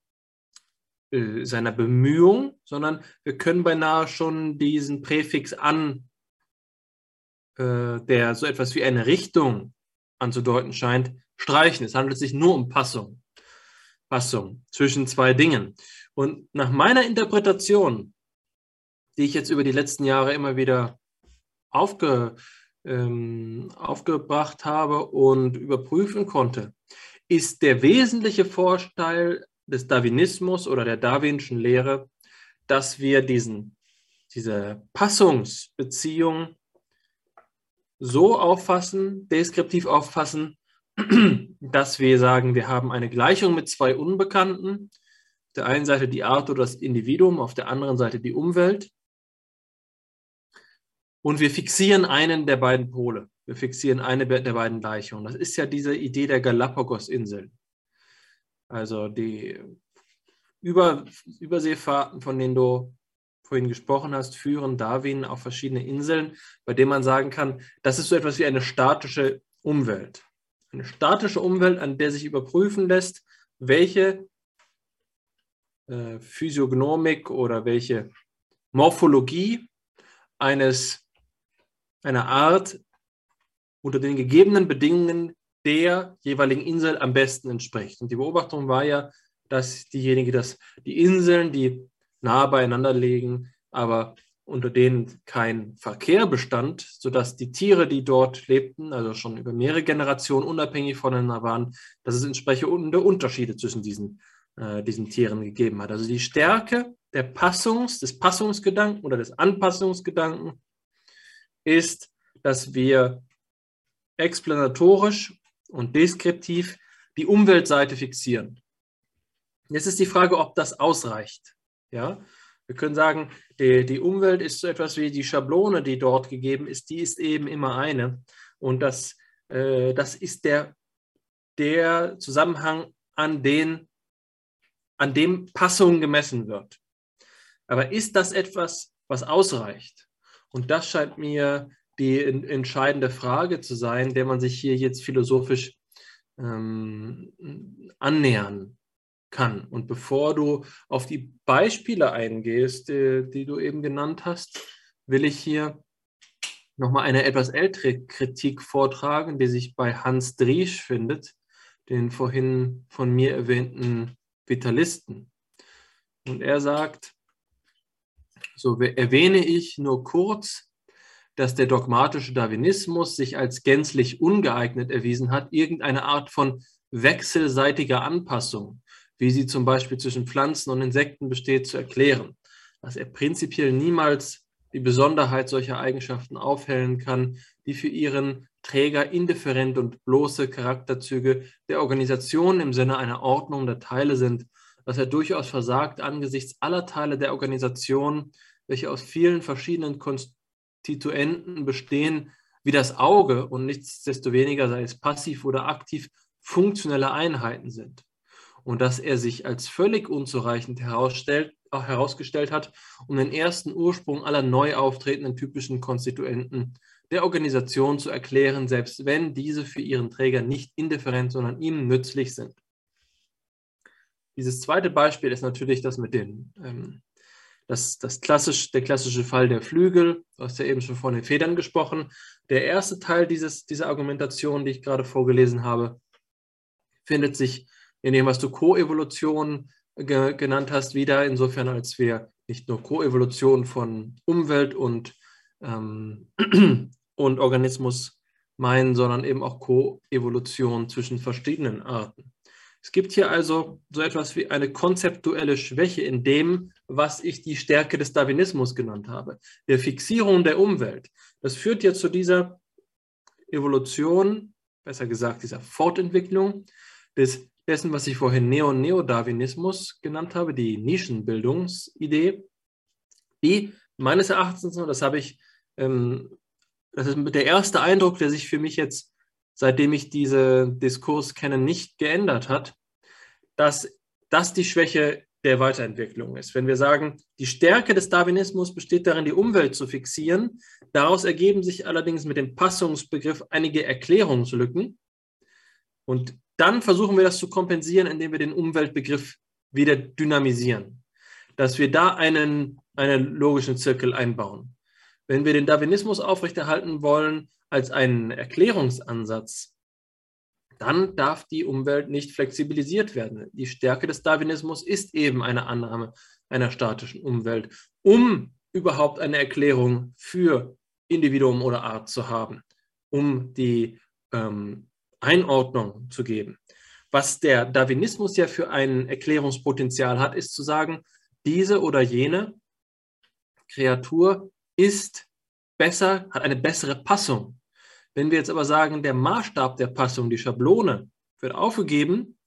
äh, seiner Bemühung, sondern wir können beinahe schon diesen Präfix an, äh, der so etwas wie eine Richtung anzudeuten scheint, streichen. Es handelt sich nur um Passung. Passung zwischen zwei Dingen. Und nach meiner Interpretation die ich jetzt über die letzten Jahre immer wieder aufge, ähm, aufgebracht habe und überprüfen konnte, ist der wesentliche Vorteil des Darwinismus oder der darwinischen Lehre, dass wir diesen, diese Passungsbeziehung so auffassen, deskriptiv auffassen, dass wir sagen, wir haben eine Gleichung mit zwei Unbekannten. Auf der einen Seite die Art oder das Individuum, auf der anderen Seite die Umwelt. Und wir fixieren einen der beiden Pole. Wir fixieren eine der beiden Gleichungen. Das ist ja diese Idee der Galapagos-Inseln. Also die Über Überseefahrten, von denen du vorhin gesprochen hast, führen Darwin auf verschiedene Inseln, bei denen man sagen kann, das ist so etwas wie eine statische Umwelt. Eine statische Umwelt, an der sich überprüfen lässt, welche äh, Physiognomik oder welche Morphologie eines einer Art unter den gegebenen Bedingungen der jeweiligen Insel am besten entspricht. Und die Beobachtung war ja, dass diejenige, dass die Inseln, die nah beieinander liegen, aber unter denen kein Verkehr bestand, sodass die Tiere, die dort lebten, also schon über mehrere Generationen unabhängig voneinander waren, dass es entsprechende Unterschiede zwischen diesen, äh, diesen Tieren gegeben hat. Also die Stärke der Passungs, des Passungsgedanken oder des Anpassungsgedanken ist, dass wir explanatorisch und deskriptiv die Umweltseite fixieren. Jetzt ist die Frage, ob das ausreicht. Ja? Wir können sagen, die, die Umwelt ist so etwas wie die Schablone, die dort gegeben ist, die ist eben immer eine. Und das, äh, das ist der, der Zusammenhang, an, den, an dem Passung gemessen wird. Aber ist das etwas, was ausreicht? Und das scheint mir die entscheidende Frage zu sein, der man sich hier jetzt philosophisch ähm, annähern kann. Und bevor du auf die Beispiele eingehst, die, die du eben genannt hast, will ich hier nochmal eine etwas ältere Kritik vortragen, die sich bei Hans Driesch findet, den vorhin von mir erwähnten Vitalisten. Und er sagt, so erwähne ich nur kurz, dass der dogmatische Darwinismus sich als gänzlich ungeeignet erwiesen hat, irgendeine Art von wechselseitiger Anpassung, wie sie zum Beispiel zwischen Pflanzen und Insekten besteht, zu erklären. Dass er prinzipiell niemals die Besonderheit solcher Eigenschaften aufhellen kann, die für ihren Träger indifferent und bloße Charakterzüge der Organisation im Sinne einer Ordnung der Teile sind, dass er durchaus versagt angesichts aller Teile der Organisation, welche aus vielen verschiedenen Konstituenten bestehen, wie das Auge und nichtsdestoweniger, sei es passiv oder aktiv, funktionelle Einheiten sind. Und dass er sich als völlig unzureichend herausgestellt hat, um den ersten Ursprung aller neu auftretenden typischen Konstituenten der Organisation zu erklären, selbst wenn diese für ihren Träger nicht indifferent, sondern ihm nützlich sind. Dieses zweite Beispiel ist natürlich das mit den, ähm, das, das klassisch, der klassische Fall der Flügel. Du hast ja eben schon von den Federn gesprochen. Der erste Teil dieses, dieser Argumentation, die ich gerade vorgelesen habe, findet sich in dem, was du Koevolution ge genannt hast, wieder, insofern als wir nicht nur Koevolution von Umwelt und ähm, [clears throat] und Organismus meinen, sondern eben auch Koevolution zwischen verschiedenen Arten. Es gibt hier also so etwas wie eine konzeptuelle Schwäche in dem, was ich die Stärke des Darwinismus genannt habe, der Fixierung der Umwelt. Das führt ja zu dieser Evolution, besser gesagt dieser Fortentwicklung des, dessen, was ich vorhin Neo-Neo-Darwinismus genannt habe, die Nischenbildungsidee, die meines Erachtens, und das habe ich ähm, das ist der erste Eindruck, der sich für mich jetzt, seitdem ich diesen Diskurs kenne, nicht geändert hat, dass das die Schwäche der Weiterentwicklung ist. Wenn wir sagen, die Stärke des Darwinismus besteht darin, die Umwelt zu fixieren, daraus ergeben sich allerdings mit dem Passungsbegriff einige Erklärungslücken. Und dann versuchen wir das zu kompensieren, indem wir den Umweltbegriff wieder dynamisieren, dass wir da einen, einen logischen Zirkel einbauen. Wenn wir den Darwinismus aufrechterhalten wollen als einen Erklärungsansatz, dann darf die Umwelt nicht flexibilisiert werden. Die Stärke des Darwinismus ist eben eine Annahme einer statischen Umwelt, um überhaupt eine Erklärung für Individuum oder Art zu haben, um die ähm, Einordnung zu geben. Was der Darwinismus ja für ein Erklärungspotenzial hat, ist zu sagen, diese oder jene Kreatur ist besser, hat eine bessere Passung. Wenn wir jetzt aber sagen, der Maßstab der Passung, die Schablone, wird aufgegeben,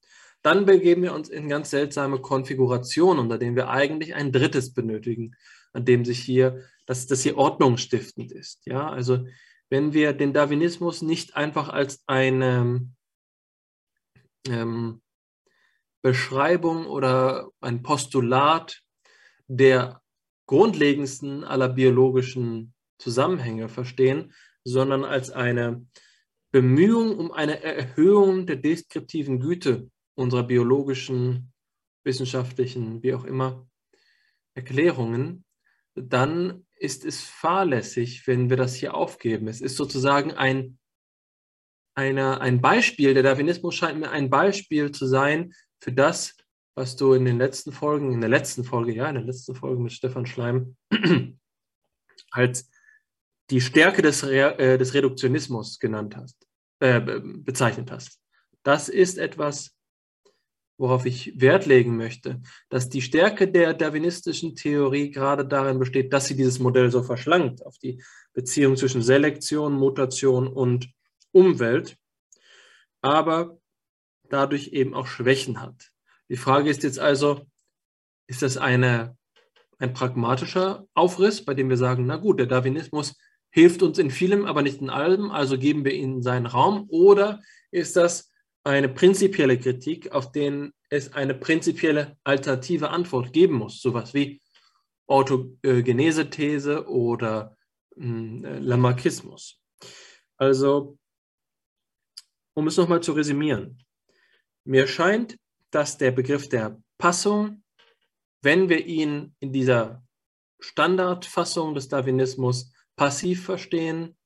dann begeben wir uns in ganz seltsame Konfigurationen, unter denen wir eigentlich ein drittes benötigen, an dem sich hier, dass das hier ordnungsstiftend ist. Ja, also wenn wir den Darwinismus nicht einfach als eine ähm, Beschreibung oder ein Postulat der grundlegendsten aller biologischen Zusammenhänge verstehen, sondern als eine Bemühung um eine Erhöhung der deskriptiven Güte unserer biologischen, wissenschaftlichen, wie auch immer, Erklärungen, dann ist es fahrlässig, wenn wir das hier aufgeben. Es ist sozusagen ein, eine, ein Beispiel, der Darwinismus scheint mir ein Beispiel zu sein für das, was du in den letzten Folgen, in der letzten Folge, ja, in der letzten Folge mit Stefan Schleim [clears throat] als die Stärke des, Re äh, des Reduktionismus genannt hast, äh, bezeichnet hast. Das ist etwas, worauf ich Wert legen möchte, dass die Stärke der darwinistischen Theorie gerade darin besteht, dass sie dieses Modell so verschlankt auf die Beziehung zwischen Selektion, Mutation und Umwelt, aber dadurch eben auch Schwächen hat. Die Frage ist jetzt also, ist das eine, ein pragmatischer Aufriss, bei dem wir sagen, na gut, der Darwinismus hilft uns in vielem, aber nicht in allem, also geben wir ihnen seinen Raum, oder ist das eine prinzipielle Kritik, auf den es eine prinzipielle alternative Antwort geben muss, sowas wie Autogenese-These oder hm, äh, Lamarckismus. Also, um es nochmal zu resümieren, mir scheint, dass der Begriff der Passung, wenn wir ihn in dieser Standardfassung des Darwinismus passiv verstehen,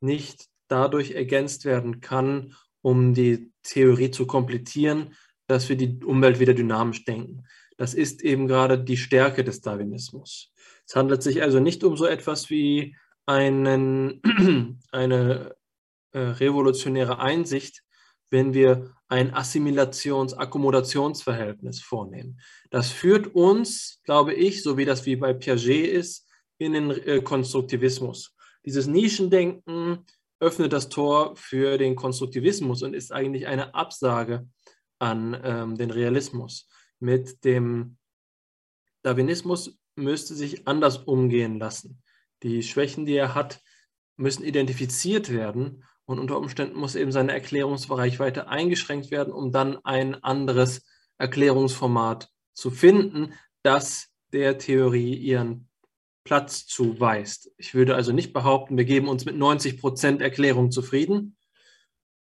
nicht dadurch ergänzt werden kann, um die Theorie zu komplettieren, dass wir die Umwelt wieder dynamisch denken. Das ist eben gerade die Stärke des Darwinismus. Es handelt sich also nicht um so etwas wie einen, [clears throat] eine äh, revolutionäre Einsicht, wenn wir ein Assimilations-Akkommodationsverhältnis vornehmen. Das führt uns, glaube ich, so wie das wie bei Piaget ist, in den äh, Konstruktivismus. Dieses Nischendenken öffnet das Tor für den Konstruktivismus und ist eigentlich eine Absage an ähm, den Realismus. mit dem Darwinismus müsste sich anders umgehen lassen. Die Schwächen, die er hat, müssen identifiziert werden und unter Umständen muss eben sein Erklärungsbereich weiter eingeschränkt werden, um dann ein anderes Erklärungsformat zu finden, das der Theorie ihren Platz zuweist. Ich würde also nicht behaupten, wir geben uns mit 90 Prozent Erklärung zufrieden,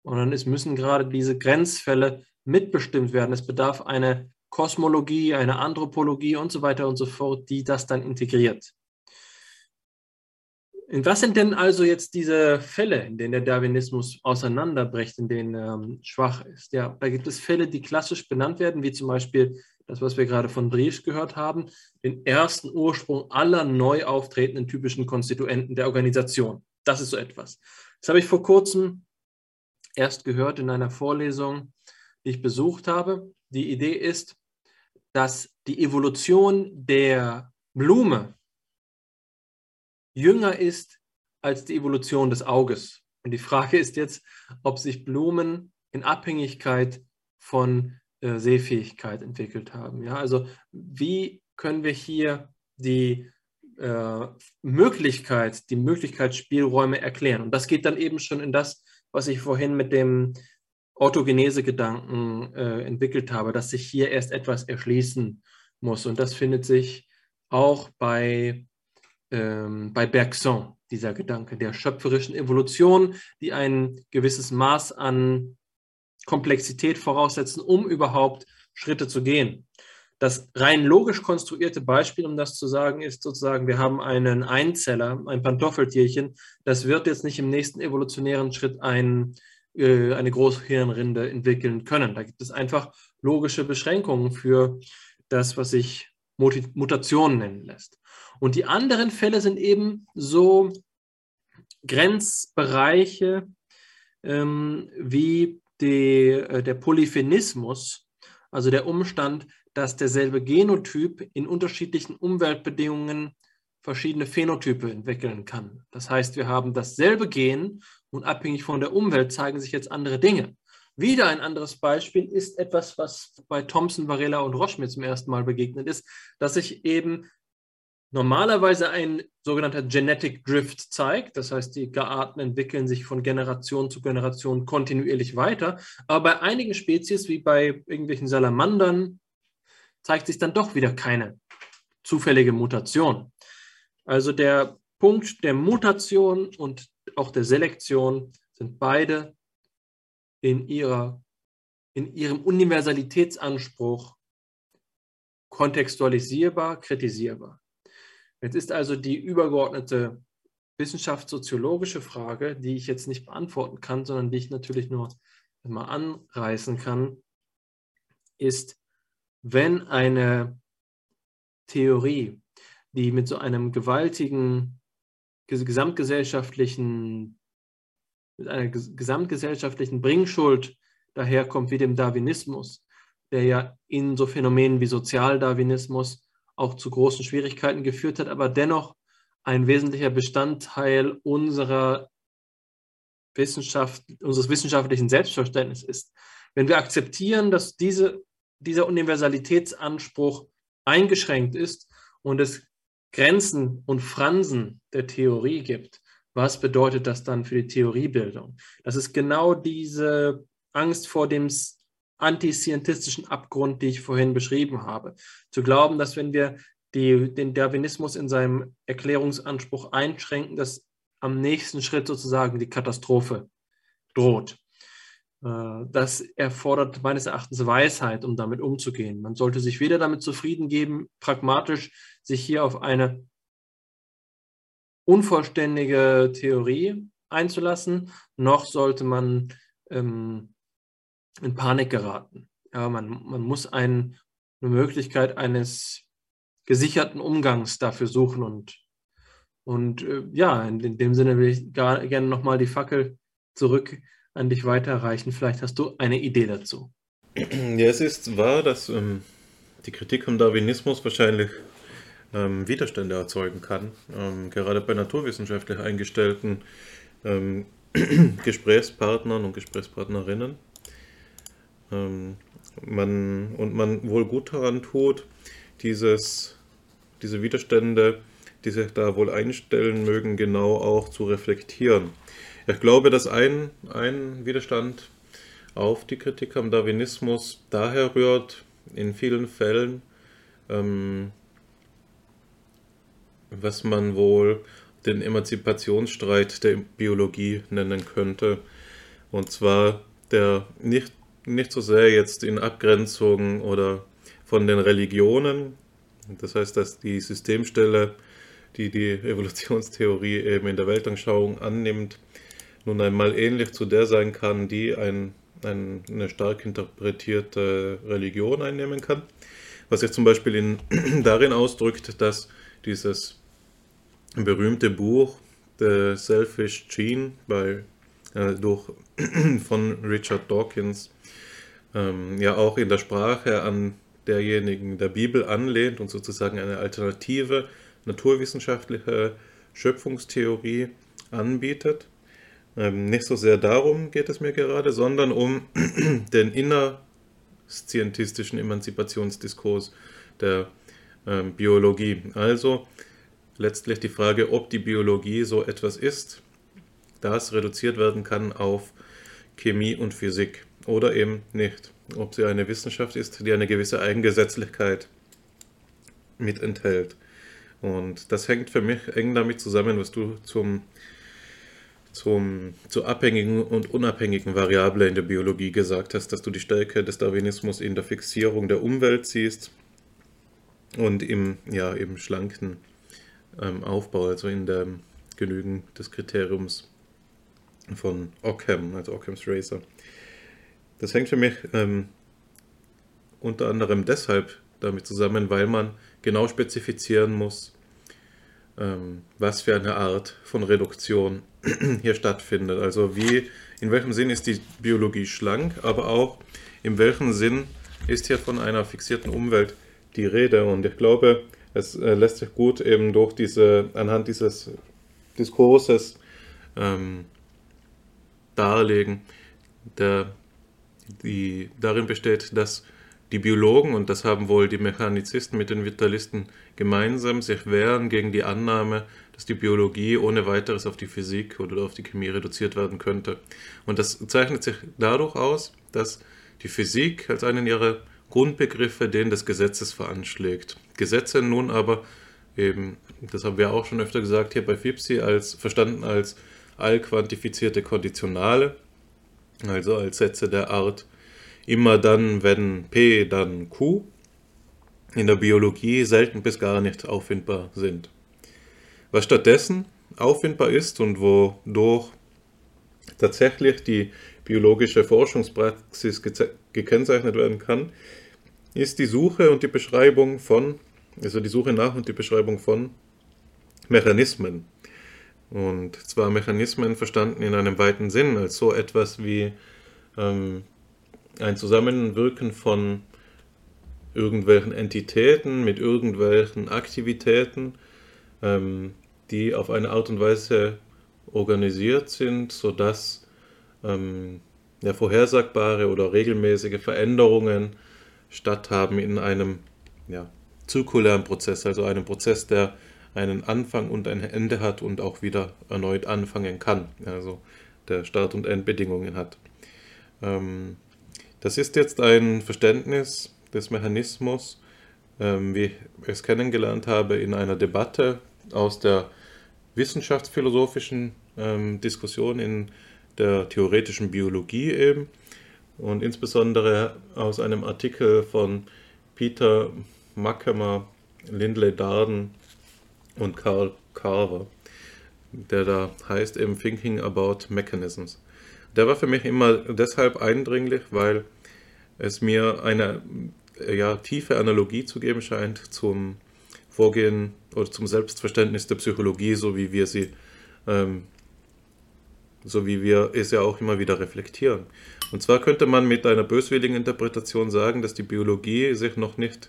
sondern es müssen gerade diese Grenzfälle mitbestimmt werden. Es bedarf einer Kosmologie, einer Anthropologie und so weiter und so fort, die das dann integriert. In was sind denn also jetzt diese Fälle, in denen der Darwinismus auseinanderbricht, in denen ähm, schwach ist? Ja, da gibt es Fälle, die klassisch benannt werden, wie zum Beispiel das, was wir gerade von Dries gehört haben, den ersten Ursprung aller neu auftretenden typischen Konstituenten der Organisation. Das ist so etwas. Das habe ich vor kurzem erst gehört in einer Vorlesung, die ich besucht habe. Die Idee ist, dass die Evolution der Blume jünger ist als die Evolution des Auges. Und die Frage ist jetzt, ob sich Blumen in Abhängigkeit von äh, Sehfähigkeit entwickelt haben. Ja, also wie können wir hier die äh, Möglichkeit, die Möglichkeitsspielräume erklären? Und das geht dann eben schon in das, was ich vorhin mit dem Orthogenese-Gedanken äh, entwickelt habe, dass sich hier erst etwas erschließen muss. Und das findet sich auch bei ähm, bei Bergson, dieser Gedanke der schöpferischen Evolution, die ein gewisses Maß an Komplexität voraussetzen, um überhaupt Schritte zu gehen. Das rein logisch konstruierte Beispiel, um das zu sagen, ist sozusagen, wir haben einen Einzeller, ein Pantoffeltierchen, das wird jetzt nicht im nächsten evolutionären Schritt ein, äh, eine Großhirnrinde entwickeln können. Da gibt es einfach logische Beschränkungen für das, was sich Mutationen nennen lässt. Und die anderen Fälle sind eben so Grenzbereiche ähm, wie die, äh, der Polyphenismus, also der Umstand, dass derselbe Genotyp in unterschiedlichen Umweltbedingungen verschiedene Phänotype entwickeln kann. Das heißt, wir haben dasselbe Gen und abhängig von der Umwelt zeigen sich jetzt andere Dinge. Wieder ein anderes Beispiel ist etwas, was bei Thomson, Varela und Roche mir zum ersten Mal begegnet ist, dass sich eben normalerweise ein sogenannter Genetic Drift zeigt. Das heißt, die Arten entwickeln sich von Generation zu Generation kontinuierlich weiter. Aber bei einigen Spezies, wie bei irgendwelchen Salamandern, zeigt sich dann doch wieder keine zufällige Mutation. Also der Punkt der Mutation und auch der Selektion sind beide in, ihrer, in ihrem Universalitätsanspruch kontextualisierbar, kritisierbar. Jetzt ist also die übergeordnete wissenschaftssoziologische Frage, die ich jetzt nicht beantworten kann, sondern die ich natürlich nur mal anreißen kann, ist, wenn eine Theorie, die mit so einem gewaltigen gesamtgesellschaftlichen, mit einer gesamtgesellschaftlichen Bringschuld daherkommt wie dem Darwinismus, der ja in so Phänomenen wie Sozialdarwinismus auch zu großen Schwierigkeiten geführt hat, aber dennoch ein wesentlicher Bestandteil unserer Wissenschaft, unseres wissenschaftlichen Selbstverständnisses ist. Wenn wir akzeptieren, dass diese, dieser Universalitätsanspruch eingeschränkt ist und es Grenzen und Fransen der Theorie gibt, was bedeutet das dann für die Theoriebildung? Das ist genau diese Angst vor dem antiscientistischen Abgrund, die ich vorhin beschrieben habe. Zu glauben, dass wenn wir die, den Darwinismus in seinem Erklärungsanspruch einschränken, dass am nächsten Schritt sozusagen die Katastrophe droht. Äh, das erfordert meines Erachtens Weisheit, um damit umzugehen. Man sollte sich weder damit zufrieden geben, pragmatisch sich hier auf eine unvollständige Theorie einzulassen, noch sollte man ähm, in Panik geraten. Ja, man, man muss ein, eine Möglichkeit eines gesicherten Umgangs dafür suchen und, und äh, ja, in, in, dem Sinne will ich gar, gerne nochmal die Fackel zurück an dich weiterreichen. Vielleicht hast du eine Idee dazu. [clears throat] Ja, es ist wahr, dass ähm, die Kritik am Darwinismus wahrscheinlich ähm, Widerstände erzeugen kann, ähm, gerade bei naturwissenschaftlich eingestellten ähm, [clears throat] Gesprächspartnern und Gesprächspartnerinnen. Ähm, man, und man wohl gut daran tut, dieses, diese Widerstände, die sich da wohl einstellen mögen, genau auch zu reflektieren. Ich glaube, dass ein, ein Widerstand auf die Kritik am Darwinismus daher rührt, in vielen Fällen, ähm, was man wohl den Emanzipationsstreit der Biologie nennen könnte. Und zwar der nicht, nicht so sehr jetzt in Abgrenzung oder von den Religionen. Das heißt, dass die Systemstelle, die die Evolutionstheorie eben in der Weltanschauung annimmt, nun einmal ähnlich zu der sein kann, die ein, ein, eine stark interpretierte Religion einnehmen kann. Was sich zum Beispiel in, [clears throat] darin ausdrückt, dass dieses berühmte Buch The Selfish Gene bei, äh, durch, [clears throat] von Richard Dawkins ähm, ja auch in der Sprache an derjenigen der Bibel anlehnt und sozusagen eine alternative naturwissenschaftliche Schöpfungstheorie anbietet. Ähm, nicht so sehr darum geht es mir gerade, sondern um [clears throat] den innerscientistischen Emanzipationsdiskurs der ähm, Biologie. Also letztlich die Frage, ob die Biologie so etwas ist, das reduziert werden kann auf Chemie und Physik oder eben nicht. Ob sie eine Wissenschaft ist, die eine gewisse Eigengesetzlichkeit mit enthält. Und das hängt für mich eng damit zusammen, was du zum, zum, zur abhängigen und unabhängigen Variable in der Biologie gesagt hast, dass du die Stärke des Darwinismus in der Fixierung der Umwelt siehst und im, ja, im schlanken ähm, Aufbau, also in der Genügen des Kriteriums von Ockham, also Occam's Razor. Das hängt für mich ähm, unter anderem deshalb damit zusammen, weil man genau spezifizieren muss, ähm, was für eine Art von Reduktion [clears throat] hier stattfindet. Also wie, in welchem Sinn ist die Biologie schlank, aber auch in welchem Sinn ist hier von einer fixierten Umwelt die Rede. Und ich glaube, es äh, lässt sich gut eben durch diese, anhand dieses Diskurses ähm, darlegen, der die darin besteht, dass die Biologen, und das haben wohl die Mechanizisten mit den Vitalisten gemeinsam, sich wehren gegen die Annahme, dass die Biologie ohne weiteres auf die Physik oder auf die Chemie reduziert werden könnte. Und das zeichnet sich dadurch aus, dass die Physik als einen ihrer Grundbegriffe den des Gesetzes veranschlägt. Gesetze nun aber eben, das haben wir auch schon öfter gesagt, hier bei FIPSI als verstanden als allquantifizierte Konditionale, also als Sätze der Art immer dann, wenn P, dann Q, in der Biologie selten bis gar nicht auffindbar sind. Was stattdessen auffindbar ist und wodurch tatsächlich die biologische Forschungspraxis gekennzeichnet werden kann, ist die Suche und die Beschreibung von, also die Suche nach und die Beschreibung von Mechanismen. Und zwar Mechanismen verstanden in einem weiten Sinn, als so etwas wie ähm, ein Zusammenwirken von irgendwelchen Entitäten mit irgendwelchen Aktivitäten, ähm, die auf eine Art und Weise organisiert sind, sodass ähm, ja, vorhersagbare oder regelmäßige Veränderungen statthaben in einem ja, zirkulären Prozess, also einem Prozess, der einen Anfang und ein Ende hat und auch wieder erneut anfangen kann, also der Start- und Endbedingungen hat. Ähm, das ist jetzt ein Verständnis des Mechanismus, ähm, wie ich es kennengelernt habe, in einer Debatte aus der wissenschaftsphilosophischen ähm, Diskussion in der theoretischen Biologie eben und insbesondere aus einem Artikel von Peter Mackemer, Lindley Darden und Carl Carver, der da heißt eben Thinking About Mechanisms. Der war für mich immer deshalb eindringlich, weil es mir eine ja, tiefe Analogie zu geben scheint zum Vorgehen oder zum Selbstverständnis der Psychologie, so wie wir sie, ähm, so wie wir es ja auch immer wieder reflektieren. Und zwar könnte man mit einer böswilligen Interpretation sagen, dass die Biologie sich noch nicht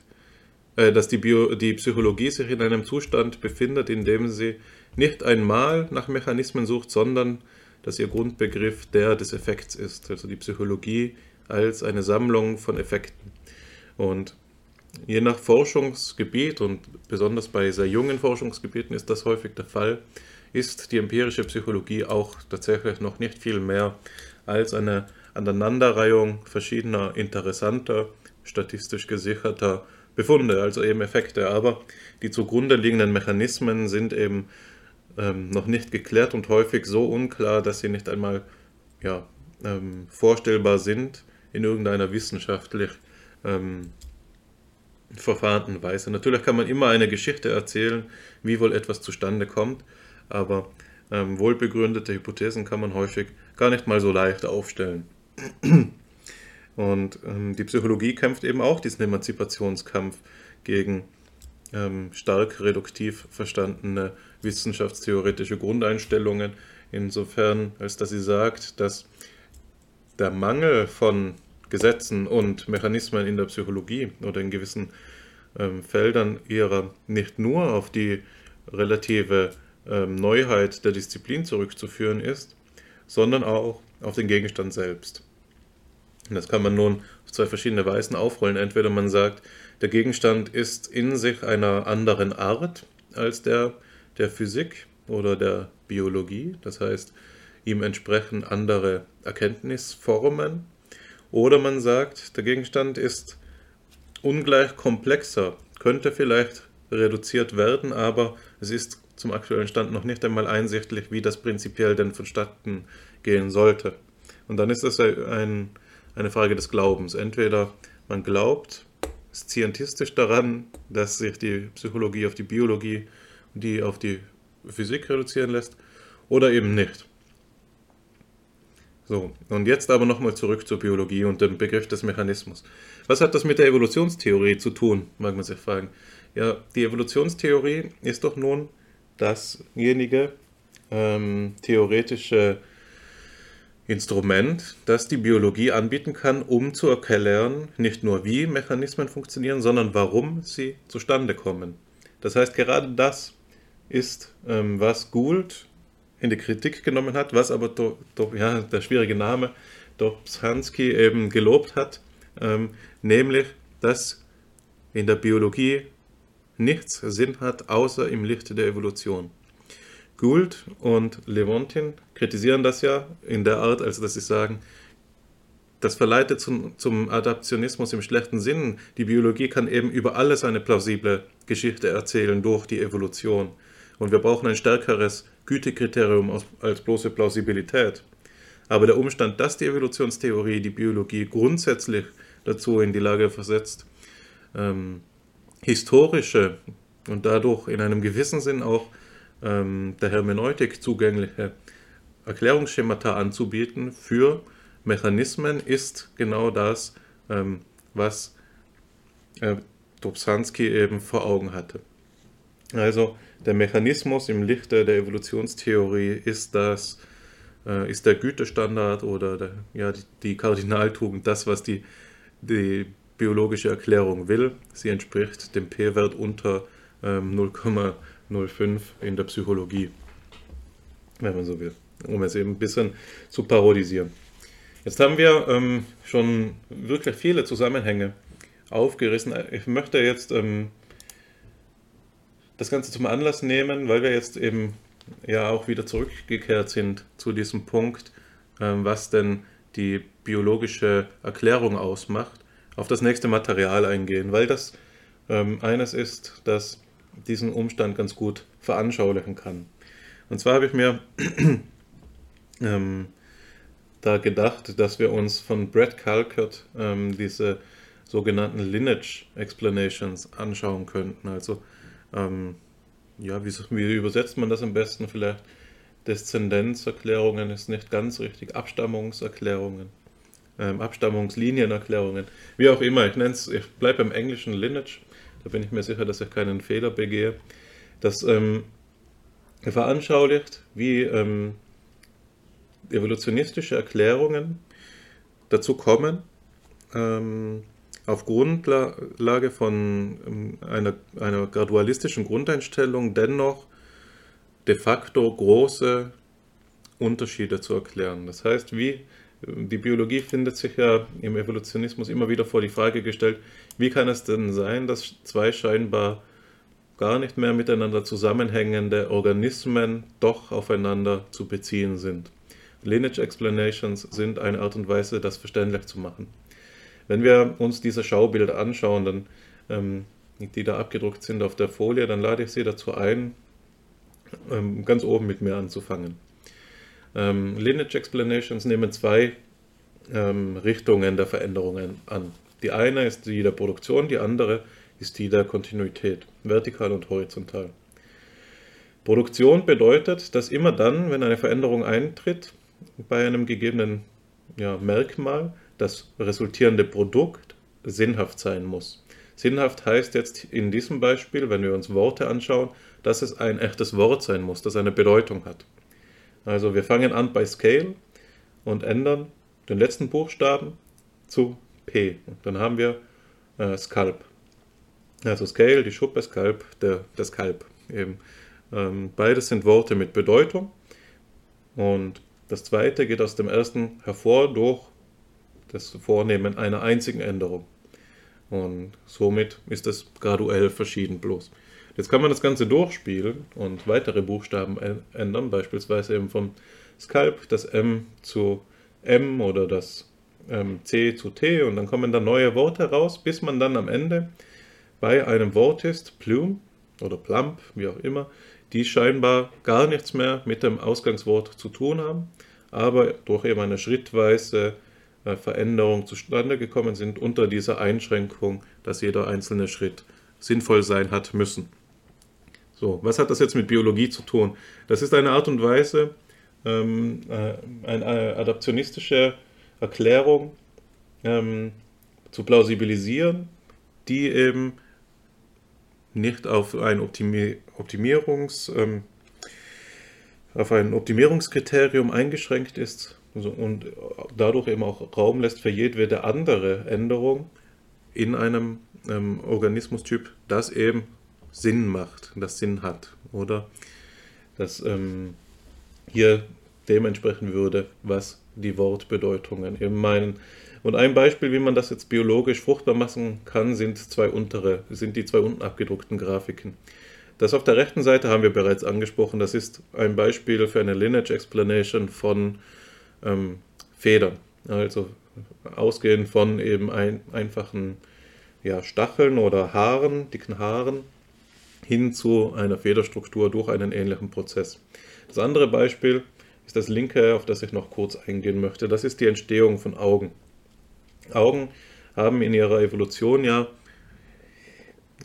äh, dass die, Bio, die Psychologie sich in einem Zustand befindet, in dem sie nicht einmal nach Mechanismen sucht, sondern dass ihr Grundbegriff der des Effekts ist. Also die Psychologie als eine Sammlung von Effekten. Und je nach Forschungsgebiet und besonders bei sehr jungen Forschungsgebieten ist das häufig der Fall, ist die empirische Psychologie auch tatsächlich noch nicht viel mehr als eine Aneinanderreihung verschiedener interessanter, statistisch gesicherter Befunde, also eben Effekte. Aber die zugrunde liegenden Mechanismen sind eben ähm, noch nicht geklärt und häufig so unklar, dass sie nicht einmal ja, ähm, vorstellbar sind in irgendeiner wissenschaftlich ähm, verfahrenen Weise. Natürlich kann man immer eine Geschichte erzählen, wie wohl etwas zustande kommt, aber ähm, wohlbegründete Hypothesen kann man häufig gar nicht mal so leicht aufstellen. Und ähm, die Psychologie kämpft eben auch diesen Emanzipationskampf gegen ähm, stark reduktiv verstandene wissenschaftstheoretische Grundeinstellungen, insofern als dass sie sagt, dass der Mangel von Gesetzen und Mechanismen in der Psychologie oder in gewissen ähm, Feldern ihrer nicht nur auf die relative ähm, Neuheit der Disziplin zurückzuführen ist, sondern auch auf den Gegenstand selbst. Und das kann man nun auf zwei verschiedene Weisen aufrollen. Entweder man sagt, der Gegenstand ist in sich einer anderen Art als der der Physik oder der Biologie, das heißt, ihm entsprechen andere Erkenntnisformen. Oder man sagt, der Gegenstand ist ungleich komplexer, könnte vielleicht reduziert werden, aber es ist zum aktuellen Stand noch nicht einmal einsichtlich, wie das prinzipiell denn vonstatten gehen sollte. Und dann ist es ein, eine Frage des Glaubens. Entweder man glaubt scientistisch daran, dass sich die Psychologie auf die Biologie, die auf die Physik reduzieren lässt, oder eben nicht. So, und jetzt aber nochmal zurück zur Biologie und dem Begriff des Mechanismus. Was hat das mit der Evolutionstheorie zu tun, mag man sich fragen. Ja, die Evolutionstheorie ist doch nun dasjenige ähm, theoretische Instrument, das die Biologie anbieten kann, um zu erklären, nicht nur wie Mechanismen funktionieren, sondern warum sie zustande kommen. Das heißt, gerade das ist, ähm, was Gould in die Kritik genommen hat, was aber do, do, ja, der schwierige Name Dobzhansky eben gelobt hat, ähm, nämlich, dass in der Biologie nichts Sinn hat, außer im Lichte der Evolution. Gould und Levontin kritisieren das ja in der Art, also dass sie sagen, das verleitet zum, zum Adaptionismus im schlechten Sinn. Die Biologie kann eben über alles eine plausible Geschichte erzählen durch die Evolution. Und wir brauchen ein stärkeres Gütekriterium als bloße Plausibilität. Aber der Umstand, dass die Evolutionstheorie die Biologie grundsätzlich dazu in die Lage versetzt, ähm, historische und dadurch in einem gewissen Sinn auch ähm, der Hermeneutik zugängliche Erklärungsschemata anzubieten für Mechanismen, ist genau das, ähm, was äh, Dobzhansky eben vor Augen hatte. Also der Mechanismus im Lichte der Evolutionstheorie ist das, äh, ist der Gütestandard oder der, ja, die, die Kardinaltugend, das, was die, die biologische Erklärung will. Sie entspricht dem P-Wert unter ähm, 0,05 in der Psychologie, wenn man so will, um es eben ein bisschen zu parodisieren. Jetzt haben wir ähm, schon wirklich viele Zusammenhänge aufgerissen. Ich möchte jetzt ähm, das Ganze zum Anlass nehmen, weil wir jetzt eben ja auch wieder zurückgekehrt sind zu diesem Punkt, ähm, was denn die biologische Erklärung ausmacht, auf das nächste Material eingehen, weil das ähm, eines ist, das diesen Umstand ganz gut veranschaulichen kann. Und zwar habe ich mir [clears throat] ähm, da gedacht, dass wir uns von Brad Calkert ähm, diese sogenannten Lineage Explanations anschauen könnten. Also ähm, ja, wie, wie, übersetzt man das am besten vielleicht? Deszendenzerklärungen ist nicht ganz richtig, Abstammungserklärungen, ähm, Abstammungslinienerklärungen, wie auch immer. Ich nenne es, ich bleibe beim englischen Lineage, da bin ich mir sicher, dass ich keinen Fehler begehe. Das ähm, veranschaulicht, wie ähm, evolutionistische Erklärungen dazu kommen, ähm, auf Grundlage von ähm, einer, einer gradualistischen Grundeinstellung dennoch de facto große Unterschiede zu erklären. Das heißt, wie die Biologie findet sich ja im Evolutionismus immer wieder vor die Frage gestellt, wie kann es denn sein, dass zwei scheinbar gar nicht mehr miteinander zusammenhängende Organismen doch aufeinander zu beziehen sind. Lineage Explanations sind eine Art und Weise, das verständlich zu machen. Wenn wir uns diese Schaubilder anschauen, dann, ähm, die da abgedruckt sind auf der Folie, dann lade ich Sie dazu ein, ähm, ganz oben mit mir anzufangen. Ähm, Lineage Explanations nehmen zwei ähm, Richtungen der Veränderungen an. Die eine ist die der Produktion, die andere ist die der Kontinuität, vertikal und horizontal. Produktion bedeutet, dass immer dann, wenn eine Veränderung eintritt, bei einem gegebenen ja, Merkmal das resultierende Produkt sinnhaft sein muss. Sinnhaft heißt jetzt in diesem Beispiel, wenn wir uns Worte anschauen, dass es ein echtes Wort sein muss, das eine Bedeutung hat. Also wir fangen an bei Scale und ändern den letzten Buchstaben zu P. Und dann haben wir äh, Scalp. Also Scale, die Schuppe, Scalp, der, der Scalp. Eben. Ähm, beides sind Worte mit Bedeutung. Und das zweite geht aus dem ersten hervor durch das Vornehmen einer einzigen Änderung. Und somit ist es graduell verschieden bloß. Jetzt kann man das Ganze durchspielen und weitere Buchstaben ändern, beispielsweise eben vom Scalp das M zu M oder das ähm, C zu T und dann kommen da neue Worte raus, bis man dann am Ende bei einem Wort ist, Plume oder Plump, wie auch immer, die scheinbar gar nichts mehr mit dem Ausgangswort zu tun haben, aber durch eben eine schrittweise äh, Veränderung zustande gekommen sind unter dieser Einschränkung, dass jeder einzelne Schritt sinnvoll sein hat müssen. So, was hat das jetzt mit Biologie zu tun? Das ist eine Art und Weise, ähm, äh, eine adaptionistische Erklärung ähm, zu plausibilisieren, die eben nicht auf ein Optimi Optimierungs, ähm, auf ein Optimierungskriterium eingeschränkt ist also, und dadurch eben auch Raum lässt für jedwede andere Änderung in einem ähm, Organismustyp, das eben Sinn macht, das Sinn hat, oder das ähm, hier dementsprechend würde, was die Wortbedeutungen eben meinen. Und ein Beispiel, wie man das jetzt biologisch fruchtbar machen kann, sind zwei untere, sind die zwei unten abgedruckten Grafiken. Das auf der rechten Seite haben wir bereits angesprochen. Das ist ein Beispiel für eine Lineage Explanation von ähm, Federn. Also ausgehend von eben ein, einfachen ja, Stacheln oder Haaren, dicken Haaren, hin zu einer Federstruktur durch einen ähnlichen Prozess. Das andere Beispiel ist das linke, auf das ich noch kurz eingehen möchte. Das ist die Entstehung von Augen. Augen haben in ihrer Evolution ja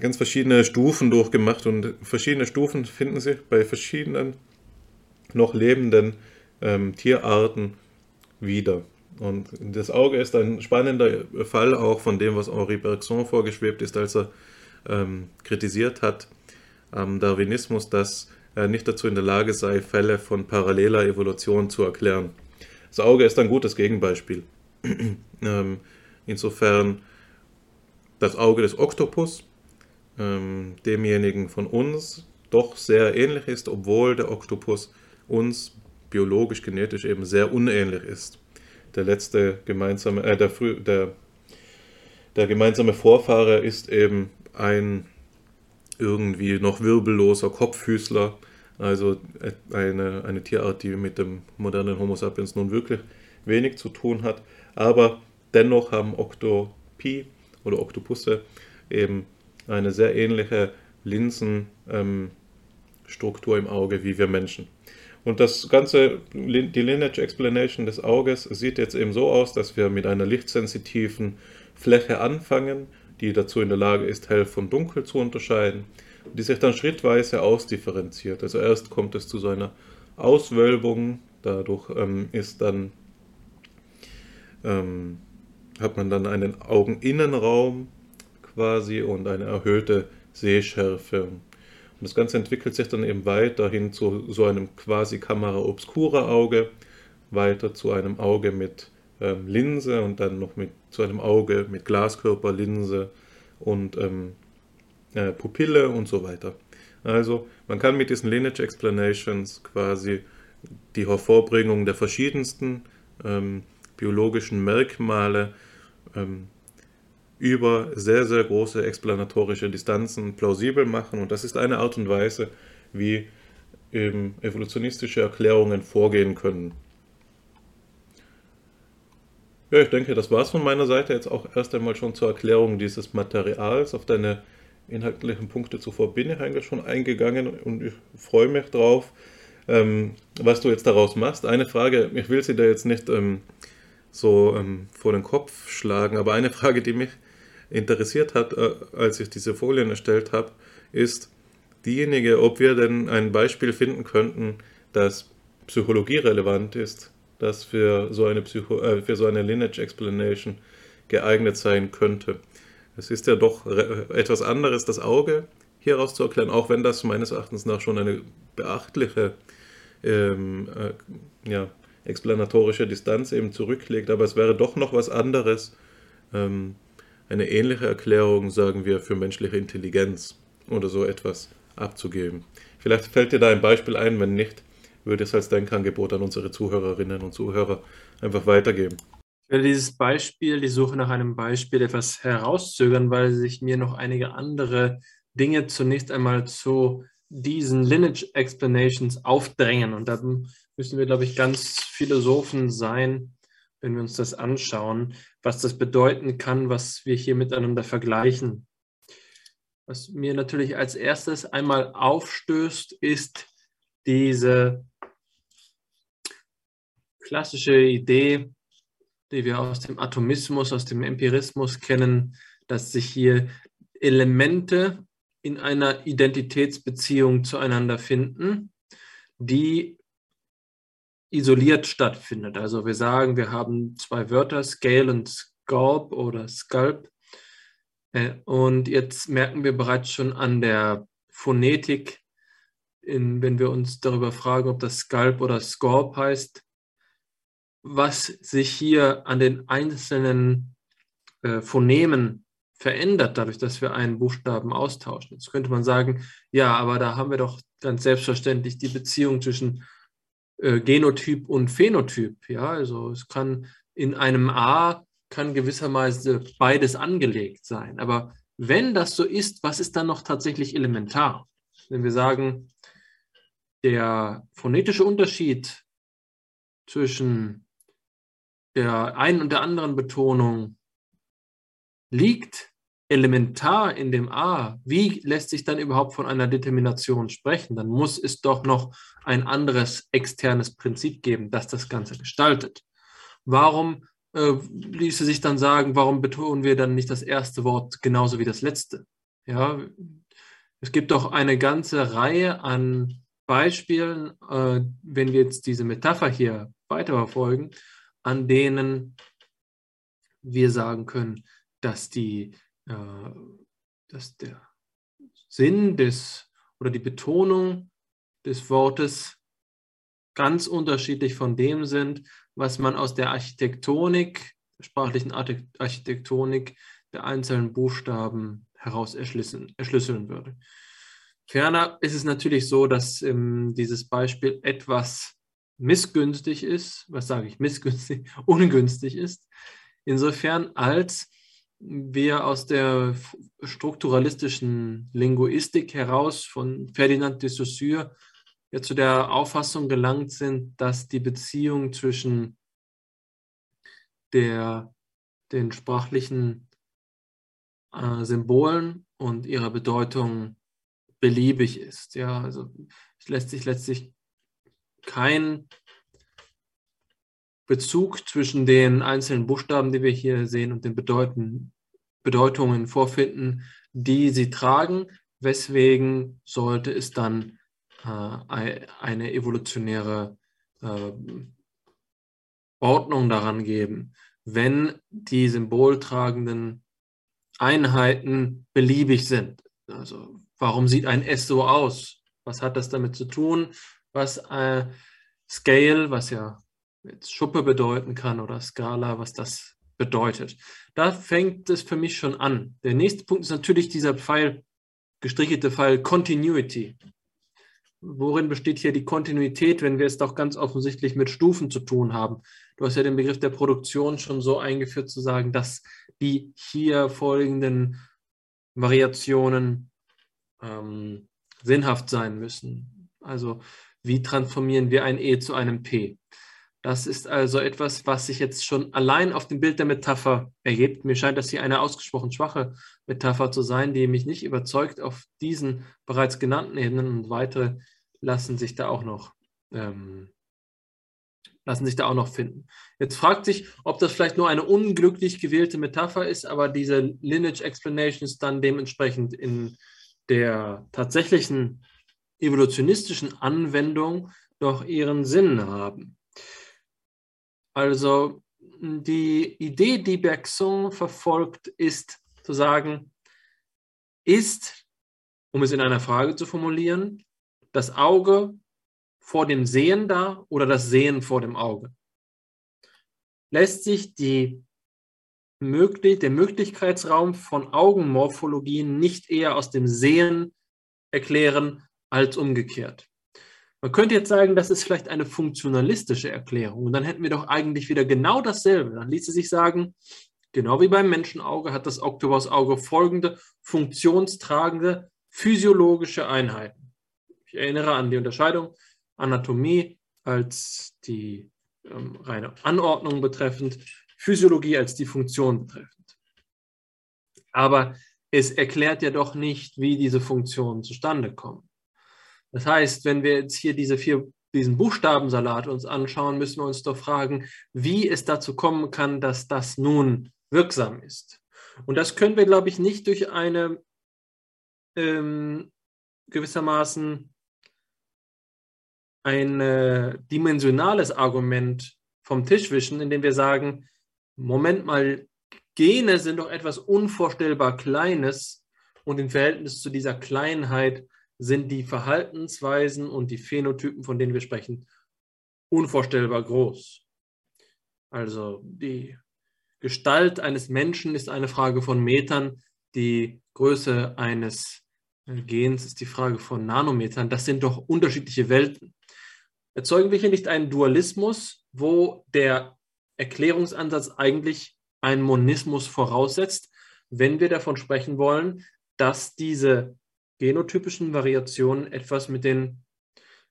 ganz verschiedene Stufen durchgemacht und verschiedene Stufen finden sich bei verschiedenen noch lebenden ähm, Tierarten wieder. Und das Auge ist ein spannender Fall auch von dem, was Henri Bergson vorgeschwebt ist, als er ähm, kritisiert hat, am Darwinismus, dass er nicht dazu in der Lage sei, Fälle von paralleler Evolution zu erklären. Das Auge ist ein gutes Gegenbeispiel. [clears throat] ähm, insofern das Auge des Oktopus ähm, demjenigen von uns doch sehr ähnlich ist, obwohl der Oktopus uns biologisch, genetisch eben sehr unähnlich ist. Der letzte gemeinsame, äh, der, der, der gemeinsame Vorfahre ist eben ein irgendwie noch wirbelloser Kopffüßler, also eine, eine Tierart, die mit dem modernen Homo sapiens nun wirklich wenig zu tun hat. Aber dennoch haben Octopi oder Oktopusse eben eine sehr ähnliche Linsenstruktur ähm, im Auge wie wir Menschen. Und das ganze, die Lineage Explanation des Auges sieht jetzt eben so aus, dass wir mit einer lichtsensitiven Fläche anfangen, die dazu in der Lage ist, hell von dunkel zu unterscheiden, die sich dann schrittweise ausdifferenziert. Also erst kommt es zu so einer Auswölbung, dadurch ähm, ist dann, ähm, hat man dann einen Augeninnenraum quasi und eine erhöhte Sehschärfe. Und das Ganze entwickelt sich dann eben weiter hin zu so einem quasi Camera Obscura Auge, weiter zu einem Auge mit ähm, Linse und dann noch mit zu einem Auge mit Glaskörper, Linse und ähm, äh, Pupille und so weiter. Also man kann mit diesen Lineage Explanations quasi die Hervorbringung der verschiedensten ähm, biologischen Merkmale ähm, über sehr, sehr große explanatorische Distanzen plausibel machen. Und das ist eine Art und Weise, wie eben evolutionistische Erklärungen vorgehen können. Ja, ich denke, das war es von meiner Seite jetzt auch erst einmal schon zur Erklärung dieses Materials. Auf deine inhaltlichen Punkte zuvor bin ich eigentlich schon eingegangen und ich freue mich drauf, ähm, was du jetzt daraus machst. Eine Frage, ich will sie dir jetzt nicht ähm, so ähm, vor den Kopf schlagen, aber eine Frage, die mich interessiert hat, äh, als ich diese Folien erstellt habe, ist diejenige, ob wir denn ein Beispiel finden könnten, das psychologierelevant ist, das für so eine, Psycho äh, für so eine Lineage Explanation geeignet sein könnte. Es ist ja doch etwas anderes, das Auge hieraus zu erklären, auch wenn das meines Erachtens nach schon eine beachtliche ähm, äh, ja, explanatorische Distanz eben zurücklegt, aber es wäre doch noch was anderes, ähm, eine ähnliche Erklärung, sagen wir, für menschliche Intelligenz oder so etwas abzugeben. Vielleicht fällt dir da ein Beispiel ein, wenn nicht, würde es als Denkangebot an unsere Zuhörerinnen und Zuhörer einfach weitergeben. Ich werde dieses Beispiel, die Suche nach einem Beispiel etwas herauszögern, weil sich mir noch einige andere Dinge zunächst einmal zu diesen Lineage Explanations aufdrängen. Und da müssen wir, glaube ich, ganz Philosophen sein, wenn wir uns das anschauen, was das bedeuten kann, was wir hier miteinander vergleichen. Was mir natürlich als erstes einmal aufstößt, ist diese klassische Idee, die wir aus dem Atomismus, aus dem Empirismus kennen, dass sich hier Elemente in einer Identitätsbeziehung zueinander finden, die isoliert stattfindet. Also wir sagen, wir haben zwei Wörter, Scale und Scalp oder Scalp. Äh, und jetzt merken wir bereits schon an der Phonetik, in, wenn wir uns darüber fragen, ob das Scalp oder Scalp heißt, was sich hier an den einzelnen äh, Phonemen verändert, dadurch, dass wir einen Buchstaben austauschen. Jetzt könnte man sagen, ja, aber da haben wir doch ganz selbstverständlich die Beziehung zwischen äh, Genotyp und Phänotyp. Ja, also es kann in einem A kann gewissermaßen beides angelegt sein. Aber wenn das so ist, was ist dann noch tatsächlich elementar? Wenn wir sagen, der phonetische Unterschied zwischen der einen und der anderen Betonung liegt elementar in dem A, wie lässt sich dann überhaupt von einer Determination sprechen? Dann muss es doch noch ein anderes externes Prinzip geben, das das Ganze gestaltet. Warum äh, ließe sich dann sagen, warum betonen wir dann nicht das erste Wort genauso wie das letzte? Ja, es gibt doch eine ganze Reihe an Beispielen, äh, wenn wir jetzt diese Metapher hier weiterverfolgen, an denen wir sagen können, dass die äh, dass der Sinn des oder die Betonung des Wortes ganz unterschiedlich von dem sind, was man aus der Architektonik, sprachlichen Architektonik der einzelnen Buchstaben heraus erschlüsseln, erschlüsseln würde. Ferner ist es natürlich so, dass ähm, dieses Beispiel etwas missgünstig ist. Was sage ich? Missgünstig, [laughs] ungünstig ist. Insofern als wir aus der strukturalistischen Linguistik heraus von Ferdinand de Saussure ja zu der Auffassung gelangt sind, dass die Beziehung zwischen der, den sprachlichen äh, Symbolen und ihrer Bedeutung beliebig ist. Ja, also es lässt sich letztlich kein Bezug zwischen den einzelnen Buchstaben, die wir hier sehen, und den Bedeuten, Bedeutungen vorfinden, die sie tragen. Weswegen sollte es dann äh, eine evolutionäre äh, Ordnung daran geben, wenn die symboltragenden Einheiten beliebig sind? Also warum sieht ein S so aus? Was hat das damit zu tun? Was äh, Scale, was ja jetzt Schuppe bedeuten kann oder Skala, was das bedeutet. Da fängt es für mich schon an. Der nächste Punkt ist natürlich dieser Pfeil, gestrichelte Pfeil Continuity. worin besteht hier die Kontinuität, wenn wir es doch ganz offensichtlich mit Stufen zu tun haben? Du hast ja den Begriff der Produktion schon so eingeführt, zu sagen, dass die hier folgenden Variationen ähm, sinnhaft sein müssen. Also wie transformieren wir ein E zu einem P? Das ist also etwas, was sich jetzt schon allein auf dem Bild der Metapher ergibt. Mir scheint das hier eine ausgesprochen schwache Metapher zu sein, die mich nicht überzeugt auf diesen bereits genannten Ebenen und weitere lassen sich da auch noch ähm, lassen sich da auch noch finden. Jetzt fragt sich, ob das vielleicht nur eine unglücklich gewählte Metapher ist, aber diese Lineage Explanation ist dann dementsprechend in der tatsächlichen evolutionistischen Anwendung doch ihren Sinn haben. Also die Idee, die Bergson verfolgt, ist zu sagen, ist, um es in einer Frage zu formulieren, das Auge vor dem Sehen da oder das Sehen vor dem Auge? Lässt sich die möglich, der Möglichkeitsraum von Augenmorphologien nicht eher aus dem Sehen erklären als umgekehrt? Man könnte jetzt sagen, das ist vielleicht eine funktionalistische Erklärung. Und dann hätten wir doch eigentlich wieder genau dasselbe. Dann ließe sich sagen, genau wie beim Menschenauge hat das Oktopusauge folgende funktionstragende physiologische Einheiten. Ich erinnere an die Unterscheidung Anatomie als die ähm, reine Anordnung betreffend, Physiologie als die Funktion betreffend. Aber es erklärt ja doch nicht, wie diese Funktionen zustande kommen. Das heißt, wenn wir jetzt hier diese vier, diesen Buchstabensalat uns anschauen, müssen wir uns doch fragen, wie es dazu kommen kann, dass das nun wirksam ist. Und das können wir, glaube ich, nicht durch eine ähm, gewissermaßen ein äh, dimensionales Argument vom Tisch wischen, indem wir sagen, Moment mal, Gene sind doch etwas unvorstellbar Kleines und im Verhältnis zu dieser Kleinheit sind die Verhaltensweisen und die Phänotypen, von denen wir sprechen, unvorstellbar groß. Also die Gestalt eines Menschen ist eine Frage von Metern, die Größe eines Gens ist die Frage von Nanometern. Das sind doch unterschiedliche Welten. Erzeugen wir hier nicht einen Dualismus, wo der Erklärungsansatz eigentlich einen Monismus voraussetzt, wenn wir davon sprechen wollen, dass diese genotypischen Variationen etwas mit den,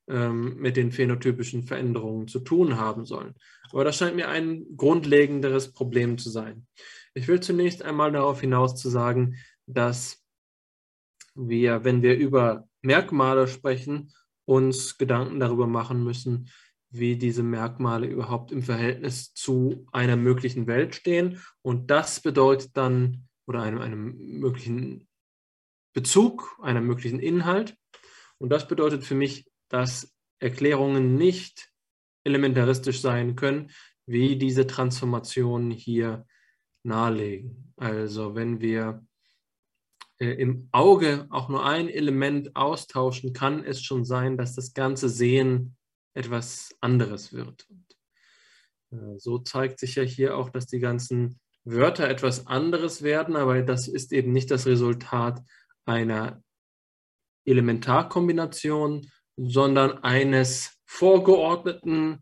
ähm, mit den phänotypischen Veränderungen zu tun haben sollen. Aber das scheint mir ein grundlegenderes Problem zu sein. Ich will zunächst einmal darauf hinaus zu sagen, dass wir, wenn wir über Merkmale sprechen, uns Gedanken darüber machen müssen, wie diese Merkmale überhaupt im Verhältnis zu einer möglichen Welt stehen. Und das bedeutet dann, oder einem, einem möglichen Bezug, einem möglichen Inhalt. Und das bedeutet für mich, dass Erklärungen nicht elementaristisch sein können, wie diese Transformationen hier nahelegen. Also wenn wir äh, im Auge auch nur ein Element austauschen, kann es schon sein, dass das ganze Sehen etwas anderes wird. Und, äh, so zeigt sich ja hier auch, dass die ganzen Wörter etwas anderes werden, aber das ist eben nicht das Resultat einer Elementarkombination, sondern eines vorgeordneten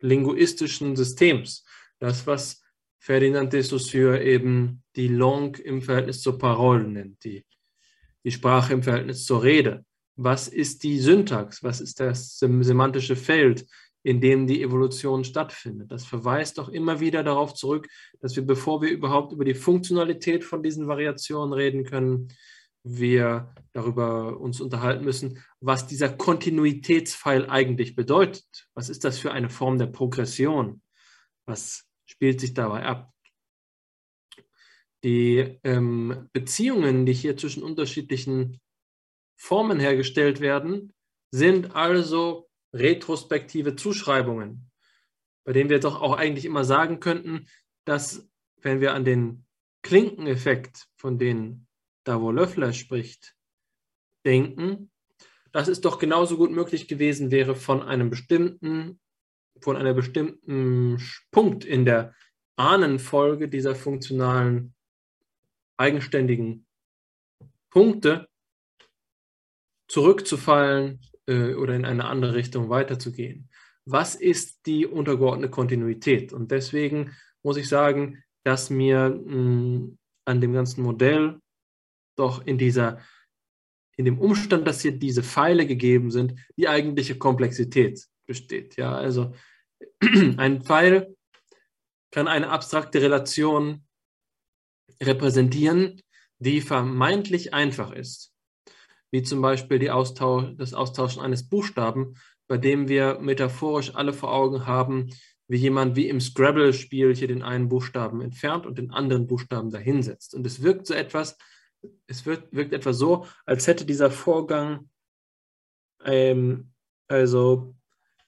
linguistischen Systems. Das, was Ferdinand de Saussure eben die Langue im Verhältnis zur Parole nennt, die, die Sprache im Verhältnis zur Rede. Was ist die Syntax? Was ist das semantische Feld, in dem die Evolution stattfindet? Das verweist doch immer wieder darauf zurück, dass wir, bevor wir überhaupt über die Funktionalität von diesen Variationen reden können, wir darüber uns unterhalten müssen, was dieser Kontinuitätspfeil eigentlich bedeutet. Was ist das für eine Form der Progression? Was spielt sich dabei ab? Die ähm, Beziehungen, die hier zwischen unterschiedlichen Formen hergestellt werden, sind also retrospektive Zuschreibungen, bei denen wir doch auch eigentlich immer sagen könnten, dass wenn wir an den Klinkeneffekt, von dem Davor Löffler spricht, denken, dass es doch genauso gut möglich gewesen wäre, von einem bestimmten, von einem bestimmten Punkt in der Ahnenfolge dieser funktionalen, eigenständigen Punkte zurückzufallen äh, oder in eine andere Richtung weiterzugehen. Was ist die untergeordnete Kontinuität? Und deswegen muss ich sagen, dass mir mh, hm, an dem ganzen Modell doch in dieser in dem Umstand, dass hier diese Pfeile gegeben sind, die eigentliche Komplexität besteht. Ja, also [clears throat] ein Pfeil kann eine abstrakte Relation repräsentieren, die vermeintlich einfach ist, wie zum Beispiel Austausch, das Austauschen eines Buchstaben, bei dem wir metaphorisch alle vor Augen haben, wie jemand wie im Scrabble-Spiel hier den einen Buchstaben entfernt und den anderen Buchstaben dahinsetzt. Und es wirkt so etwas, es wirkt, wirkt etwa so, als hätte dieser Vorgang ähm, also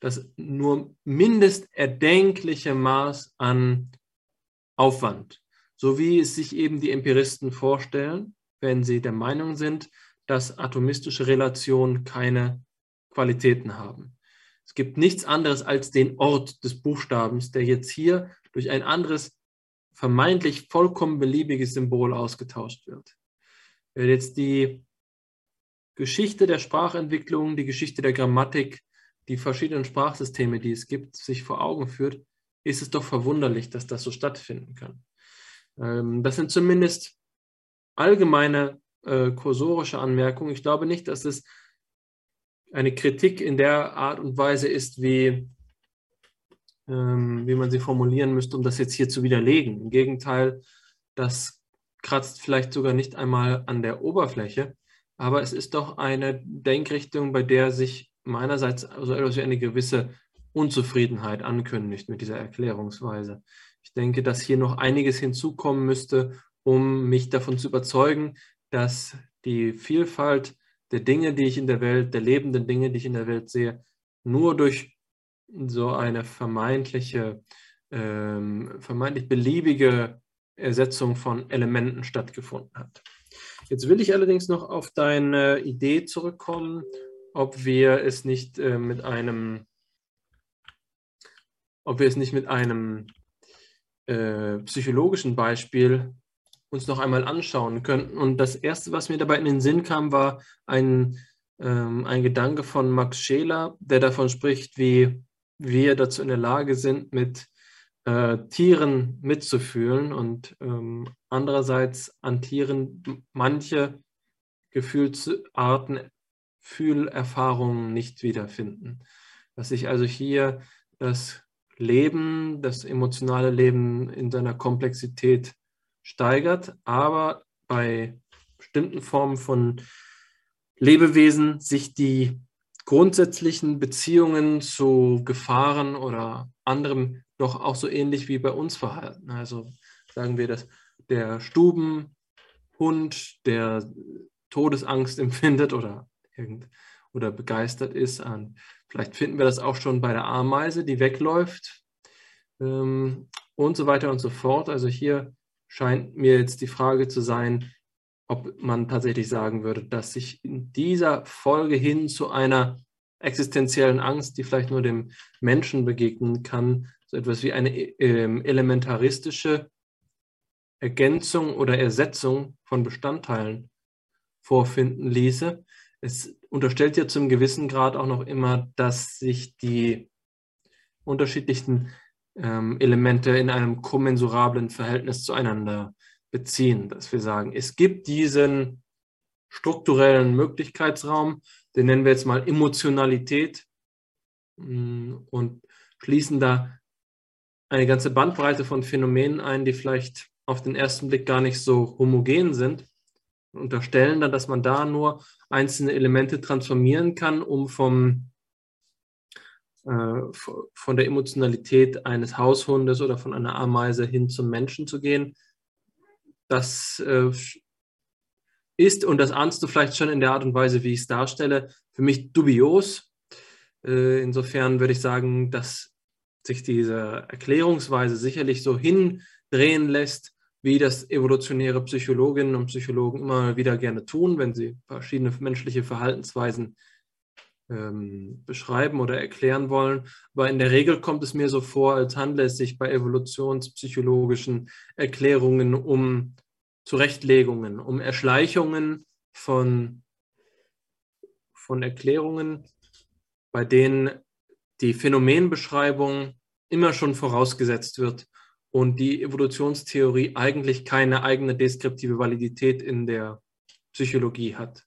das nur mindest erdenkliche Maß an Aufwand, so wie es sich eben die Empiristen vorstellen, wenn sie der Meinung sind, dass atomistische Relationen keine Qualitäten haben. Es gibt nichts anderes als den Ort des Buchstabens, der jetzt hier durch ein anderes, vermeintlich vollkommen beliebiges Symbol ausgetauscht wird. Wer jetzt die Geschichte der Sprachentwicklung, die Geschichte der Grammatik, die verschiedenen Sprachsysteme, die es gibt, sich vor Augen führt, ist es doch verwunderlich, dass das so stattfinden kann. Ähm, das sind zumindest allgemeine äh, kursorische Anmerkungen. Ich glaube nicht, dass es eine Kritik in der Art und Weise ist, wie, ähm, wie man sie formulieren müsste, um das jetzt hier zu widerlegen. Im Gegenteil, das kratzt vielleicht sogar nicht einmal an der Oberfläche, aber es ist doch eine Denkrichtung, bei der sich meinerseits also etwas wie eine gewisse Unzufriedenheit ankündigt mit dieser Erklärungsweise. Ich denke, dass hier noch einiges hinzukommen müsste, um mich davon zu überzeugen, dass die Vielfalt der Dinge, die ich in der Welt, der lebenden Dinge, die ich in der Welt sehe, nur durch so eine vermeintliche, ähm, vermeintlich beliebige Ersetzung von Elementen stattgefunden hat. Jetzt will ich allerdings noch auf deine Idee zurückkommen, ob wir es nicht äh, mit einem, ob wir es nicht mit einem äh, psychologischen Beispiel uns noch einmal anschauen könnten. Und das erste, was mir dabei in den Sinn kam, war ein, ähm, ein Gedanke von Max Scheler, der davon spricht, wie wir dazu in der Lage sind, mit äh, Tieren mitzufühlen und ähm, andererseits an Tieren manche Gefühlsarten, Fühlerfahrungen nicht wiederfinden. Dass sich also hier das Leben, das emotionale Leben in seiner Komplexität steigert, aber bei bestimmten Formen von Lebewesen sich die grundsätzlichen Beziehungen zu Gefahren oder anderem doch auch so ähnlich wie bei uns verhalten. Also sagen wir, dass der Stubenhund, der Todesangst [laughs] empfindet oder, irgend, oder begeistert ist, an, vielleicht finden wir das auch schon bei der Ameise, die wegläuft ähm, und so weiter und so fort. Also hier scheint mir jetzt die Frage zu sein, ob man tatsächlich sagen würde, dass sich in dieser Folge hin zu einer existenziellen Angst, die vielleicht nur dem Menschen begegnen kann, so etwas wie eine äh, elementaristische Ergänzung oder Ersetzung von Bestandteilen vorfinden ließe. Es unterstellt ja zum gewissen Grad auch noch immer, dass sich die unterschiedlichen ähm, Elemente in einem kommensurablen Verhältnis zueinander beziehen, dass wir sagen, es gibt diesen strukturellen Möglichkeitsraum, den nennen wir jetzt mal Emotionalität mm, und schließen da eine ganze Bandbreite von Phänomenen ein, die vielleicht auf den ersten Blick gar nicht so homogen sind. Und unterstellen dann, dass man da nur einzelne Elemente transformieren kann, um vom, äh, von der Emotionalität eines Haushundes oder von einer Ameise hin zum Menschen zu gehen. Das äh, ist, und das ahnst du vielleicht schon in der Art und Weise, wie ich es darstelle, für mich dubios. Äh, insofern würde ich sagen, dass sich diese Erklärungsweise sicherlich so hindrehen lässt, wie das evolutionäre Psychologinnen und Psychologen immer wieder gerne tun, wenn sie verschiedene menschliche Verhaltensweisen ähm, beschreiben oder erklären wollen. Aber in der Regel kommt es mir so vor, als handle es sich bei evolutionspsychologischen Erklärungen um Zurechtlegungen, um Erschleichungen von, von Erklärungen, bei denen die Phänomenbeschreibung immer schon vorausgesetzt wird und die Evolutionstheorie eigentlich keine eigene deskriptive Validität in der Psychologie hat.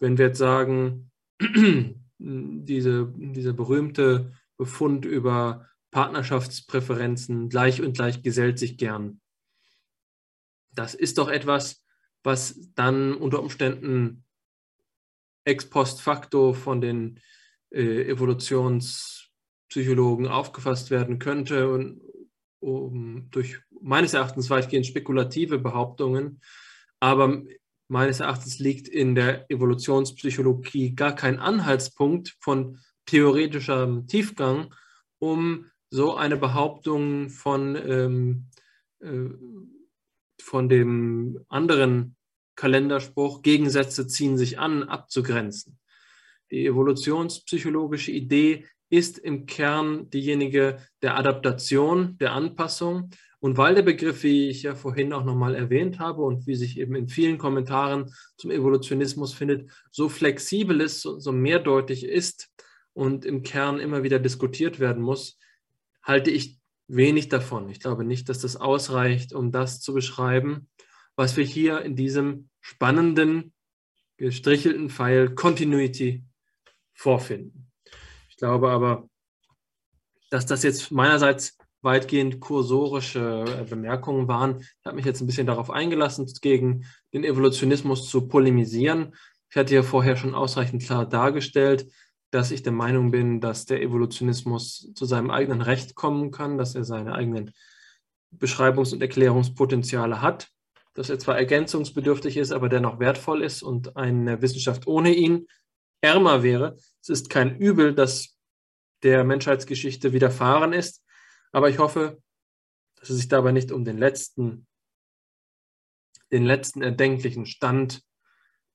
Wenn wir jetzt sagen, [clears throat] diese, dieser berühmte Befund über Partnerschaftspräferenzen, gleich und gleich gesellt sich gern. Das ist doch etwas, was dann unter Umständen ex post facto von den äh, Evolutionspsychologen aufgefasst werden könnte und um, durch meines Erachtens weitgehend spekulative Behauptungen. Aber meines Erachtens liegt in der Evolutionspsychologie gar kein Anhaltspunkt von theoretischem Tiefgang, um so eine Behauptung von, ähm, äh, von dem anderen Kalenderspruch, Gegensätze ziehen sich an, abzugrenzen. Die evolutionspsychologische Idee ist im Kern diejenige der Adaptation, der Anpassung. Und weil der Begriff, wie ich ja vorhin auch nochmal erwähnt habe und wie sich eben in vielen Kommentaren zum Evolutionismus findet, so flexibel ist, so mehrdeutig ist und im Kern immer wieder diskutiert werden muss, halte ich wenig davon. Ich glaube nicht, dass das ausreicht, um das zu beschreiben, was wir hier in diesem spannenden, gestrichelten Pfeil Continuity vorfinden. Ich glaube aber, dass das jetzt meinerseits weitgehend kursorische Bemerkungen waren. Ich habe mich jetzt ein bisschen darauf eingelassen, gegen den Evolutionismus zu polemisieren. Ich hatte ja vorher schon ausreichend klar dargestellt, dass ich der Meinung bin, dass der Evolutionismus zu seinem eigenen Recht kommen kann, dass er seine eigenen Beschreibungs- und Erklärungspotenziale hat, dass er zwar ergänzungsbedürftig ist, aber dennoch wertvoll ist und eine Wissenschaft ohne ihn ärmer wäre. Es ist kein Übel, das der Menschheitsgeschichte widerfahren ist, aber ich hoffe, dass es sich dabei nicht um den letzten, den letzten erdenklichen Stand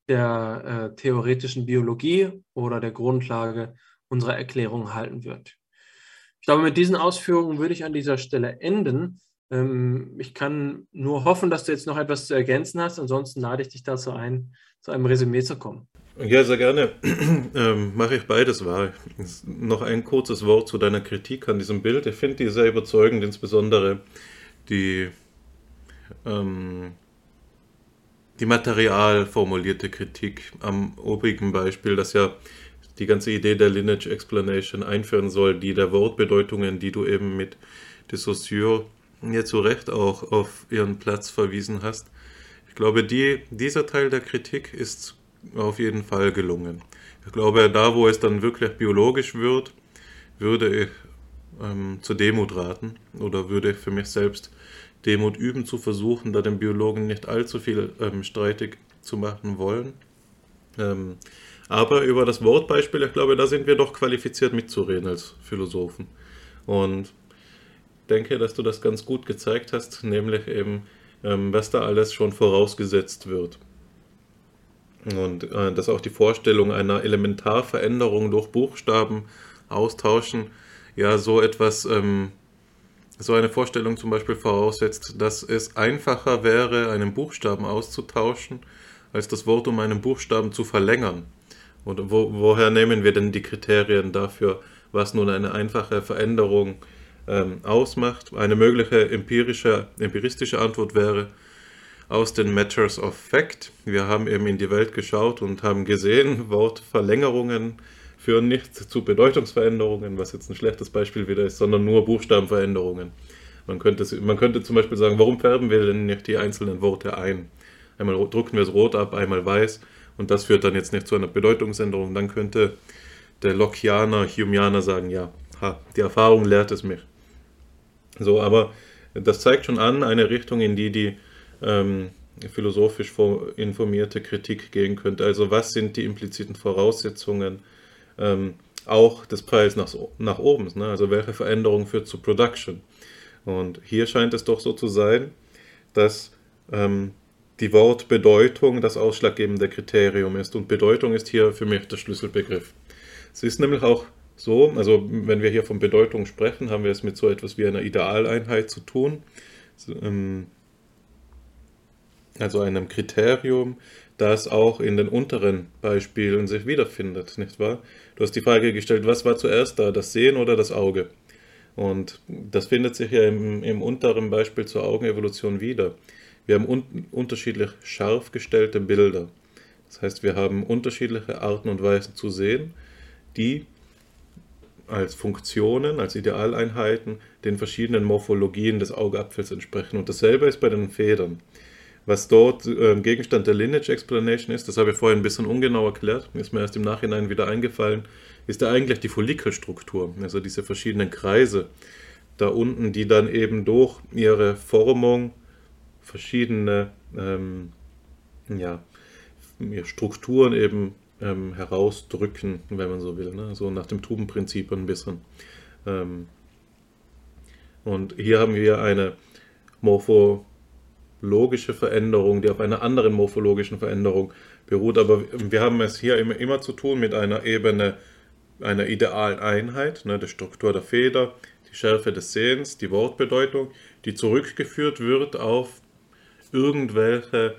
der äh, theoretischen Biologie oder der Grundlage unserer Erklärung halten wird. Ich glaube, mit diesen Ausführungen würde ich an dieser Stelle enden. Ähm, ich kann nur hoffen, dass du jetzt noch etwas zu ergänzen hast. Ansonsten lade ich dich dazu ein, zu einem Resümee zu kommen. Ja, sehr gerne. [clears throat] ähm, mache ich beides wahr. Noch ein kurzes Wort zu deiner Kritik an diesem Bild. Ich finde die sehr überzeugend, insbesondere die ähm, die material formulierte Kritik am obigen Beispiel, das ja die ganze Idee der Lineage Explanation einführen soll, die der Wortbedeutungen, die du eben mit de Saussure ja zu Recht auch auf ihren Platz verwiesen hast. Ich glaube, die, dieser Teil der Kritik ist auf jeden Fall gelungen. Ich glaube, da, wo es dann wirklich biologisch wird, würde ich ähm, zur Demut raten oder würde ich für mich selbst Demut üben zu versuchen, da den Biologen nicht allzu viel ähm, streitig zu machen wollen. Ähm, aber über das Wortbeispiel, ich glaube, da sind wir doch qualifiziert mitzureden als Philosophen. Und denke, dass du das ganz gut gezeigt hast, nämlich eben, ähm, was da alles schon vorausgesetzt wird. Und äh, dass auch die Vorstellung einer Elementarveränderung durch Buchstaben austauschen, ja, so etwas ähm, so eine Vorstellung zum Beispiel voraussetzt, dass es einfacher wäre, einen Buchstaben auszutauschen, als das Wort um einen Buchstaben zu verlängern. Und wo, woher nehmen wir denn die Kriterien dafür, was nun eine einfache Veränderung ähm, ausmacht? Eine mögliche empirische, empiristische Antwort wäre aus den Matters of Fact. Wir haben eben in die Welt geschaut und haben gesehen, Wortverlängerungen führen nicht zu Bedeutungsveränderungen, was jetzt ein schlechtes Beispiel wieder ist, sondern nur Buchstabenveränderungen. Man könnte, man könnte zum Beispiel sagen, warum färben wir denn nicht die einzelnen Worte ein? Einmal drucken wir es rot ab, einmal weiß und das führt dann jetzt nicht zu einer Bedeutungsänderung. Dann könnte der Lockeaner, Humeaner sagen, ja, ha, die Erfahrung lehrt es mich. So, aber das zeigt schon an, eine Richtung, in die die ähm, philosophisch informierte Kritik gehen könnte. Also was sind die impliziten Voraussetzungen ähm, auch des Preises nach, nach oben. Ne? Also welche Veränderung führt zu Production? Und hier scheint es doch so zu sein, dass ähm, die Wortbedeutung das ausschlaggebende Kriterium ist. Und Bedeutung ist hier für mich der Schlüsselbegriff. Es ist nämlich auch so, also wenn wir hier von Bedeutung sprechen, haben wir es mit so etwas wie einer Idealeinheit zu tun. Ähm, also einem Kriterium, das auch in den unteren Beispielen sich wiederfindet, nicht wahr? Du hast die Frage gestellt, was war zuerst da, das Sehen oder das Auge? Und das findet sich ja im, im unteren Beispiel zur Augenevolution wieder. Wir haben un unterschiedlich scharf gestellte Bilder. Das heißt, wir haben unterschiedliche Arten und Weisen zu sehen, die als Funktionen, als Idealeinheiten den verschiedenen Morphologien des Augapfels entsprechen. Und dasselbe ist bei den Federn. Was dort äh, Gegenstand der Lineage Explanation ist, das habe ich vorhin ein bisschen ungenau erklärt, ist mir erst im Nachhinein wieder eingefallen, ist ja eigentlich die Follikelstruktur, also diese verschiedenen Kreise da unten, die dann eben durch ihre Formung verschiedene ähm, ja, Strukturen eben ähm, herausdrücken, wenn man so will. Ne? So nach dem Tubenprinzip ein bisschen. Ähm, und hier haben wir eine morphologische Veränderung, die auf einer anderen morphologischen Veränderung beruht. Aber wir haben es hier immer, immer zu tun mit einer Ebene einer idealen Einheit, ne, der Struktur der Feder, die Schärfe des Sehens, die Wortbedeutung, die zurückgeführt wird auf irgendwelche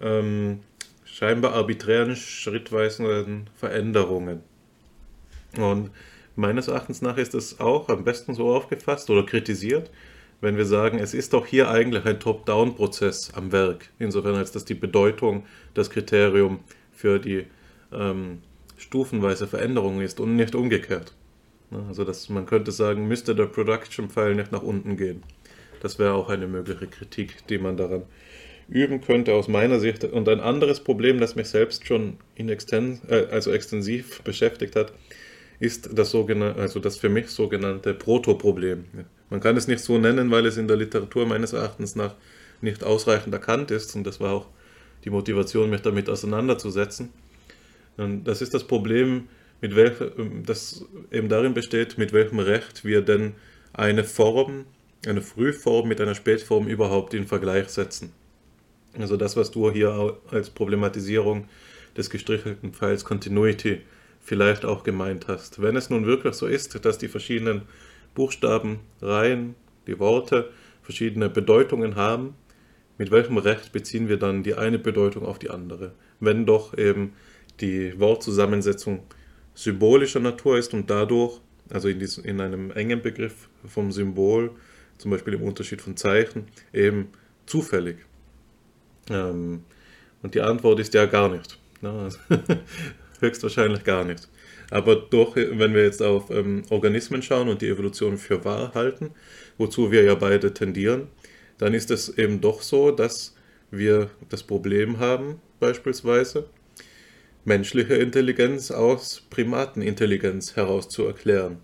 ähm, scheinbar arbiträren, schrittweisen Veränderungen. Und meines Erachtens nach ist es auch am besten so aufgefasst oder kritisiert, wenn wir sagen, es ist doch hier eigentlich ein Top-Down-Prozess am Werk, insofern als dass die Bedeutung das Kriterium für die ähm, stufenweise Veränderung ist und nicht umgekehrt. Also dass man könnte sagen, müsste der Production-File nicht nach unten gehen. Das wäre auch eine mögliche Kritik, die man daran üben könnte aus meiner Sicht. Und ein anderes Problem, das mich selbst schon in exten äh, also extensiv beschäftigt hat, ist das sogenannte, also das für mich sogenannte Proto-Problem. Man kann es nicht so nennen, weil es in der Literatur meines Erachtens nach nicht ausreichend erkannt ist und das war auch die Motivation, mich damit auseinanderzusetzen. Und das ist das Problem, mit welcher, das eben darin besteht, mit welchem Recht wir denn eine Form, eine Frühform mit einer Spätform überhaupt in Vergleich setzen. Also das, was du hier als Problematisierung des gestrichelten Pfeils Continuity vielleicht auch gemeint hast. Wenn es nun wirklich so ist, dass die verschiedenen Buchstabenreihen, die Worte, verschiedene Bedeutungen haben, mit welchem Recht beziehen wir dann die eine Bedeutung auf die andere? Wenn doch eben die Wortzusammensetzung symbolischer Natur ist und dadurch, also in, diesem, in einem engen Begriff vom Symbol, zum Beispiel im Unterschied von Zeichen, eben zufällig. Ähm, und die Antwort ist ja gar nicht. Ne? [laughs] Höchstwahrscheinlich gar nicht. Aber doch, wenn wir jetzt auf ähm, Organismen schauen und die Evolution für wahr halten, wozu wir ja beide tendieren, dann ist es eben doch so, dass wir das Problem haben, beispielsweise, menschliche Intelligenz aus Primatenintelligenz herauszuerklären.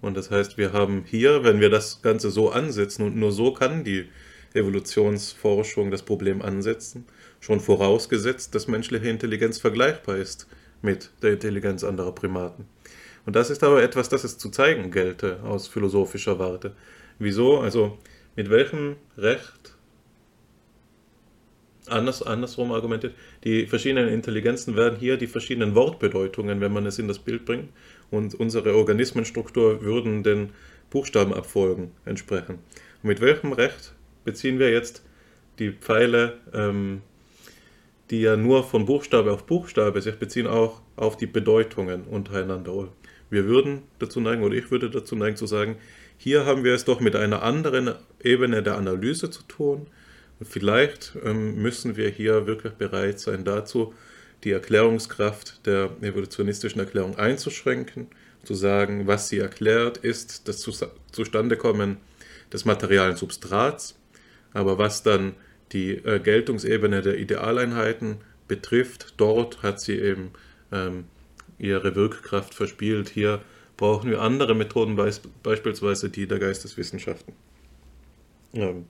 Und das heißt, wir haben hier, wenn wir das Ganze so ansetzen, und nur so kann die Evolutionsforschung das Problem ansetzen, schon vorausgesetzt, dass menschliche Intelligenz vergleichbar ist mit der Intelligenz anderer Primaten. Und das ist aber etwas, das es zu zeigen gelte aus philosophischer Warte. Wieso? Also mit welchem Recht, anders, andersrum argumentiert, die verschiedenen Intelligenzen werden hier die verschiedenen Wortbedeutungen, wenn man es in das Bild bringt, und unsere Organismenstruktur würden den Buchstabenabfolgen entsprechen. Und mit welchem Recht beziehen wir jetzt die Pfeile, ähm, die ja nur von Buchstabe auf Buchstabe sich beziehen, auch auf die Bedeutungen untereinander. Wir würden dazu neigen, oder ich würde dazu neigen zu sagen, hier haben wir es doch mit einer anderen Ebene der Analyse zu tun. Und vielleicht ähm, müssen wir hier wirklich bereit sein dazu, die Erklärungskraft der evolutionistischen Erklärung einzuschränken, zu sagen, was sie erklärt, ist das Zustandekommen des materialen Substrats aber was dann die äh, Geltungsebene der Idealeinheiten betrifft, dort hat sie eben ähm, ihre Wirkkraft verspielt. Hier brauchen wir andere Methoden, beispielsweise die der Geisteswissenschaften. Ähm,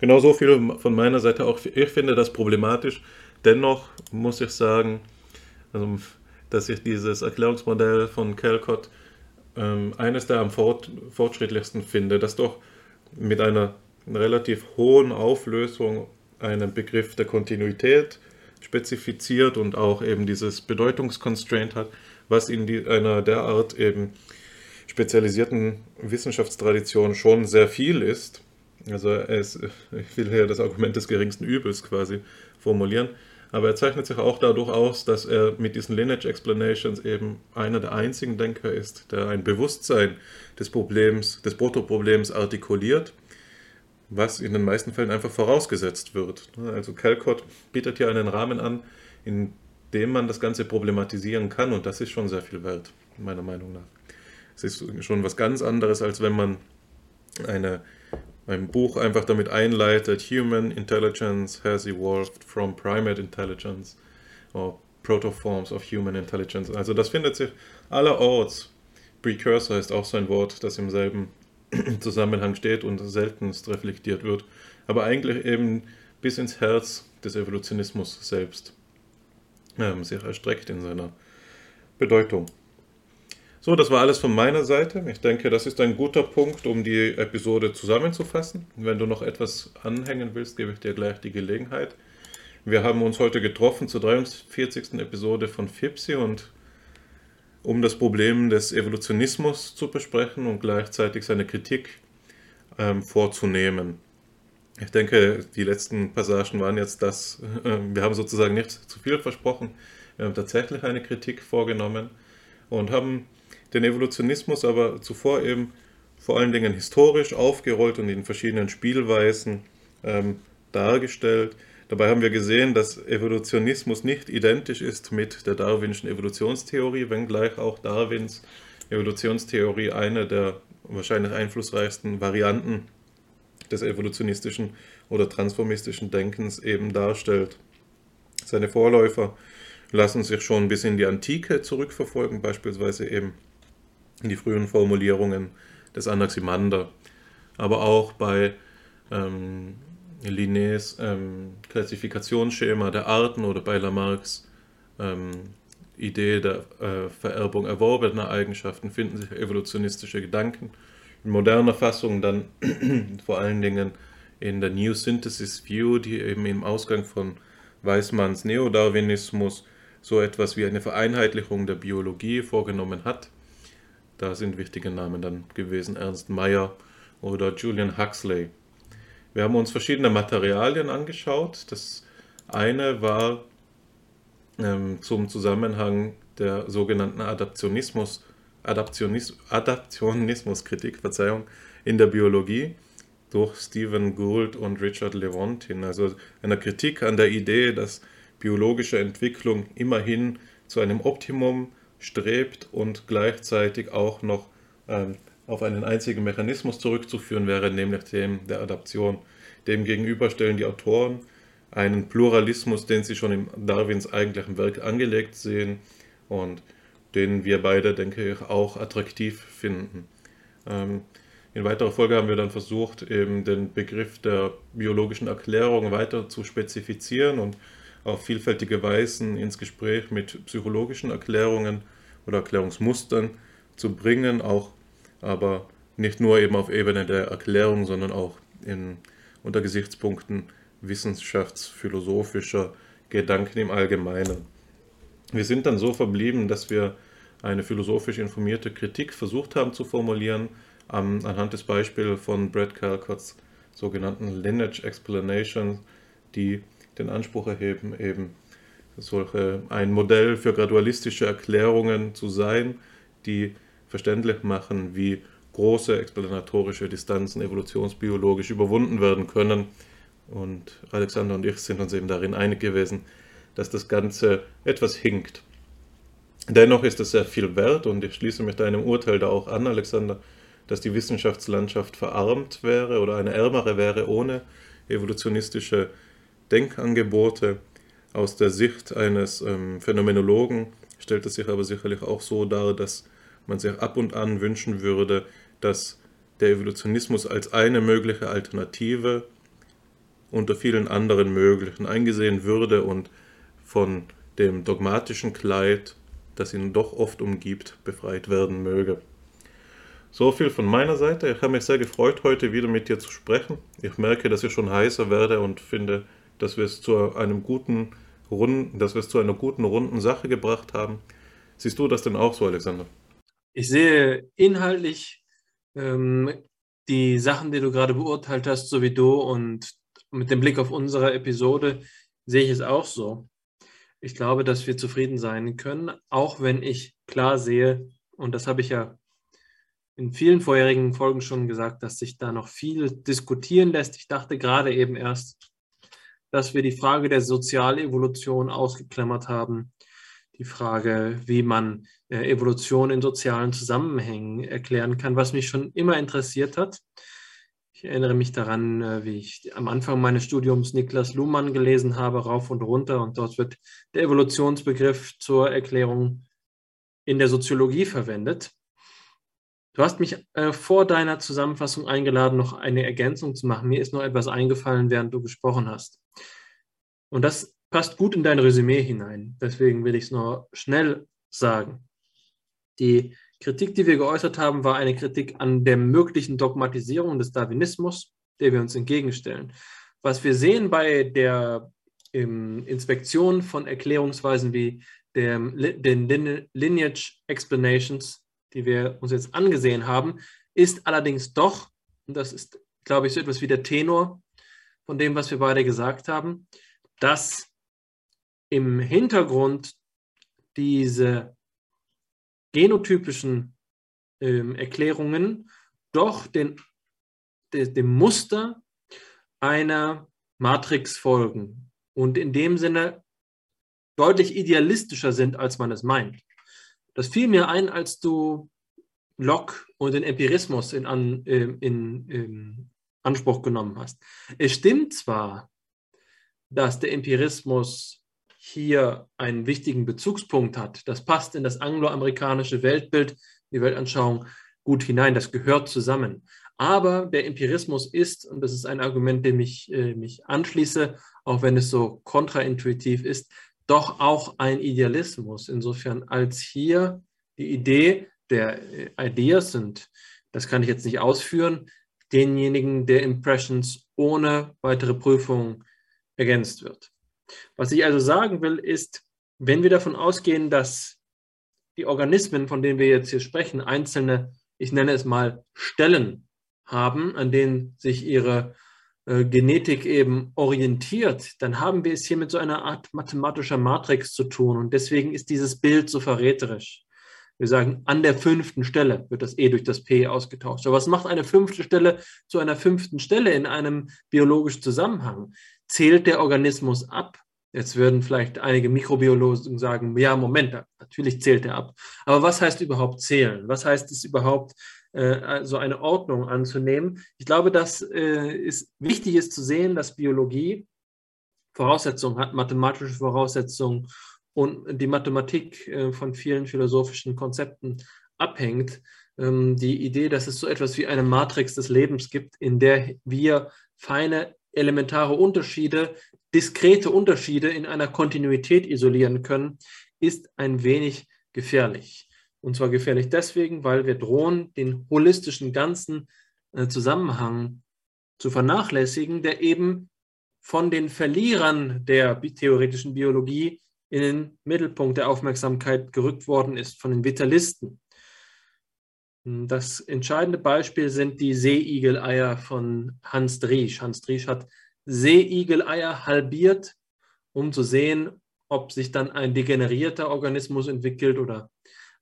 genau so viel von meiner Seite auch. Ich finde das problematisch. Dennoch muss ich sagen, also, dass ich dieses Erklärungsmodell von Calcott ähm, eines der am fort, fortschrittlichsten finde, das doch mit einer relativ hohen Auflösung einen Begriff der Kontinuität spezifiziert und auch eben dieses Bedeutungskonstraint hat, was in die, einer derart eben spezialisierten Wissenschaftstradition schon sehr viel ist. Also es, ich will hier das Argument des geringsten Übels quasi formulieren. Aber er zeichnet sich auch dadurch aus, dass er mit diesen Lineage Explanations eben einer der einzigen Denker ist, der ein Bewusstsein des Problems, des Protoproblems artikuliert, was in den meisten Fällen einfach vorausgesetzt wird. Also Calcott bietet hier einen Rahmen an, in dem man das Ganze problematisieren kann und das ist schon sehr viel wert, meiner Meinung nach. Es ist schon was ganz anderes, als wenn man eine ein Buch einfach damit einleitet, Human Intelligence has evolved from primate intelligence or protoforms of human intelligence. Also das findet sich allerorts. Precursor ist auch so ein Wort, das im selben Zusammenhang steht und seltenst reflektiert wird, aber eigentlich eben bis ins Herz des Evolutionismus selbst ähm, sich erstreckt in seiner Bedeutung. So, das war alles von meiner Seite. Ich denke, das ist ein guter Punkt, um die Episode zusammenzufassen. Wenn du noch etwas anhängen willst, gebe ich dir gleich die Gelegenheit. Wir haben uns heute getroffen zur 43. Episode von FIPSI und um das Problem des Evolutionismus zu besprechen und gleichzeitig seine Kritik ähm, vorzunehmen. Ich denke, die letzten Passagen waren jetzt das, äh, wir haben sozusagen nicht zu viel versprochen, wir haben tatsächlich eine Kritik vorgenommen und haben den Evolutionismus aber zuvor eben vor allen Dingen historisch aufgerollt und in verschiedenen Spielweisen ähm, dargestellt. Dabei haben wir gesehen, dass Evolutionismus nicht identisch ist mit der darwinischen Evolutionstheorie, wenngleich auch Darwins Evolutionstheorie eine der wahrscheinlich einflussreichsten Varianten des evolutionistischen oder transformistischen Denkens eben darstellt. Seine Vorläufer lassen sich schon bis in die Antike zurückverfolgen, beispielsweise eben die frühen Formulierungen des Anaximander, aber auch bei ähm, Linnés ähm, Klassifikationsschema der Arten oder bei Lamarcks ähm, Idee der äh, Vererbung erworbener Eigenschaften finden sich evolutionistische Gedanken. In moderner Fassung dann [clears throat] vor allen Dingen in der New Synthesis View, die eben im Ausgang von Weismanns Neodarwinismus so etwas wie eine Vereinheitlichung der Biologie vorgenommen hat da sind wichtige Namen dann gewesen, Ernst Mayr oder Julian Huxley. Wir haben uns verschiedene Materialien angeschaut. Das eine war ähm, zum Zusammenhang der sogenannten Adaptionismus, Adaptionis, Adaptionismuskritik, Verzeihung, in der Biologie durch Stephen Gould und Richard Lewontin. Also einer Kritik an der Idee, dass biologische Entwicklung immerhin zu einem Optimum strebt und gleichzeitig auch noch ähm, auf einen einzigen Mechanismus zurückzuführen wäre, nämlich dem der Adaption. Demgegenüber stellen die Autoren einen Pluralismus, den sie schon in Darwins eigentlichem Werk angelegt sehen und den wir beide, denke ich, auch attraktiv finden. Ähm, in weiterer Folge haben wir dann versucht, eben den Begriff der biologischen Erklärung weiter zu spezifizieren und auf vielfältige Weisen ins Gespräch mit psychologischen Erklärungen oder Erklärungsmustern zu bringen, auch aber nicht nur eben auf Ebene der Erklärung, sondern auch in, unter Gesichtspunkten wissenschaftsphilosophischer Gedanken im Allgemeinen. Wir sind dann so verblieben, dass wir eine philosophisch informierte Kritik versucht haben zu formulieren, anhand des Beispiels von Brad Calcotts sogenannten Lineage Explanations, die den Anspruch erheben, eben solche, ein Modell für gradualistische Erklärungen zu sein, die verständlich machen, wie große explanatorische Distanzen evolutionsbiologisch überwunden werden können. Und Alexander und ich sind uns eben darin einig gewesen, dass das Ganze etwas hinkt. Dennoch ist es sehr viel wert und ich schließe mich deinem Urteil da auch an, Alexander, dass die Wissenschaftslandschaft verarmt wäre oder eine ärmere wäre ohne evolutionistische Denkangebote. Aus der Sicht eines ähm, Phänomenologen stellt es sich aber sicherlich auch so dar, dass man sich ab und an wünschen würde, dass der Evolutionismus als eine mögliche Alternative unter vielen anderen möglichen eingesehen würde und von dem dogmatischen Kleid, das ihn doch oft umgibt, befreit werden möge. So viel von meiner Seite. Ich habe mich sehr gefreut, heute wieder mit dir zu sprechen. Ich merke, dass ich schon heißer werde und finde, dass wir es zu einem guten runden, dass wir es zu einer guten, runden Sache gebracht haben. Siehst du das denn auch so, Alexander? Ich sehe inhaltlich ähm, die Sachen, die du gerade beurteilt hast, so wie du und mit dem Blick auf unsere Episode sehe ich es auch so. Ich glaube, dass wir zufrieden sein können, auch wenn ich klar sehe, und das habe ich ja in vielen vorherigen Folgen schon gesagt, dass sich da noch viel diskutieren lässt. Ich dachte gerade eben erst, dass wir die Frage der Sozialevolution ausgeklammert haben. Die Frage, wie man Evolution in sozialen Zusammenhängen erklären kann, was mich schon immer interessiert hat. Ich erinnere mich daran, äh, wie ich am Anfang meines Studiums Niklas Luhmann gelesen habe, rauf und runter. Und dort wird der Evolutionsbegriff zur Erklärung in der Soziologie verwendet. Du hast mich äh, vor deiner Zusammenfassung eingeladen, noch eine Ergänzung zu machen. Mir ist noch etwas eingefallen, während du gesprochen hast. Und das passt gut in dein Resümee hinein. Deswegen will ich es noch schnell sagen. Die Kritik, die wir geäußert haben, war eine Kritik an der möglichen Dogmatisierung des Darwinismus, der wir uns entgegenstellen. Was wir sehen bei der ähm, Inspektion von Erklärungsweisen wie der, den Lineage Explanations die wir uns jetzt angesehen haben, ist allerdings doch, und das ist, glaube ich, so etwas wie der Tenor von dem, was wir beide gesagt haben, dass im Hintergrund diese genotypischen äh, Erklärungen doch den, de, dem Muster einer Matrix folgen und in dem Sinne deutlich idealistischer sind, als man es meint. Das fiel mir ein, als du Locke und den Empirismus in, an, in, in Anspruch genommen hast. Es stimmt zwar, dass der Empirismus hier einen wichtigen Bezugspunkt hat. Das passt in das angloamerikanische Weltbild, die Weltanschauung gut hinein. Das gehört zusammen. Aber der Empirismus ist, und das ist ein Argument, dem ich äh, mich anschließe, auch wenn es so kontraintuitiv ist, doch auch ein Idealismus. Insofern als hier die Idee der äh, Ideas und das kann ich jetzt nicht ausführen, denjenigen der Impressions ohne weitere Prüfung ergänzt wird. Was ich also sagen will, ist, wenn wir davon ausgehen, dass die Organismen, von denen wir jetzt hier sprechen, einzelne, ich nenne es mal Stellen haben, an denen sich ihre äh, Genetik eben orientiert, dann haben wir es hier mit so einer Art mathematischer Matrix zu tun. Und deswegen ist dieses Bild so verräterisch. Wir sagen, an der fünften Stelle wird das E durch das P ausgetauscht. Aber was macht eine fünfte Stelle zu einer fünften Stelle in einem biologischen Zusammenhang? Zählt der Organismus ab? Jetzt würden vielleicht einige Mikrobiologen sagen, ja, Moment, natürlich zählt er ab. Aber was heißt überhaupt zählen? Was heißt es überhaupt, äh, so eine Ordnung anzunehmen. Ich glaube, dass äh, es wichtig ist zu sehen, dass Biologie Voraussetzungen hat, mathematische Voraussetzungen und die Mathematik äh, von vielen philosophischen Konzepten abhängt. Ähm, die Idee, dass es so etwas wie eine Matrix des Lebens gibt, in der wir feine elementare Unterschiede, diskrete Unterschiede in einer Kontinuität isolieren können, ist ein wenig gefährlich. Und zwar gefährlich deswegen, weil wir drohen, den holistischen ganzen äh, Zusammenhang zu vernachlässigen, der eben von den Verlierern der theoretischen Biologie in den Mittelpunkt der Aufmerksamkeit gerückt worden ist, von den Vitalisten. Das entscheidende Beispiel sind die Seeigeleier von Hans Driesch. Hans Driesch hat Seeigeleier halbiert, um zu sehen, ob sich dann ein degenerierter Organismus entwickelt oder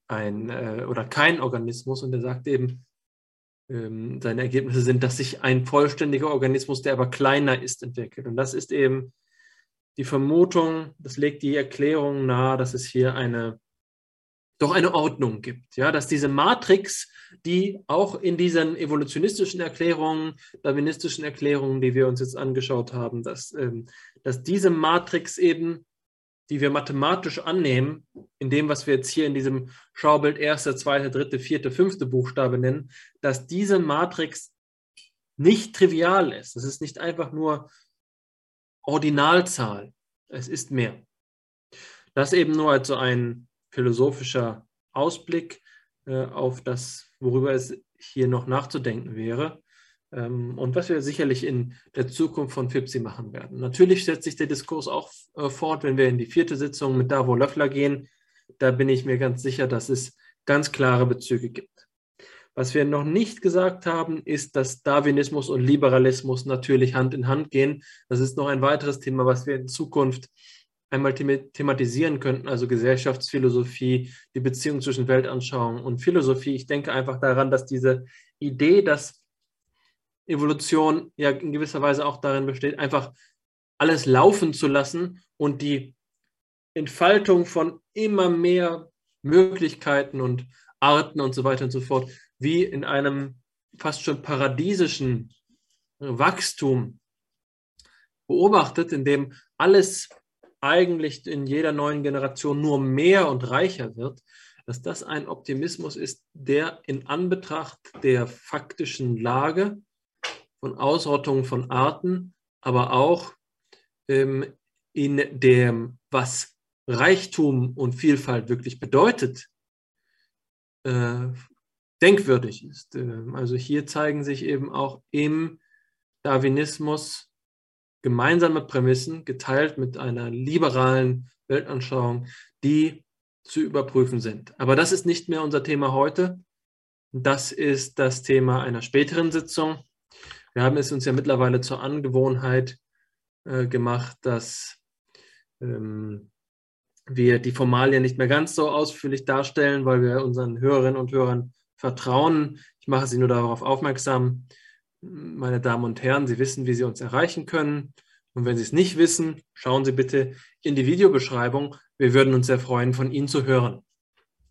ein äh, oder kein Organismus und er sagt eben, ähm, seine Ergebnisse sind, dass sich ein vollständiger Organismus, der aber kleiner ist, entwickelt. Und das ist eben die Vermutung, das legt die Erklärung nahe, dass es hier eine doch eine Ordnung gibt, ja, dass diese Matrix, die auch in diesen evolutionistischen Erklärungen, darwinistischen Erklärungen, die wir uns jetzt angeschaut haben, dass, ähm, dass diese Matrix eben die wir mathematisch annehmen, in dem, was wir jetzt hier in diesem Schaubild erste, zweite, dritte, vierte, fünfte Buchstabe nennen, dass diese Matrix nicht trivial ist. Es ist nicht einfach nur Ordinalzahl. Es ist mehr. Das eben nur als so ein philosophischer Ausblick äh, auf das, worüber es hier noch nachzudenken wäre. Ähm, und was wir sicherlich in der Zukunft von FIPSI machen werden. Natürlich setzt sich der Diskurs auch äh, fort, wenn wir in die vierte Sitzung mit Davo Löffler gehen. Da bin ich mir ganz sicher, dass es ganz klare Bezüge gibt. Was wir noch nicht gesagt haben, ist, dass Darwinismus und Liberalismus natürlich Hand in Hand gehen. Das ist noch ein weiteres Thema, was wir in Zukunft einmal thematisieren könnten, also Gesellschaftsphilosophie, die Beziehung zwischen Weltanschauung und Philosophie. Ich denke einfach daran, dass diese Idee, dass Evolution ja in gewisser Weise auch darin besteht, einfach alles laufen zu lassen und die Entfaltung von immer mehr Möglichkeiten und Arten und so weiter und so fort, wie in einem fast schon paradiesischen Wachstum beobachtet, in dem alles eigentlich in jeder neuen Generation nur mehr und reicher wird, dass das ein Optimismus ist, der in Anbetracht der faktischen Lage von Ausrottung von Arten, aber auch ähm, in dem, was Reichtum und Vielfalt wirklich bedeutet, äh, denkwürdig ist. Ähm, also hier zeigen sich eben auch im Darwinismus gemeinsame Prämissen, geteilt mit einer liberalen Weltanschauung, die zu überprüfen sind. Aber das ist nicht mehr unser Thema heute. Das ist das Thema einer späteren Sitzung. Wir haben es uns ja mittlerweile zur Angewohnheit äh, gemacht, dass ähm, wir die Formalien nicht mehr ganz so ausführlich darstellen, weil wir unseren Hörerinnen und Hörern vertrauen. Ich mache Sie nur darauf aufmerksam, meine Damen und Herren, Sie wissen, wie Sie uns erreichen können. Und wenn Sie es nicht wissen, schauen Sie bitte in die Videobeschreibung. Wir würden uns sehr freuen, von Ihnen zu hören.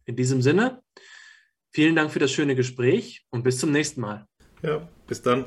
In diesem Sinne, vielen Dank für das schöne Gespräch und bis zum nächsten Mal. Ja, bis dann.